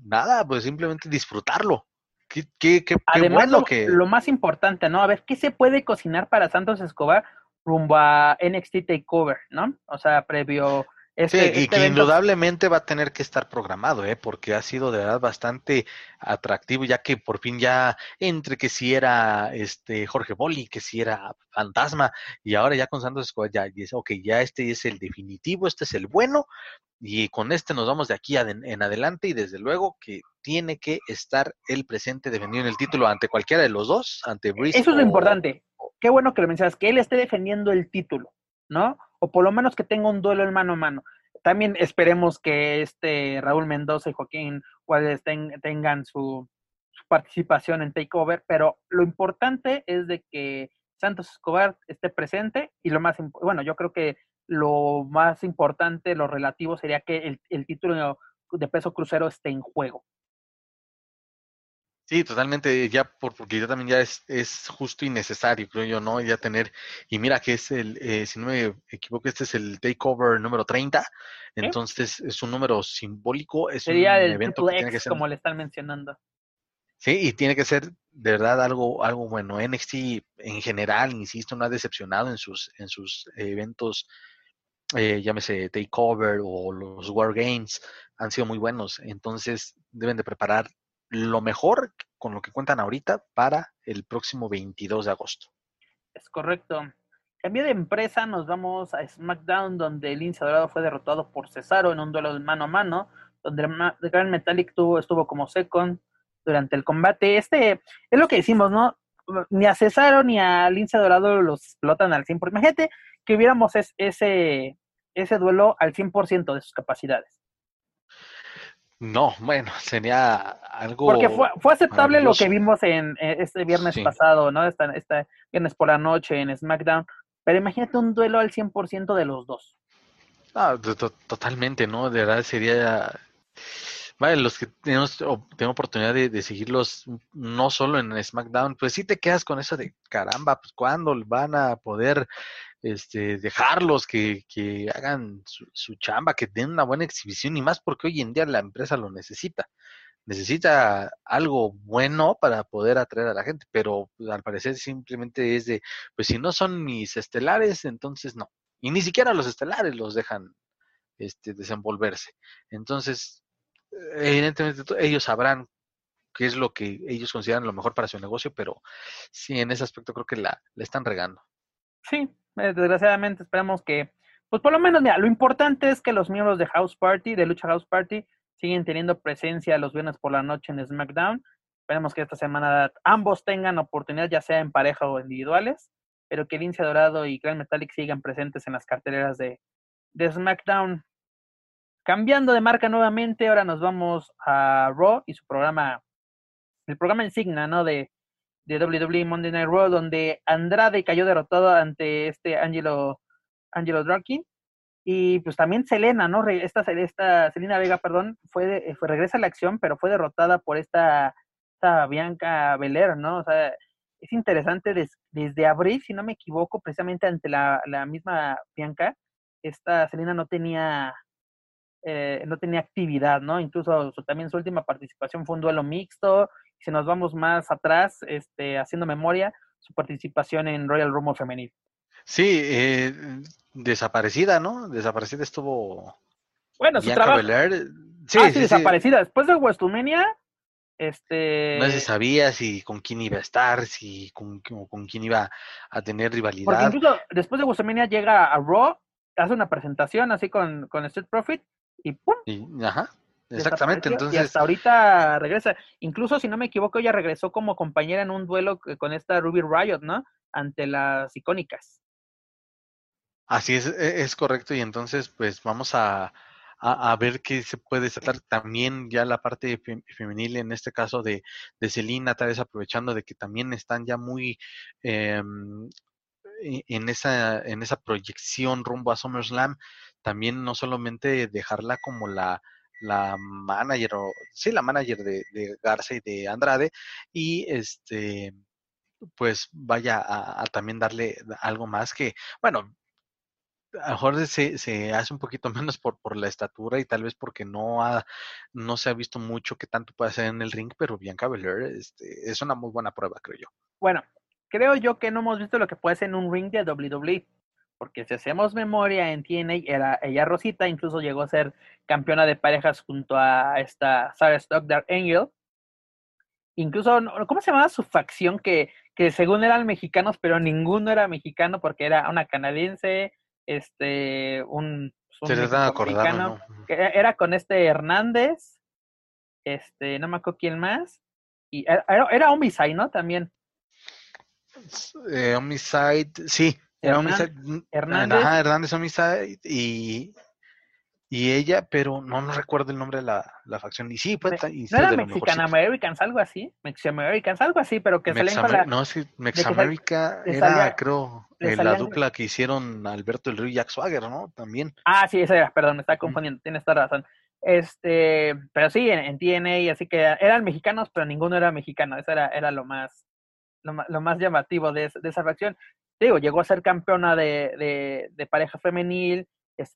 nada, pues simplemente disfrutarlo. Qué, qué, qué, Además, lo, que... lo más importante, ¿no? A ver, ¿qué se puede cocinar para Santos Escobar rumbo a NXT Takeover, ¿no? O sea, previo... Este, sí, y este que indudablemente va a tener que estar programado, ¿eh? porque ha sido de verdad bastante atractivo, ya que por fin ya entre que si era este Jorge Boli, que si era Fantasma, y ahora ya con Santos Escobar ya dice, ok, ya este es el definitivo, este es el bueno, y con este nos vamos de aquí en adelante, y desde luego que tiene que estar el presente defendiendo el título ante cualquiera de los dos, ante Brice. Eso es lo importante qué bueno que lo mencionas, que él esté defendiendo el título, ¿no? O por lo menos que tenga un duelo en mano a mano. También esperemos que este Raúl Mendoza y Joaquín Juárez tengan su, participación en Takeover, pero lo importante es de que Santos Escobar esté presente y lo más, bueno, yo creo que lo más importante, lo relativo sería que el, el título de peso crucero esté en juego. Sí, totalmente, ya por, porque ya también ya es, es justo y necesario, creo yo, ¿no? Ya tener, y mira que es el, eh, si no me equivoco, este es el takeover número 30, entonces es un número simbólico, es Sería un el evento que tiene que ser, como le están mencionando. Sí, y tiene que ser de verdad algo, algo bueno. NXT en general, insisto, no ha decepcionado en sus, en sus eventos, eh, llámese Takeover o los War Games, han sido muy buenos. Entonces deben de preparar lo mejor con lo que cuentan ahorita para el próximo 22 de agosto. Es correcto. Cambio de empresa, nos vamos a SmackDown, donde el Lince Dorado fue derrotado por Cesaro en un duelo de mano a mano, donde el Gran Metallic tuvo, estuvo como second durante el combate. Este es lo que decimos, ¿no? Ni a Cesaro ni a Lince Dorado los explotan al 100%. Imagínate que hubiéramos ese, ese duelo al 100% de sus capacidades. No, bueno, sería algo. Porque fue, fue aceptable lo que vimos en, eh, este viernes pasado, ¿no? Este, este, viernes por la noche en SmackDown. Pero imagínate un duelo al 100% de los dos. Ah, totalmente, ¿no? De verdad sería. Vale, los que tenemos, tengo oportunidad de, de, seguirlos no solo en SmackDown, pues sí te quedas con eso de caramba, pues cuándo van a poder este, dejarlos que, que hagan su, chamba, que den una buena exhibición y más porque hoy en día la empresa lo necesita. Necesita algo bueno para poder atraer a la gente, pero pues, al parecer simplemente es de, pues si no son mis estelares, entonces no. Y ni siquiera los estelares los dejan este, desenvolverse. Entonces, evidentemente ellos sabrán qué es lo que ellos consideran lo mejor para su negocio, pero sí, en ese aspecto creo que la, la están regando. Sí, eh, desgraciadamente esperamos que, pues por lo menos, mira, lo importante es que los miembros de House Party, de Lucha House Party, siguen teniendo presencia los viernes por la noche en SmackDown. Esperemos que esta semana ambos tengan oportunidad, ya sea en pareja o individuales, pero que Lince Dorado y Grand Metallic sigan presentes en las carteleras de, de SmackDown. Cambiando de marca nuevamente, ahora nos vamos a Raw y su programa, el programa insignia, ¿no? De, de WWE Monday Night Raw, donde Andrade cayó derrotado ante este Angelo, Angelo Drakin. Y pues también Selena, ¿no? Esta, esta Selena Vega, perdón, fue, fue regresa a la acción, pero fue derrotada por esta, esta Bianca Belair, ¿no? O sea, es interesante desde abril, si no me equivoco, precisamente ante la, la misma Bianca, esta Selena no tenía eh, no tenía actividad, ¿no? Incluso también su última participación fue un duelo mixto si nos vamos más atrás, este, haciendo memoria, su participación en Royal Rumble Femenil. Sí, eh, desaparecida, ¿no? Desaparecida estuvo. Bueno, su trabajo. Sí, ah, sí, desaparecida. Después de WrestleMania, Este... No se sabía si con quién iba a estar, si con, con quién iba a tener rivalidad. Porque incluso después de WrestleMania llega a Raw, hace una presentación así con, con Street Profit y ¡pum! ajá, exactamente. Entonces... Y hasta ahorita regresa. Incluso, si no me equivoco, ella regresó como compañera en un duelo con esta Ruby Riot, ¿no? Ante las icónicas. Así es, e, es correcto. Y entonces, pues vamos a, a, ver qué se puede tratar también ya la parte femenil, en este caso de, de Celina, tal vez aprovechando de que también están ya muy em, e, en, esa, en esa proyección rumbo a SummerSlam, también no solamente dejarla como la, la manager, o, sí, la manager de, de Garza y de Andrade, y este pues vaya a, también darle algo más que, bueno, a mejor se, se, hace un poquito menos por, por la estatura y tal vez porque no ha, no se ha visto mucho que tanto puede hacer en el ring, pero Bianca Belair este, es una muy buena prueba, creo yo. Bueno, creo yo que no hemos visto lo que puede ser en un ring de WWE, porque si hacemos memoria en TNA, era ella Rosita, incluso llegó a ser campeona de parejas junto a esta Sarah Stockdale Angel. Incluso, ¿cómo se llamaba su facción? Que, que según eran mexicanos, pero ninguno era mexicano porque era una canadiense, este, un, pues, un que era con este Hernández, este, no me acuerdo quién más, y era, era Homicide, ¿no? También. Eh, homicide, sí, era Homicide. Hernández. Ajá, Hernández Homicide y y ella, pero no, no recuerdo el nombre de la, la facción. Y sí, pues. Y ¿No era Mexican Americans, algo así? Mexican Americans, algo así, pero que salían con la. No, sí, Mex America era, creo, eh, la dupla que hicieron Alberto el Río y Jack Swagger, ¿no? También. Ah, sí, esa era, perdón, me estaba confundiendo, tienes toda razón. Este, pero sí, en, en, TNA, así que eran mexicanos, pero ninguno era mexicano. Eso era, era lo más, lo, lo más llamativo de, de esa facción. Digo, llegó a ser campeona de, de, de pareja femenil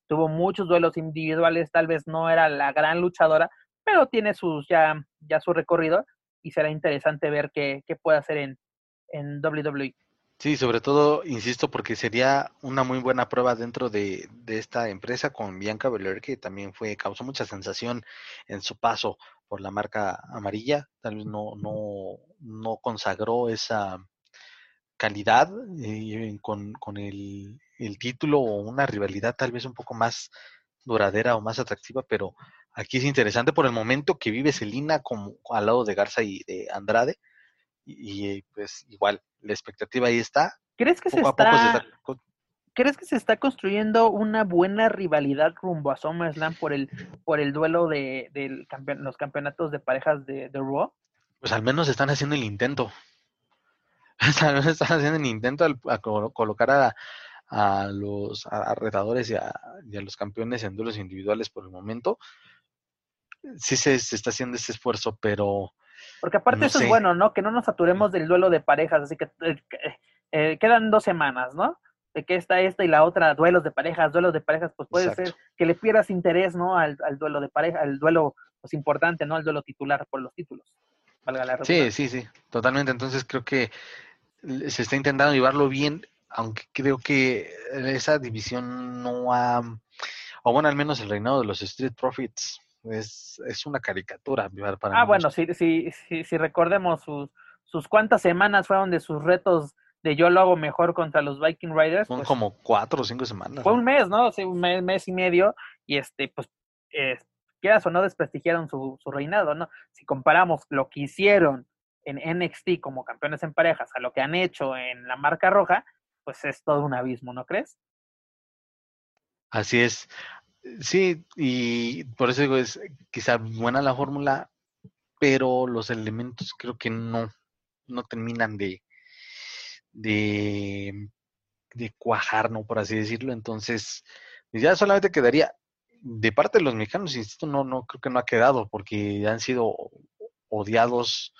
tuvo muchos duelos individuales, tal vez no era la gran luchadora, pero tiene sus ya, ya su recorrido y será interesante ver qué, qué puede hacer en, en WWE. Sí, sobre todo, insisto, porque sería una muy buena prueba dentro de, de, esta empresa con Bianca Belair, que también fue, causó mucha sensación en su paso por la marca amarilla, tal vez no, no, no consagró esa calidad eh, con, con el, el título o una rivalidad tal vez un poco más duradera o más atractiva, pero aquí es interesante por el momento que vive Celina como al lado de Garza y de Andrade y, pues igual la expectativa ahí está. ¿Crees que se está, ¿Crees que se está construyendo una buena rivalidad rumbo a SummerSlam por el por el duelo de, los campeonatos de parejas de, de Raw? Pues al menos están haciendo el intento. Están haciendo el intento a colocar a, a los a retadores y a, los campeones en duelos individuales por el momento. Sí se, está haciendo este esfuerzo, pero... Porque aparte eso es bueno, ¿no? Que no nos saturemos del duelo de parejas, así que eh, eh, quedan dos semanas, ¿no? De que está esta y la otra, duelos de parejas, duelos de parejas, pues puede ser que le pierdas interés, ¿no? Al, al, duelo de pareja, al duelo pues, importante, ¿no? Al duelo titular por los títulos. Valga la sí, sí, sí, totalmente. Entonces creo que se está intentando llevarlo bien aunque creo que esa división no ha, o bueno, al menos el reinado de los Street Profits es, es una caricatura. Para ah, bueno, si, si, si, si, recordemos sus, sus cuántas semanas fueron de sus retos de yo lo hago mejor contra los Viking Riders. Son pues como cuatro o cinco semanas. Fue un mes, ¿no? Sí, un mes, mes y medio, y este, pues, eh, quieras o no, desprestigiaron su, su reinado, ¿no? Si comparamos lo que hicieron en NXT como campeones en parejas a lo que han hecho en la marca roja, pues es todo un abismo, ¿no crees? Así es. Sí, y por eso digo, es quizá buena la fórmula, pero los elementos creo que no, no terminan de, de, cuajar, ¿no? Por así decirlo. Entonces, ya solamente quedaría, de parte de los mexicanos, insisto, no, no creo que no ha quedado, porque han sido odiados,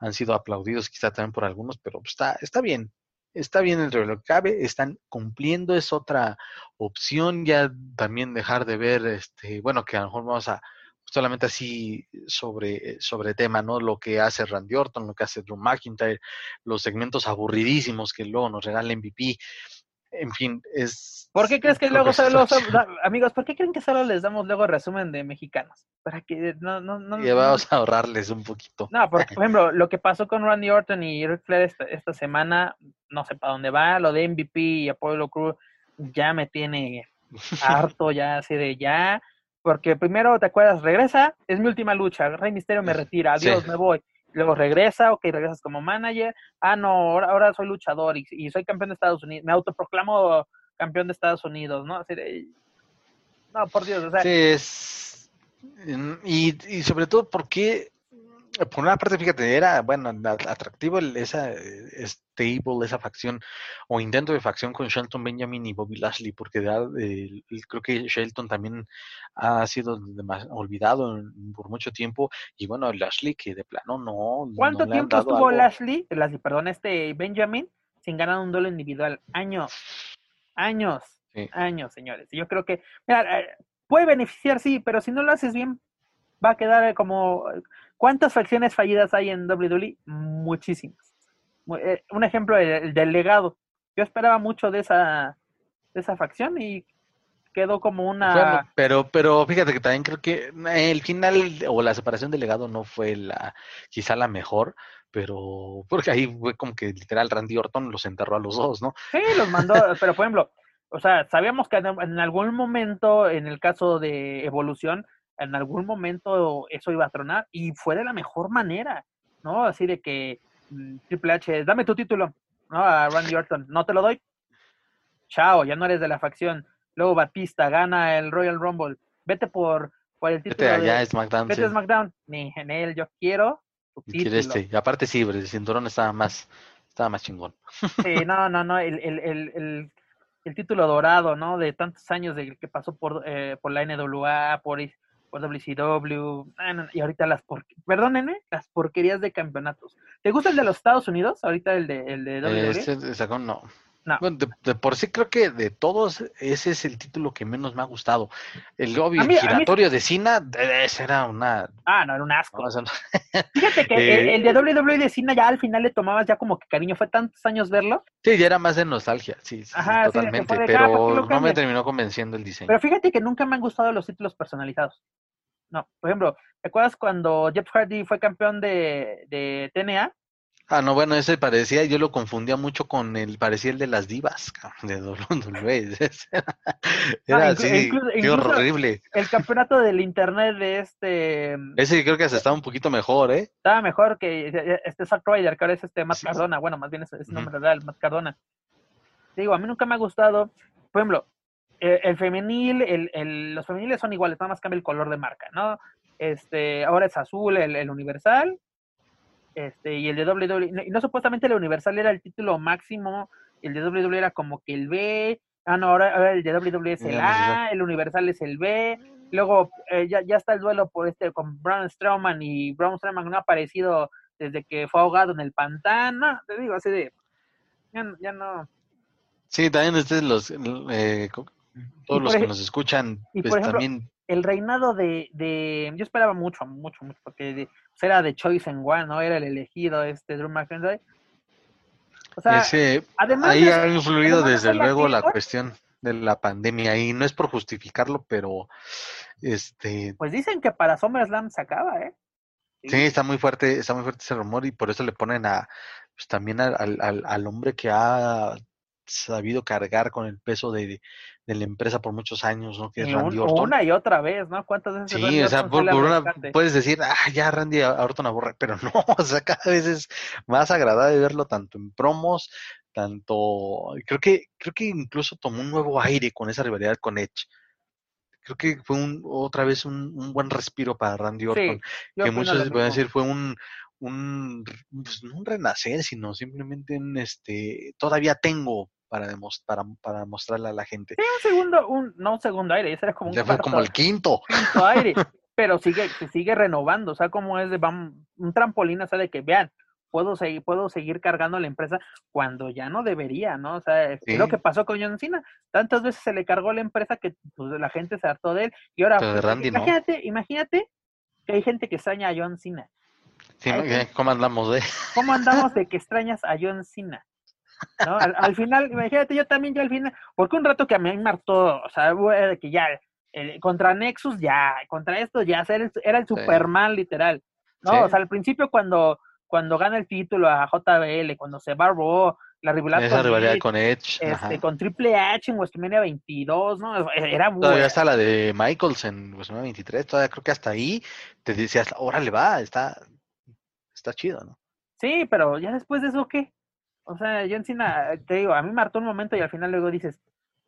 han sido aplaudidos quizá también por algunos, pero está, está bien está bien dentro de lo que cabe, están cumpliendo, es otra opción, ya también dejar de ver, este, bueno, que a lo mejor vamos a solamente así sobre, sobre tema, ¿no? Lo que hace Randy Orton, lo que hace Drew McIntyre, los segmentos aburridísimos que luego nos regala MVP. En fin, es... ¿Por qué crees que luego solo, amigos, por qué creen que solo les damos luego resumen de mexicanos? Para que no, no, no. Y vamos a ahorrarles un poquito. No, porque, por ejemplo, lo que pasó con Randy Orton y Ric Flair esta, esta semana, no sé para dónde va, lo de MVP y Apollo Crew ya me tiene harto, ya así de ya, porque primero, ¿te acuerdas? Regresa, es mi última lucha, Rey Misterio me retira, adiós, Sí. me voy. Luego regresa, ok, regresas como manager, ah, no, ahora, ahora soy luchador y, soy campeón de Estados Unidos, me autoproclamo campeón de Estados Unidos, ¿no? Así de, no, por Dios, o sea, es... Y, y sobre todo porque, por una parte, fíjate, era, bueno, atractivo el- esa eh, stable, esa facción, o intento de facción con Shelton Benjamin y Bobby Lashley, porque da, eh, creo que Shelton también ha sido olvidado en- por mucho tiempo, y bueno, Lashley que de plano no... ¿Cuánto no le han tiempo estuvo algo. Lashley, Lashley, perdón, este Benjamin, sin ganar un duelo individual? Años, años, Sí. años, señores. Yo creo que, mira, eh, puede beneficiar, sí, pero si no lo haces bien, va a quedar como... ¿Cuántas facciones fallidas hay en WWE? Muchísimas. Mu- eh, Un ejemplo, el, el del legado. Yo esperaba mucho de esa, de esa facción y quedó como una... Pero, pero fíjate que también creo que el final o la separación del legado no fue la, quizá la mejor, pero porque ahí fue como que literal Randy Orton los enterró a los dos, ¿no? Sí, los mandó, pero por ejemplo, o sea, sabíamos que en algún momento, en el caso de Evolución, en algún momento eso iba a tronar y fue de la mejor manera, ¿no? Así de que mm, Triple H, dame tu título, ¿no? A Randy Orton, no te lo doy. Chao, ya no eres de la facción. Luego Batista gana el Royal Rumble. Vete por, por el título. Vete allá, de, SmackDown. vete sí. a SmackDown. Ni en él, yo quiero tu título. este. Y aparte sí, pero el cinturón estaba más, estaba más chingón. Sí, no, no, no, el, el, el, el, el título dorado, ¿no? De tantos años de que pasó por, eh, por la NWA, por, WCW, y ahorita las por, perdónenme, las porquerías de campeonatos. ¿Te gusta el de los Estados Unidos? Ahorita el de, el de WWE. Este no. No. Bueno, de, de por sí creo que de todos ese es el título que menos me ha gustado. El A mí- a mí- giratorio de Cena, eh, ese era una... Ah, no, era un asco. no, Fíjate que Eh, el, el de WWE de Cena ya al final le tomabas ya como que cariño, fue tantos años verlo. Sí, ya era más de nostalgia, sí, sí, Ajá, totalmente, de, ah, ¿por qué lo pero no me terminó convenciendo el diseño. Pero fíjate que nunca me han gustado los títulos personalizados. No, por ejemplo, ¿te acuerdas cuando Jeff Hardy fue campeón de, de TNA? Ah, no, bueno, ese parecía, yo lo confundía mucho con el, parecía el de las divas, de WWE. Era, inclu- así, incluso- qué incluso- horrible. el campeonato del internet de este Ese creo que estaba un poquito mejor, ¿eh? estaba mejor que este Zack Ryder, que ahora es este Matt Sí. Cardona. Bueno, más bien es, es nombre real, Matt Cardona. Digo, a mí nunca me ha gustado. Por ejemplo, eh, el femenil, el, el- los femeniles son iguales, nada más cambia el color de marca, ¿no? Este, ahora es azul el, el universal. Este, y el de WWE, y no, no supuestamente el universal era el título máximo, el de WWE era como que el B, ah no, ahora, ahora el de WWE es el. A, el universal es el B, luego eh, ya, ya está el duelo por este con Braun Strowman y Braun Strowman no ha aparecido desde que fue ahogado en el pantano, te digo, así de, ya, no- ya no, Sí, también ustedes los, eh, todos los que nos escuchan, pues ejemplo, también, el reinado de, de yo esperaba mucho, mucho, mucho, porque de- pues era de Choice en One, ¿no? Era el elegido este Drew McIntyre. O sea, ese, además ahí de- ha influido además desde luego la cuestión de la pandemia y no es por justificarlo, pero este pues dicen que para SummerSlam se acaba, ¿eh? Sí, está muy fuerte, está muy fuerte ese rumor y por eso le ponen a, pues también al, al- al hombre que ha sabido cargar con el peso de, de la empresa por muchos años, ¿no? Que es Y Randy un- Orton. una y otra vez, ¿no? ¿Cuántas veces Sí, Randy o sea, por, por una puedes decir, ah, ya Randy Orton aburre, pero no, o sea, cada vez es más agradable verlo tanto en promos, tanto, creo que, creo que incluso tomó un nuevo aire con esa rivalidad con Edge. Creo que fue un, otra vez un, un buen respiro para Randy Orton Sí, que muchos pueden decir fue un, un, pues, no un renacer, sino simplemente un, este, todavía tengo para, demos- para, para mostrarle a la gente. Sí, un segundo, un, no un segundo aire, ese era como un Ya fue cuarto, como el quinto. quinto aire, pero sigue, se sigue renovando, o sea, como es de, vamos, un trampolín, o sea, de que vean, puedo seguir, puedo seguir cargando la empresa cuando ya no debería, ¿no? O sea, es Sí. lo que pasó con John Cena. Tantas veces se le cargó la empresa que pues, la gente se hartó de él. Y ahora, de pues, Randy no. imagínate, imagínate que hay gente que extraña a John Cena. Sí. ¿Cómo andamos, eh? ¿Cómo andamos de que extrañas a John Cena? ¿No? Al, final, imagínate, yo también, yo al final, porque un rato que a mí me hartó, o sea, que ya, contra Nexus ya, contra esto ya, era el, Superman literal, ¿no? O sea, al principio cuando, cuando gana el título a JBL, cuando se barbó, la rivalidad, con, Edge, este, con Triple H en WrestleMania 22, ¿no? Era buena. Todavía está la de Michaels en WrestleMania 23, todavía creo que hasta ahí te decías, órale va, está, está chido, ¿no? Sí, pero ya después de eso, ¿qué? O sea, yo en Cena, te digo, a mí me hartó un momento y al final luego dices,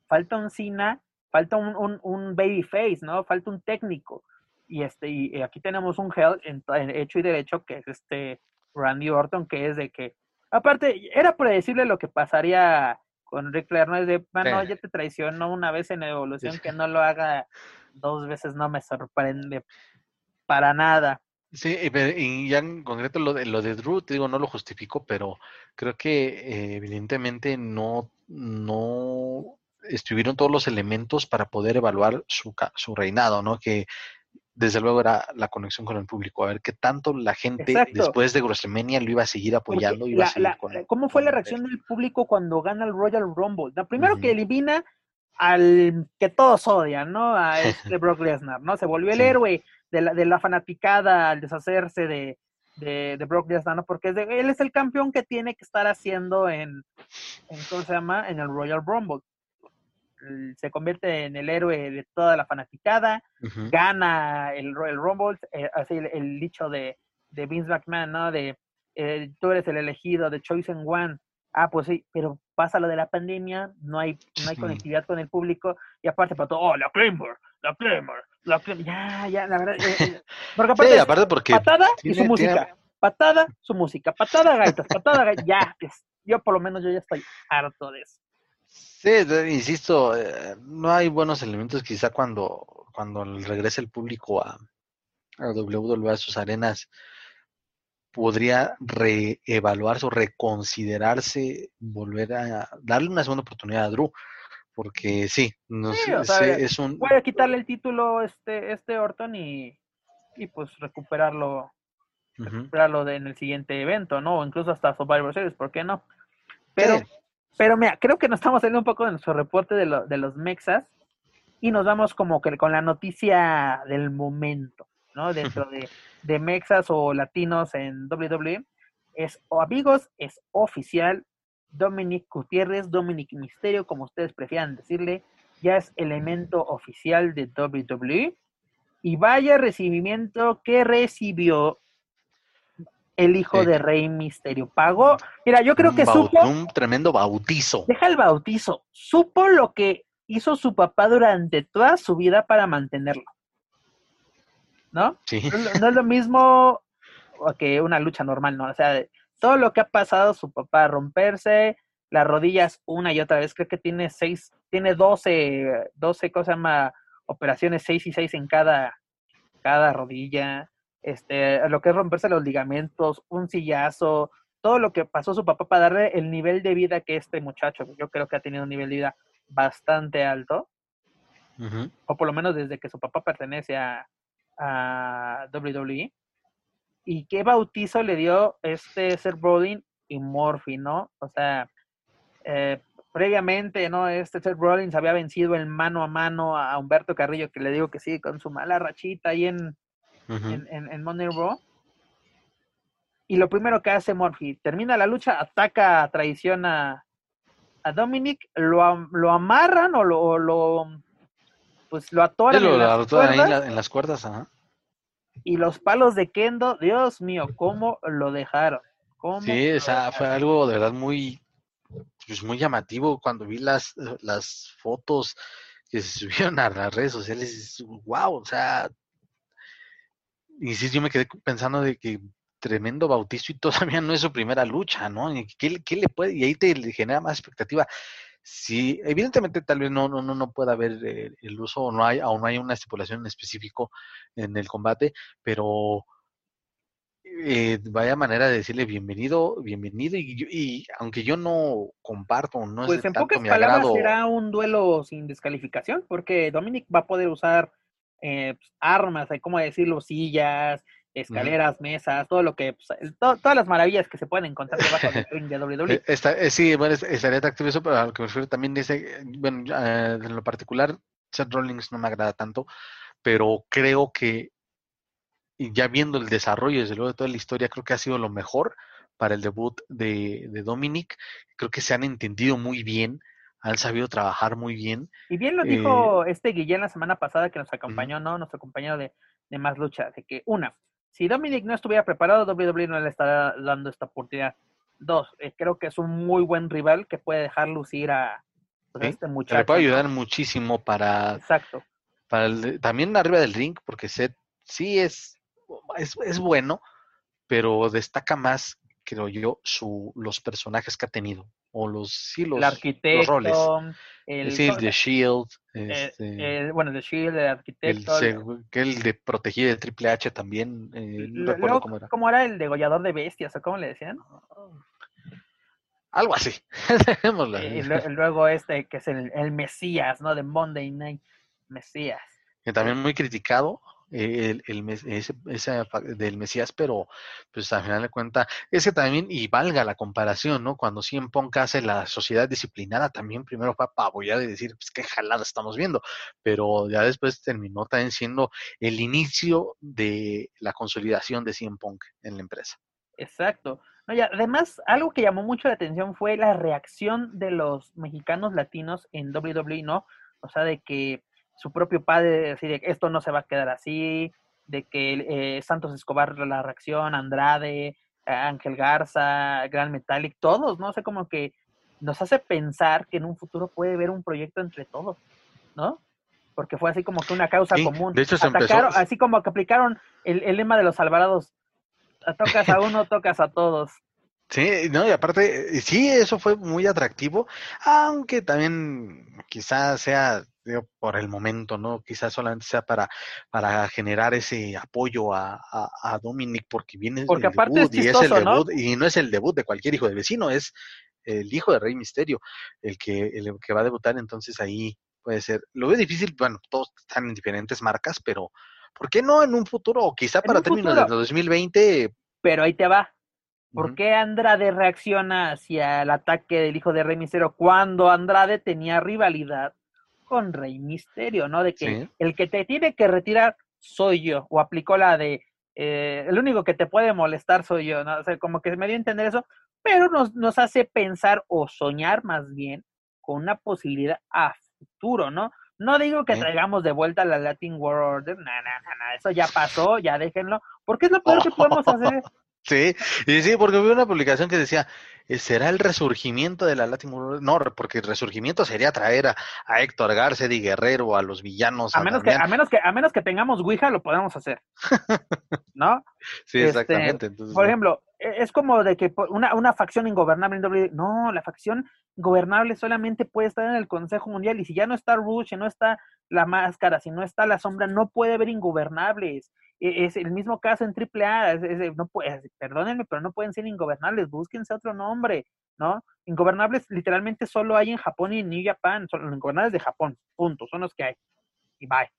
falta un Cena, falta un, un, un babyface, ¿no? Falta un técnico. Y este, y aquí tenemos un Hell en, hecho y derecho, que es este Randy Orton, que es de que Aparte, era predecible lo que pasaría con Rick Flair, no es de, bueno, ya te traicionó una vez en evolución, que no lo haga dos veces no me sorprende para nada. Sí, y ya en concreto lo de, lo de Drew, te digo, no lo justifico, pero creo que eh, evidentemente no, no estuvieron todos los elementos para poder evaluar su, su reinado, ¿no? Que desde luego era la conexión con el público, a ver qué tanto la gente después de WrestleMania lo iba a seguir apoyando. Iba ¿Cómo fue la reacción del público cuando gana el Royal Rumble? primero que elimina al que todos odian, ¿no? A este Brock Lesnar, ¿no? Se volvió el héroe de la, de la fanaticada al deshacerse de, de, Brock Lesnar. Porque él es el campeón que tiene que estar haciendo en, en, ¿cómo se llama? En el Royal Rumble se convierte en el héroe de toda la fanaticada, gana el Royal Rumble, eh, así el, dicho de, de, Vince McMahon, ¿no? De eh, tú eres el elegido, de Chosen One. Ah, pues sí, pero pasa lo de la pandemia, no hay, no hay conectividad con el público, y aparte para todo, oh, la Claymore, la Claymore, la Claymore, ya, ya, la verdad. Eh, porque aparte, aparte porque patada y su música, patada, su música, patada, gaitas, patada, gaitas, ya, yo por lo menos yo ya estoy harto de eso. Sí, insisto, eh, no hay buenos elementos quizá cuando, cuando regrese el público a, a WWE a sus arenas podría reevaluarse o reconsiderarse, volver a darle una segunda oportunidad a Drew, porque sí, no es un... Puede quitarle el título este, este Orton y, y pues recuperarlo, recuperarlo de, en el siguiente evento, ¿no? O incluso hasta Survivor Series, ¿por qué no? Pero... Pero mira, creo que nos estamos saliendo un poco de nuestro reporte de, lo, de los mexas y nos vamos como que con la noticia del momento, ¿no? Dentro de, de mexas o latinos en WWE. Es, o amigos, es oficial. Dominic Gutiérrez, Dominic Misterio, como ustedes prefieran decirle, ya es elemento oficial de WWE. Y vaya recibimiento que recibió el hijo de Rey Misterio. Pagó, mira, yo creo que supo... Un tremendo bautizo. Deja el bautizo. Supo lo que hizo su papá durante toda su vida para mantenerlo. ¿No? Sí. No, es lo mismo que una lucha normal, ¿no? O sea, todo lo que ha pasado su papá, romperse las rodillas una y otra vez, creo que tiene seis, tiene doce, doce, cosas más, operaciones, seis y seis en cada, cada rodilla este, lo que es romperse los ligamentos, un sillazo, todo lo que pasó su papá para darle el nivel de vida que este muchacho, yo creo que ha tenido un nivel de vida bastante alto, o por lo menos desde que su papá pertenece a, a WWE. ¿Y qué bautizo le dio este Seth Rollins y Murphy, no? O sea, eh, previamente, ¿no? Este Seth Rollins había vencido en mano a mano a Humberto Carrillo, que le digo que sí, con su mala rachita ahí en, en, en, Raw. Y lo primero que hace Murphy, termina la lucha, ataca, traiciona a Dominic, lo, lo amarran o lo, lo, pues lo atoran en, las cuerdas, en las cuerdas, Y los palos de Kendo, Dios mío, cómo lo dejaron. sí, o sea, fue algo de verdad muy, pues muy llamativo cuando vi las, las fotos que se subieron a las redes sociales. Wow, o sea, y sí, yo me quedé pensando de que tremendo bautizo y todavía no es su primera lucha, ¿no? ¿Qué, qué le puede? Y ahí te genera más expectativa. Sí, evidentemente tal vez no, no, no, pueda haber eh, el uso, o no hay, aún no hay una estipulación en específico en el combate, pero eh, vaya manera de decirle bienvenido, bienvenido, y, y aunque yo no comparto, no pues en pocas palabras será un duelo sin descalificación, porque Dominic va a poder usar eh, pues, armas, hay como decirlo, sillas, escaleras, mesas, todo lo que, pues, todas las maravillas que se pueden encontrar debajo del ring de WWE. Eh, sí, bueno, estaría atractivo eso, pero a lo que me refiero también dice, bueno, en lo particular, Seth Rollins no me agrada tanto, pero creo que ya viendo el desarrollo, desde luego de toda la historia, creo que ha sido lo mejor para el debut de, de Dominic. Creo que se han entendido muy bien, han sabido trabajar muy bien. Y bien lo dijo eh, este Guillén la semana pasada que nos acompañó, ¿no? Nuestro compañero de, de Más Lucha, de que una, si Dominic no estuviera preparado, WWE no le estaría dando esta oportunidad. Dos, eh, creo que es un muy buen rival que puede dejar lucir a pues, este muchacho. Le puede ayudar muchísimo para. Exacto. Para también arriba del ring, porque Seth sí es, es, es bueno, pero destaca más, creo yo, su, los personajes que ha tenido o los, sí, los, el roles. El, sí, el de Shield. Eh, este, bueno, el de Shield, el arquitecto. El, que el de protegido de Triple H también. Eh, no recuerdo cómo era. ¿Cómo era el degollador de bestias o cómo le decían? Algo así. y luego este, que es el, el Mesías, ¿no? De Monday Night Mesías. Que también muy criticado el, el ese, del Mesías, pero pues al final de cuentas, ese también, y valga la comparación, ¿no? Cuando Cien Punk hace la sociedad disciplinada, también primero fue ya de decir, pues qué jalada estamos viendo, pero ya después terminó también siendo el inicio de la consolidación de Cien Punk en la empresa. Exacto. Y además, algo que llamó mucho la atención fue la reacción de los mexicanos latinos en WWE, ¿no? O sea, de que su propio padre, así de esto no se va a quedar así, de que eh, Santos Escobar la reacción, Andrade, Ángel Garza, Gran Metallic, todos, ¿no? O sea, como que nos hace pensar que en un futuro puede haber un proyecto entre todos, ¿no? Porque fue así como que una causa común. De hecho, se empezó... Así como que aplicaron el, el lema de los Alvarados, tocas a uno, tocas a todos. Sí, no, y aparte, sí, eso fue muy atractivo, aunque también quizás sea por el momento, ¿no? Quizás solamente sea para, para generar ese apoyo a, a, Dominic, porque viene porque el debut, y es el debut, y no es el debut de cualquier hijo de vecino, es el hijo de Rey Misterio, el que, el que va a debutar, entonces ahí puede ser. Lo veo difícil, bueno, todos están en diferentes marcas, pero ¿por qué no en un futuro? O quizá para términos de 2020. Pero ahí te va. ¿Por qué Andrade reacciona hacia el ataque del hijo de Rey Misterio cuando Andrade tenía rivalidad con Rey Misterio, ¿no? De que el que te tiene que retirar soy yo, o aplicó la de eh, el único que te puede molestar soy yo, ¿no? O sea, como que me dio a entender eso, pero nos, nos hace pensar o soñar más bien con una posibilidad a futuro, ¿no? No digo que traigamos de vuelta la Latin World Order, no, no, no, eso ya pasó, ya déjenlo, porque es lo peor que podemos hacer. Sí, y sí, porque vi una publicación que decía, ¿será el resurgimiento de la Latin No, porque el resurgimiento sería traer a, Héctor García y Guerrero, a los villanos. A, menos que, a menos que, a menos que tengamos Ouija, lo podemos hacer. ¿No? sí, este, exactamente. por ejemplo, e, es como de que una, una facción ingobernable en WWE, no, la facción gobernable solamente puede estar en el Consejo Mundial y si ya no está Rush, si no está la máscara, si no está la sombra, no puede haber ingobernables. E, es el mismo caso en AAA, es, no puede, perdónenme, pero no pueden ser ingobernables, búsquense otro nombre, ¿no? Ingobernables literalmente solo hay en Japón y en New Japan, son los ingobernables de Japón, punto, son los que hay. Y bye.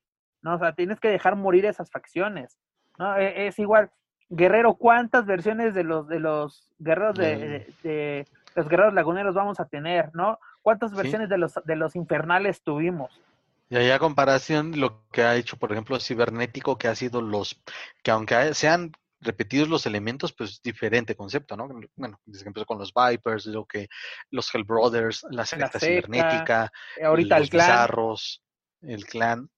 ¿No? O sea, tienes que dejar morir esas facciones, ¿no? E, es, igual, Guerrero, ¿cuántas versiones de los de los guerreros de, los guerreros laguneros vamos a tener, ¿no? ¿Cuántas versiones de los de los infernales tuvimos? Y ahí a comparación, lo que ha hecho, por ejemplo, Cibernético, que ha sido los, que aunque sean repetidos los elementos, pues diferente concepto, ¿no? Bueno, desde que empezó con los Vipers, lo que los Hell Brothers, la secta, cibernética, eh, ahorita los el clan. bizarros, el clan.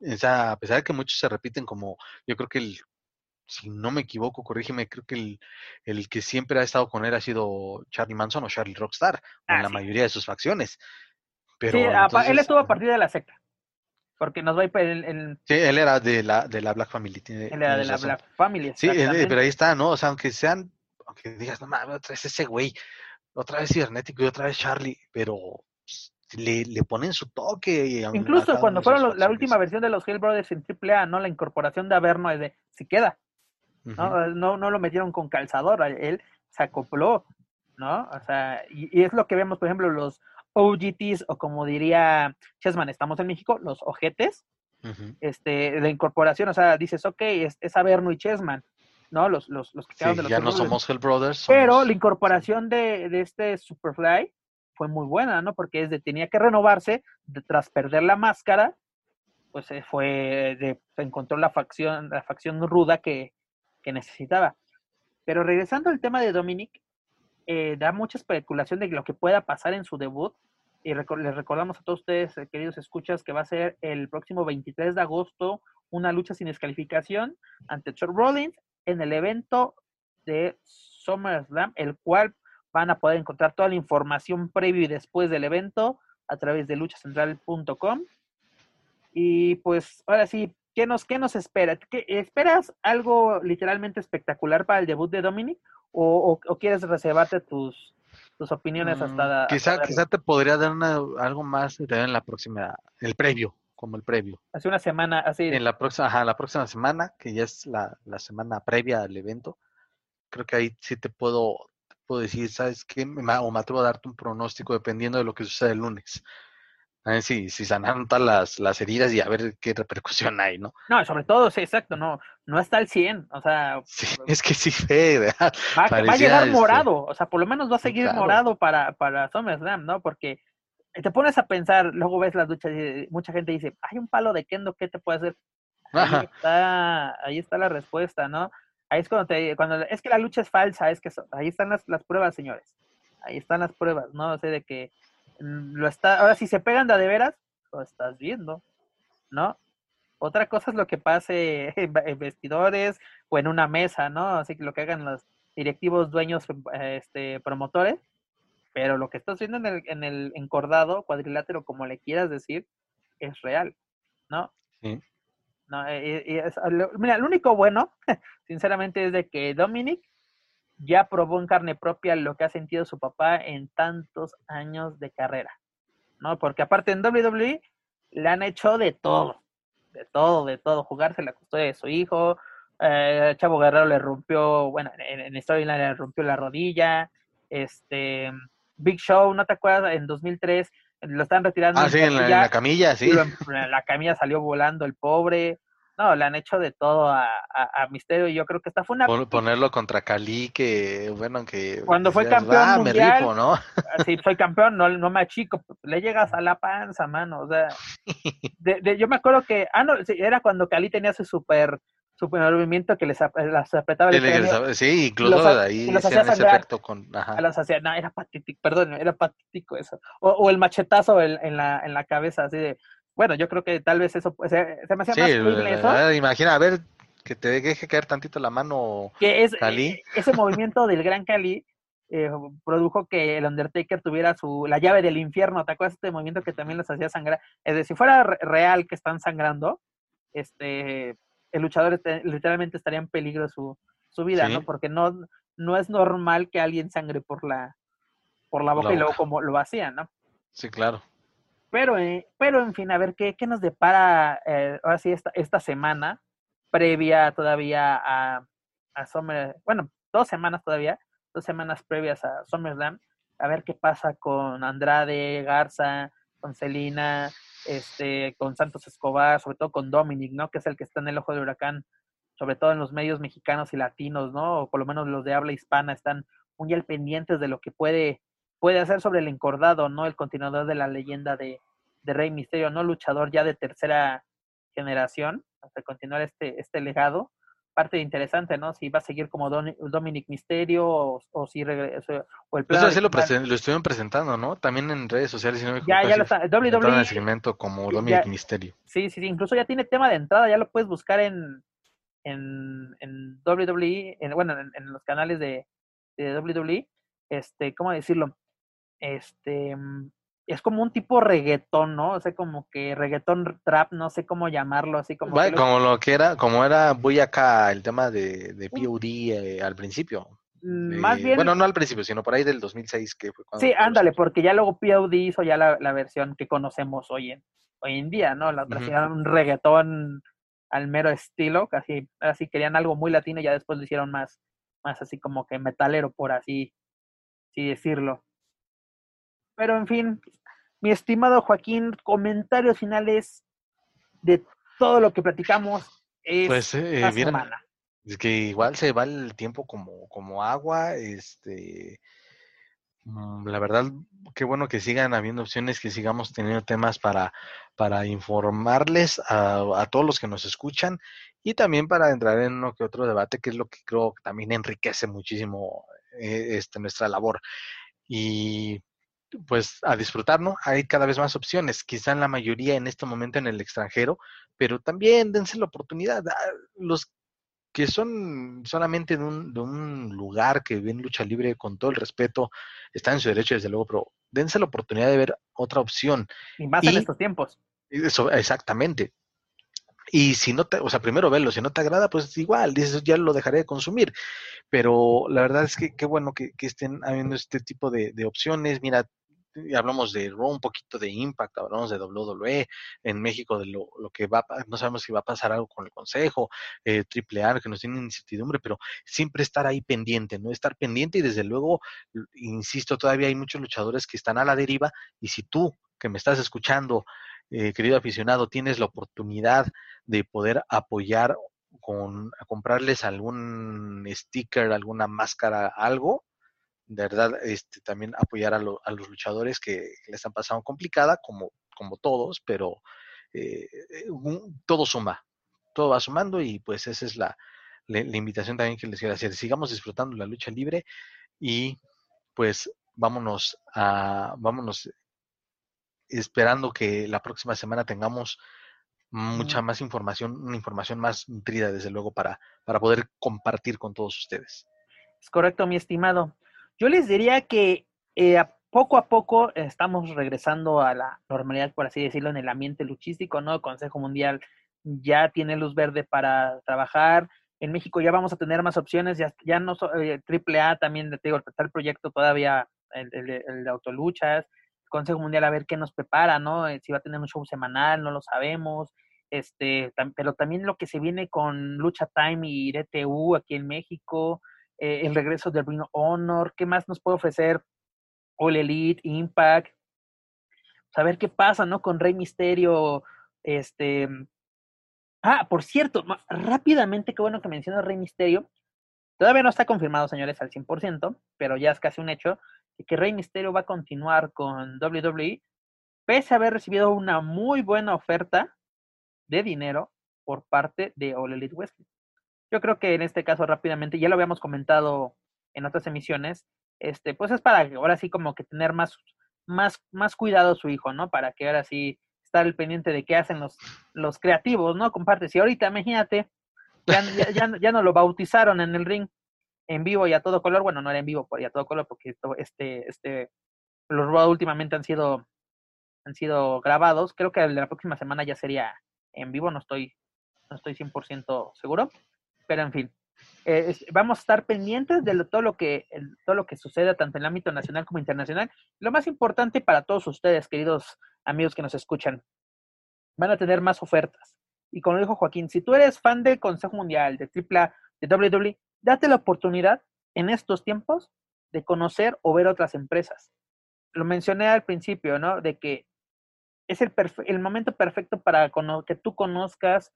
O sea, a pesar de que muchos se repiten como, yo creo que el, si no me equivoco, corrígeme, creo que el, el que siempre ha estado con él ha sido Charlie Manson o Charlie Rockstar, en la mayoría de sus facciones. Pero, sí, él estuvo a partir de la secta. Porque nos va a ir el, Sí, él era de la, de la Black Family. Tiene, él era de la Black Family. Sí, pero ahí está, ¿no? O sea, aunque sean, aunque digas, no mames, otra vez ese güey, otra vez Cibernético y otra vez Charlie, pero le, le ponen su toque. Incluso cuando fueron la última versión de los Hell Brothers en AAA, ¿no? La incorporación de Averno es de, si queda. ¿no? no, no lo metieron con calzador, él se acopló, ¿no? O sea, y, y es lo que vemos, por ejemplo, los OGTs o como diría Chessman, estamos en México, los ojetes, este, la incorporación, o sea, dices, ok, es, es Averno y Chessman, ¿no? Los, los, los que Sí, quedaron de los ya no somos Hell Brothers. Pero la incorporación de, de este Superfly fue muy buena, ¿no? Porque desde tenía que renovarse de- tras perder la máscara, pues se fue, de, se encontró la facción, la facción ruda que, que necesitaba. Pero regresando al tema de Dominic, eh, da mucha especulación de lo que pueda pasar en su debut. Y les recordamos a todos ustedes, eh, queridos escuchas, que va a ser el próximo 23 de agosto una lucha sin descalificación ante Seth Rollins en el evento de SummerSlam, el cual van a poder encontrar toda la información previo y después del evento a través de luchacentral.com. Y pues ahora sí, ¿qué nos, qué nos espera? ¿Qué, ¿Esperas algo literalmente espectacular para el debut de Dominic? ¿O, o- o quieres reservarte tus, tus opiniones Mm, hasta... hasta quizá, verlo? quizá te podría dar una- algo más en la próxima, el previo, como el previo. Hace una semana, así. En la próxima, ajá, la próxima semana, que ya es la, la semana previa al evento, creo que ahí sí te puedo, te puedo decir, ¿sabes qué? O me atrevo a darte un pronóstico dependiendo de lo que suceda el lunes. A ver si, si sanaron todas las, las heridas y a ver qué repercusión hay, ¿no? No, sobre todo, sí, exacto, no, no está al 100, o sea, Sí, es que sí, fe, ¿verdad? va, va a llegar este, morado, o sea, por lo menos va a seguir claro. morado para, para SummerSlam, ¿no? Porque te pones a pensar, luego ves las luchas y mucha gente dice, hay un palo de Kendo, ¿qué te puede hacer? Ahí está, ahí está la respuesta, ¿no? Ahí es cuando te, cuando, es que la lucha es falsa, es que ahí están las, las pruebas, señores. Ahí están las pruebas, ¿no? O sea, de que lo está, ahora si se pegan de de veras, lo estás viendo, ¿no? Otra cosa es lo que pase en vestidores o en una mesa, ¿no? Así que lo que hagan los directivos, dueños, este, promotores, pero lo que estás viendo en el, en el encordado, cuadrilátero, como le quieras decir, es real, ¿no? Sí. No, eh, eh, es- mira, lo único bueno, sinceramente, es de que Dominic ya probó en carne propia lo que ha sentido su papá en tantos años de carrera, ¿no? Porque aparte en WWE le han hecho de todo, de todo, de todo, jugarse la custodia de su hijo, eh, Chavo Guerrero le rompió, bueno, en, en Storyline le rompió la rodilla, este, Big Show, ¿no te acuerdas? En 2003 lo están retirando Ah, sí, en la, en camilla, la camilla, sí. en la camilla salió volando el pobre. No, le han hecho de todo a, a, a Misterio y yo creo que esta fue una... Pon- ponerlo contra Cali, que bueno, que Cuando fue decías, campeón "Ah, mundial". me rifo, ¿no? Si soy campeón, no, no me achico, le llegas a la panza, mano. O sea, de, de- yo me acuerdo que, ah, no, sí, era cuando Cali tenía su super, super movimiento que les, apretaba el sí, incluso los de ahí los hacía ese sangrar. efecto con, ajá. a las hacía, no, era patético, perdón, era patético eso. O, o el machetazo en, en la, en la cabeza, así de, bueno, yo creo que tal vez eso, se, se me hacía Sí, más eso. imagina, a ver, que te deje caer tantito la mano. que es Cali. eh, ese movimiento del gran Cali eh, produjo que el Undertaker tuviera su la llave del infierno, ¿te acuerdas de este movimiento que también los hacía sangrar? Es decir, si fuera re- real que están sangrando, este el luchador este- literalmente estaría en peligro su, su vida, Sí. ¿no? Porque no, no es normal que alguien sangre por la por la boca la y luego como lo hacían, ¿no? Sí, claro. Pero, eh, pero en fin, a ver qué, qué nos depara eh, ahora sí esta, esta semana, previa todavía a, a Summer, bueno, dos semanas todavía, dos semanas previas a SummerSlam, a ver qué pasa con Andrade, Garza, con Celina, este, con Santos Escobar, sobre todo con Dominic, ¿no? Que es el que está en el ojo del huracán, sobre todo en los medios mexicanos y latinos, ¿no? O por lo menos los de habla hispana están muy al pendientes de lo que puede puede hacer sobre el encordado, ¿no? El continuador de la leyenda de, de Rey Misterio, ¿no? Luchador ya de tercera generación, hasta continuar este, este legado. Parte interesante, ¿no? Si va a seguir como Don- Dominic Misterio o, o si regresa, o el plan Eso sí lo, original. presen- lo estuvieron presentando, ¿no? También en redes sociales. Si no me Ya, ya lo está. entraron en WWE, el segmento como ya- Dominic Misterio. sí, sí, sí, incluso ya tiene tema de entrada, ya lo puedes buscar en, en, en WWE, en, bueno, en, en los canales de, de WWE, este, ¿cómo decirlo? Este, mm, es como un tipo reggaetón, ¿no? O sea, como que reggaetón trap, no sé cómo llamarlo, así como... Que lo- como lo que era, como era muy acá el tema de, de POD eh, al principio. mm, más bien... Bueno, no al principio, sino por ahí del 2006 que fue cuando... Sí, ándale, porque ya luego POD hizo ya la, la versión que conocemos hoy en, hoy en día, ¿no? La otra hicieron un reggaetón al mero estilo, casi, así querían algo muy latino y ya después lo hicieron más, más así como que metalero, por así, así decirlo. Pero en fin, mi estimado Joaquín, comentarios finales de todo lo que platicamos Pues esta eh, mira, semana. Es que igual se va el tiempo como, como agua, este, mm, la verdad, qué bueno que sigan habiendo opciones, que sigamos teniendo temas para, para informarles a, a todos los que nos escuchan y también para entrar en uno que otro debate, que es lo que creo que también enriquece muchísimo eh, este, nuestra labor. Y pues a disfrutar, ¿no? Hay cada vez más opciones, quizá en la mayoría en este momento en el extranjero, pero también dense la oportunidad. Ah, los que son solamente de un, de un lugar que ven lucha libre con todo el respeto, están en su derecho, desde luego, pero dense la oportunidad de ver otra opción. Y más en estos tiempos. Eso, exactamente. Y si no te, o sea, primero verlo, si no te agrada, pues igual, dices, ya lo dejaré de consumir. Pero la verdad es que qué bueno que, que estén habiendo este tipo de, de opciones. Mira, hablamos de Raw, un poquito de Impact, hablamos de WWE, en México de lo, lo, que va, no sabemos si va a pasar algo con el Consejo, eh, AAA, que nos tiene incertidumbre, pero siempre estar ahí pendiente, ¿no? Estar pendiente y desde luego, insisto, todavía hay muchos luchadores que están a la deriva y si tú que me estás escuchando, eh, querido aficionado, tienes la oportunidad de poder apoyar con a comprarles algún sticker, alguna máscara, algo, de verdad este, también apoyar a, a los luchadores que, les están pasando complicada, como, como todos, pero eh, eh todo suma, todo va sumando y pues esa es la, la, la, invitación también que les quiero hacer. Sigamos disfrutando la lucha libre y pues vámonos a, vámonos esperando que la próxima semana tengamos mucha más información, una información más nutrida, desde luego, para, para poder compartir con todos ustedes. Es correcto, mi estimado. Yo les diría que eh, poco a poco estamos regresando a la normalidad, por así decirlo, en el ambiente luchístico, ¿no? El Consejo Mundial ya tiene luz verde para trabajar. En México ya vamos a tener más opciones, ya, no eh, AAA también, te digo, está el proyecto todavía, el, el, el de autoluchas, Consejo Mundial a ver qué nos prepara, ¿no? Eh, si va a tener un show semanal, no lo sabemos. Este, pero también lo que se viene con Lucha Time y DTU aquí en México, eh, el regreso de Ring Honor, ¿qué más nos puede ofrecer All Elite, Impact? Saber qué pasa, ¿no? Con Rey Misterio, este... Ah, por cierto, rápidamente, qué bueno que menciona Rey Misterio. Todavía no está confirmado, señores, al 100%, pero ya es casi un hecho que Rey Misterio va a continuar con WWE, pese a haber recibido una muy buena oferta de dinero por parte de All Elite Wrestling. Yo creo que en este caso rápidamente, ya lo habíamos comentado en otras emisiones, este, pues es para ahora sí como que tener más, más, más cuidado su hijo, ¿no? Para que ahora sí estar al pendiente de qué hacen los, los creativos, ¿no? Comparte. Si ahorita, imagínate, ya, ya, ya, no lo bautizaron en el ring en vivo y a todo color, bueno, no era en vivo y a todo color porque esto, este, este, los Raw últimamente han sido, han sido grabados. Creo que la próxima semana ya sería en vivo, no estoy, no estoy 100% seguro. Pero en fin, vamos a estar pendientes de todo lo que todo lo que suceda tanto en el ámbito nacional como internacional. Lo más importante para todos ustedes, queridos amigos que nos escuchan, van a tener más ofertas. Y como dijo Joaquín, si tú eres fan del Consejo Mundial, de AAA, de WWE, date la oportunidad en estos tiempos de conocer o ver otras empresas. Lo mencioné al principio, ¿no? De que es el, el momento perfecto para que tú conozcas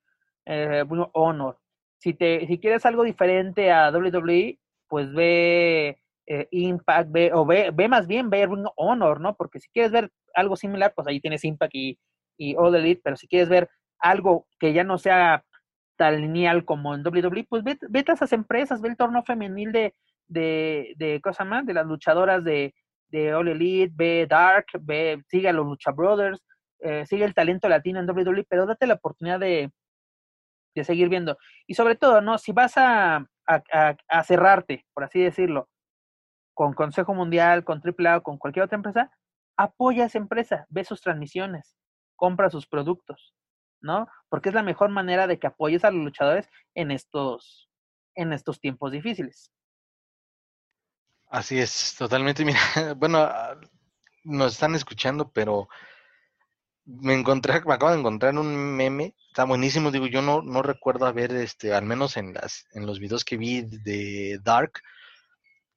eh, Honor, si, te, si quieres algo diferente a WWE, pues ve eh, Impact, ve, o ve, ve más bien, ve Ring Honor, ¿no? Porque si quieres ver algo similar, pues ahí tienes Impact y, y All Elite, pero si quieres ver algo que ya no sea tan lineal como en WWE, pues vete, vete a esas empresas, ve el torneo femenil de, de, de cosa más, de las luchadoras de, de All Elite, ve Dark, ve, sigue a los Lucha Brothers, eh, sigue el talento latino en WWE, pero date la oportunidad de, de seguir viendo. Y sobre todo, ¿no? Si vas a, a, cerrarte, por así decirlo, con Consejo Mundial, con AAA o con cualquier otra empresa, apoya a esa empresa, ve sus transmisiones, compra sus productos, ¿no? Porque es la mejor manera de que apoyes a los luchadores en estos, en estos tiempos difíciles. Así es, totalmente. Mira, bueno, ah, nos están escuchando, pero me encontré, me acabo de encontrar un meme, está buenísimo, digo, yo no, no recuerdo haber, este, al menos en las, en los videos que vi de Dark,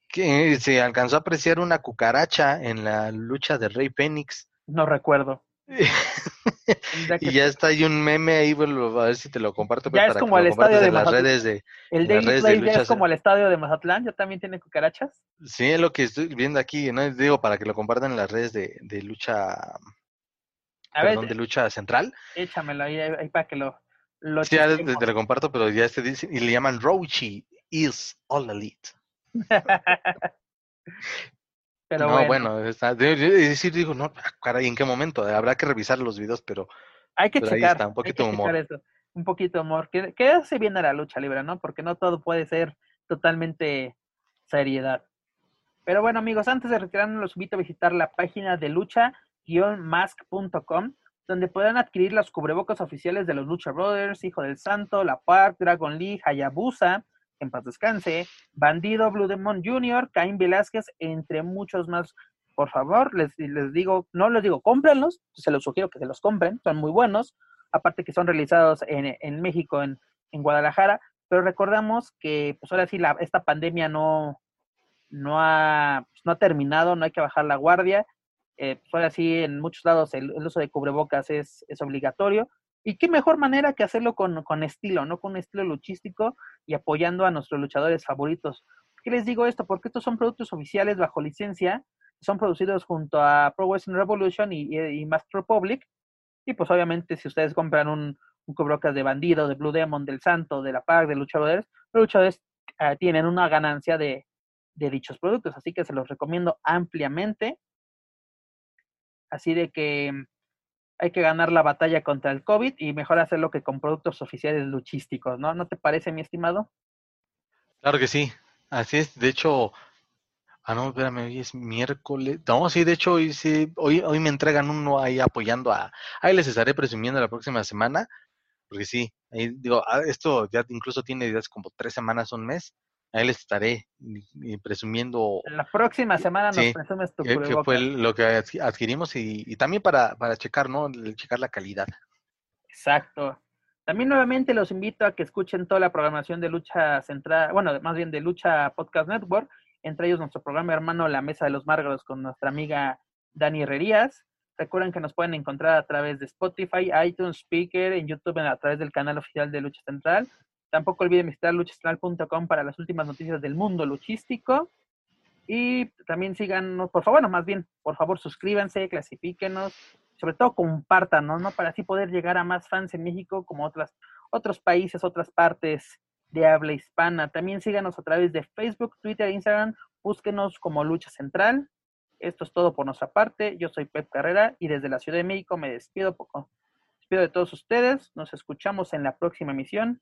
que se alcanzó a apreciar una cucaracha en la lucha de Rey Fénix. No recuerdo. y ya está hay un meme ahí, bueno, a ver si te lo comparto. Pues, ya es como el estadio de las redes de El Daily Play ya es como el estadio de Mazatlán, ya también tiene cucarachas. Sí, es lo que estoy viendo aquí, ¿no? Digo, para que lo compartan en las redes de, de lucha... A perdón, de lucha central. Échamelo ahí, ahí para que lo... lo sí, ya te, lo comparto, pero ya este dice, y le llaman Rochi is all elite. Pero no, bueno, está, decir, digo, no, ah, caray, ¿en qué momento? Habrá que revisar los videos, pero hay que checar, un poquito de humor. Un poquito de humor, que, que hace bien a la lucha libre, ¿no? Porque no todo puede ser totalmente seriedad. Pero bueno, amigos, antes de retirarnos, los invito a visitar la página de lucha-mask.com, donde podrán adquirir los cubrebocas oficiales de los Lucha Brothers, Hijo del Santo, La Park, Dragon League, Hayabusa, en paz descanse, Bandido, Blue Demon Jr., Caín Velázquez, entre muchos más. Por favor, les, les digo, no les digo, cómprenlos, se los sugiero que se los compren, son muy buenos, aparte que son realizados en, en México, en, en, Guadalajara, pero recordamos que pues ahora sí la, esta pandemia no, no, ha, pues, no ha terminado, no hay que bajar la guardia, eh, pues ahora sí en muchos lados el, uso de cubrebocas es, es obligatorio, y qué mejor manera que hacerlo con, con, estilo, ¿no? Con un estilo luchístico y apoyando a nuestros luchadores favoritos. ¿Qué les digo esto? Porque estos son productos oficiales bajo licencia, son producidos junto a Pro Wrestling Revolution y, y, Master Republic. Y pues obviamente si ustedes compran un, un cubrocas de Bandido, de Blue Demon, del Santo, de la PAC, de Luchadores, los luchadores uh, tienen una ganancia de, de dichos productos. Así que se los recomiendo ampliamente. Así de que hay que ganar la batalla contra el COVID y mejor hacerlo que con productos oficiales luchísticos, ¿no? ¿No te parece, mi estimado? Claro que sí, así es. De hecho, ah, no, espérame, hoy es miércoles. No, sí, de hecho, hoy sí, hoy, hoy me entregan uno ahí apoyando a. Ahí les estaré presumiendo la próxima semana, porque sí, ahí digo, ah, esto ya incluso tiene ideas como tres semanas, un mes ahí les estaré presumiendo. La próxima semana nos presumes tu que, fue lo que adquirimos y, también para, para checar, ¿no? Checar la calidad. Exacto. También nuevamente los invito a que escuchen toda la programación de Lucha Central, bueno, más bien de Lucha Podcast Network, entre ellos nuestro programa hermano La Mesa de los Márgaros con nuestra amiga Dani Herrerías. Recuerden que nos pueden encontrar a través de Spotify, iTunes, Speaker, en YouTube, a través del canal oficial de Lucha Central Tampoco olviden visitar luchastral.com para las últimas noticias del mundo luchístico. Y también síganos, por favor, no, más bien, por favor, suscríbanse, clasifíquenos, sobre todo compartan, ¿no? Para así poder llegar a más fans en México como otras, otros países, otras partes de habla hispana. También síganos a través de Facebook, Twitter, Instagram, búsquenos como Lucha Central. Esto es todo por nuestra parte. Yo soy Pep Carrera y desde la Ciudad de México me despido, poco. despido de todos ustedes. Nos escuchamos en la próxima emisión.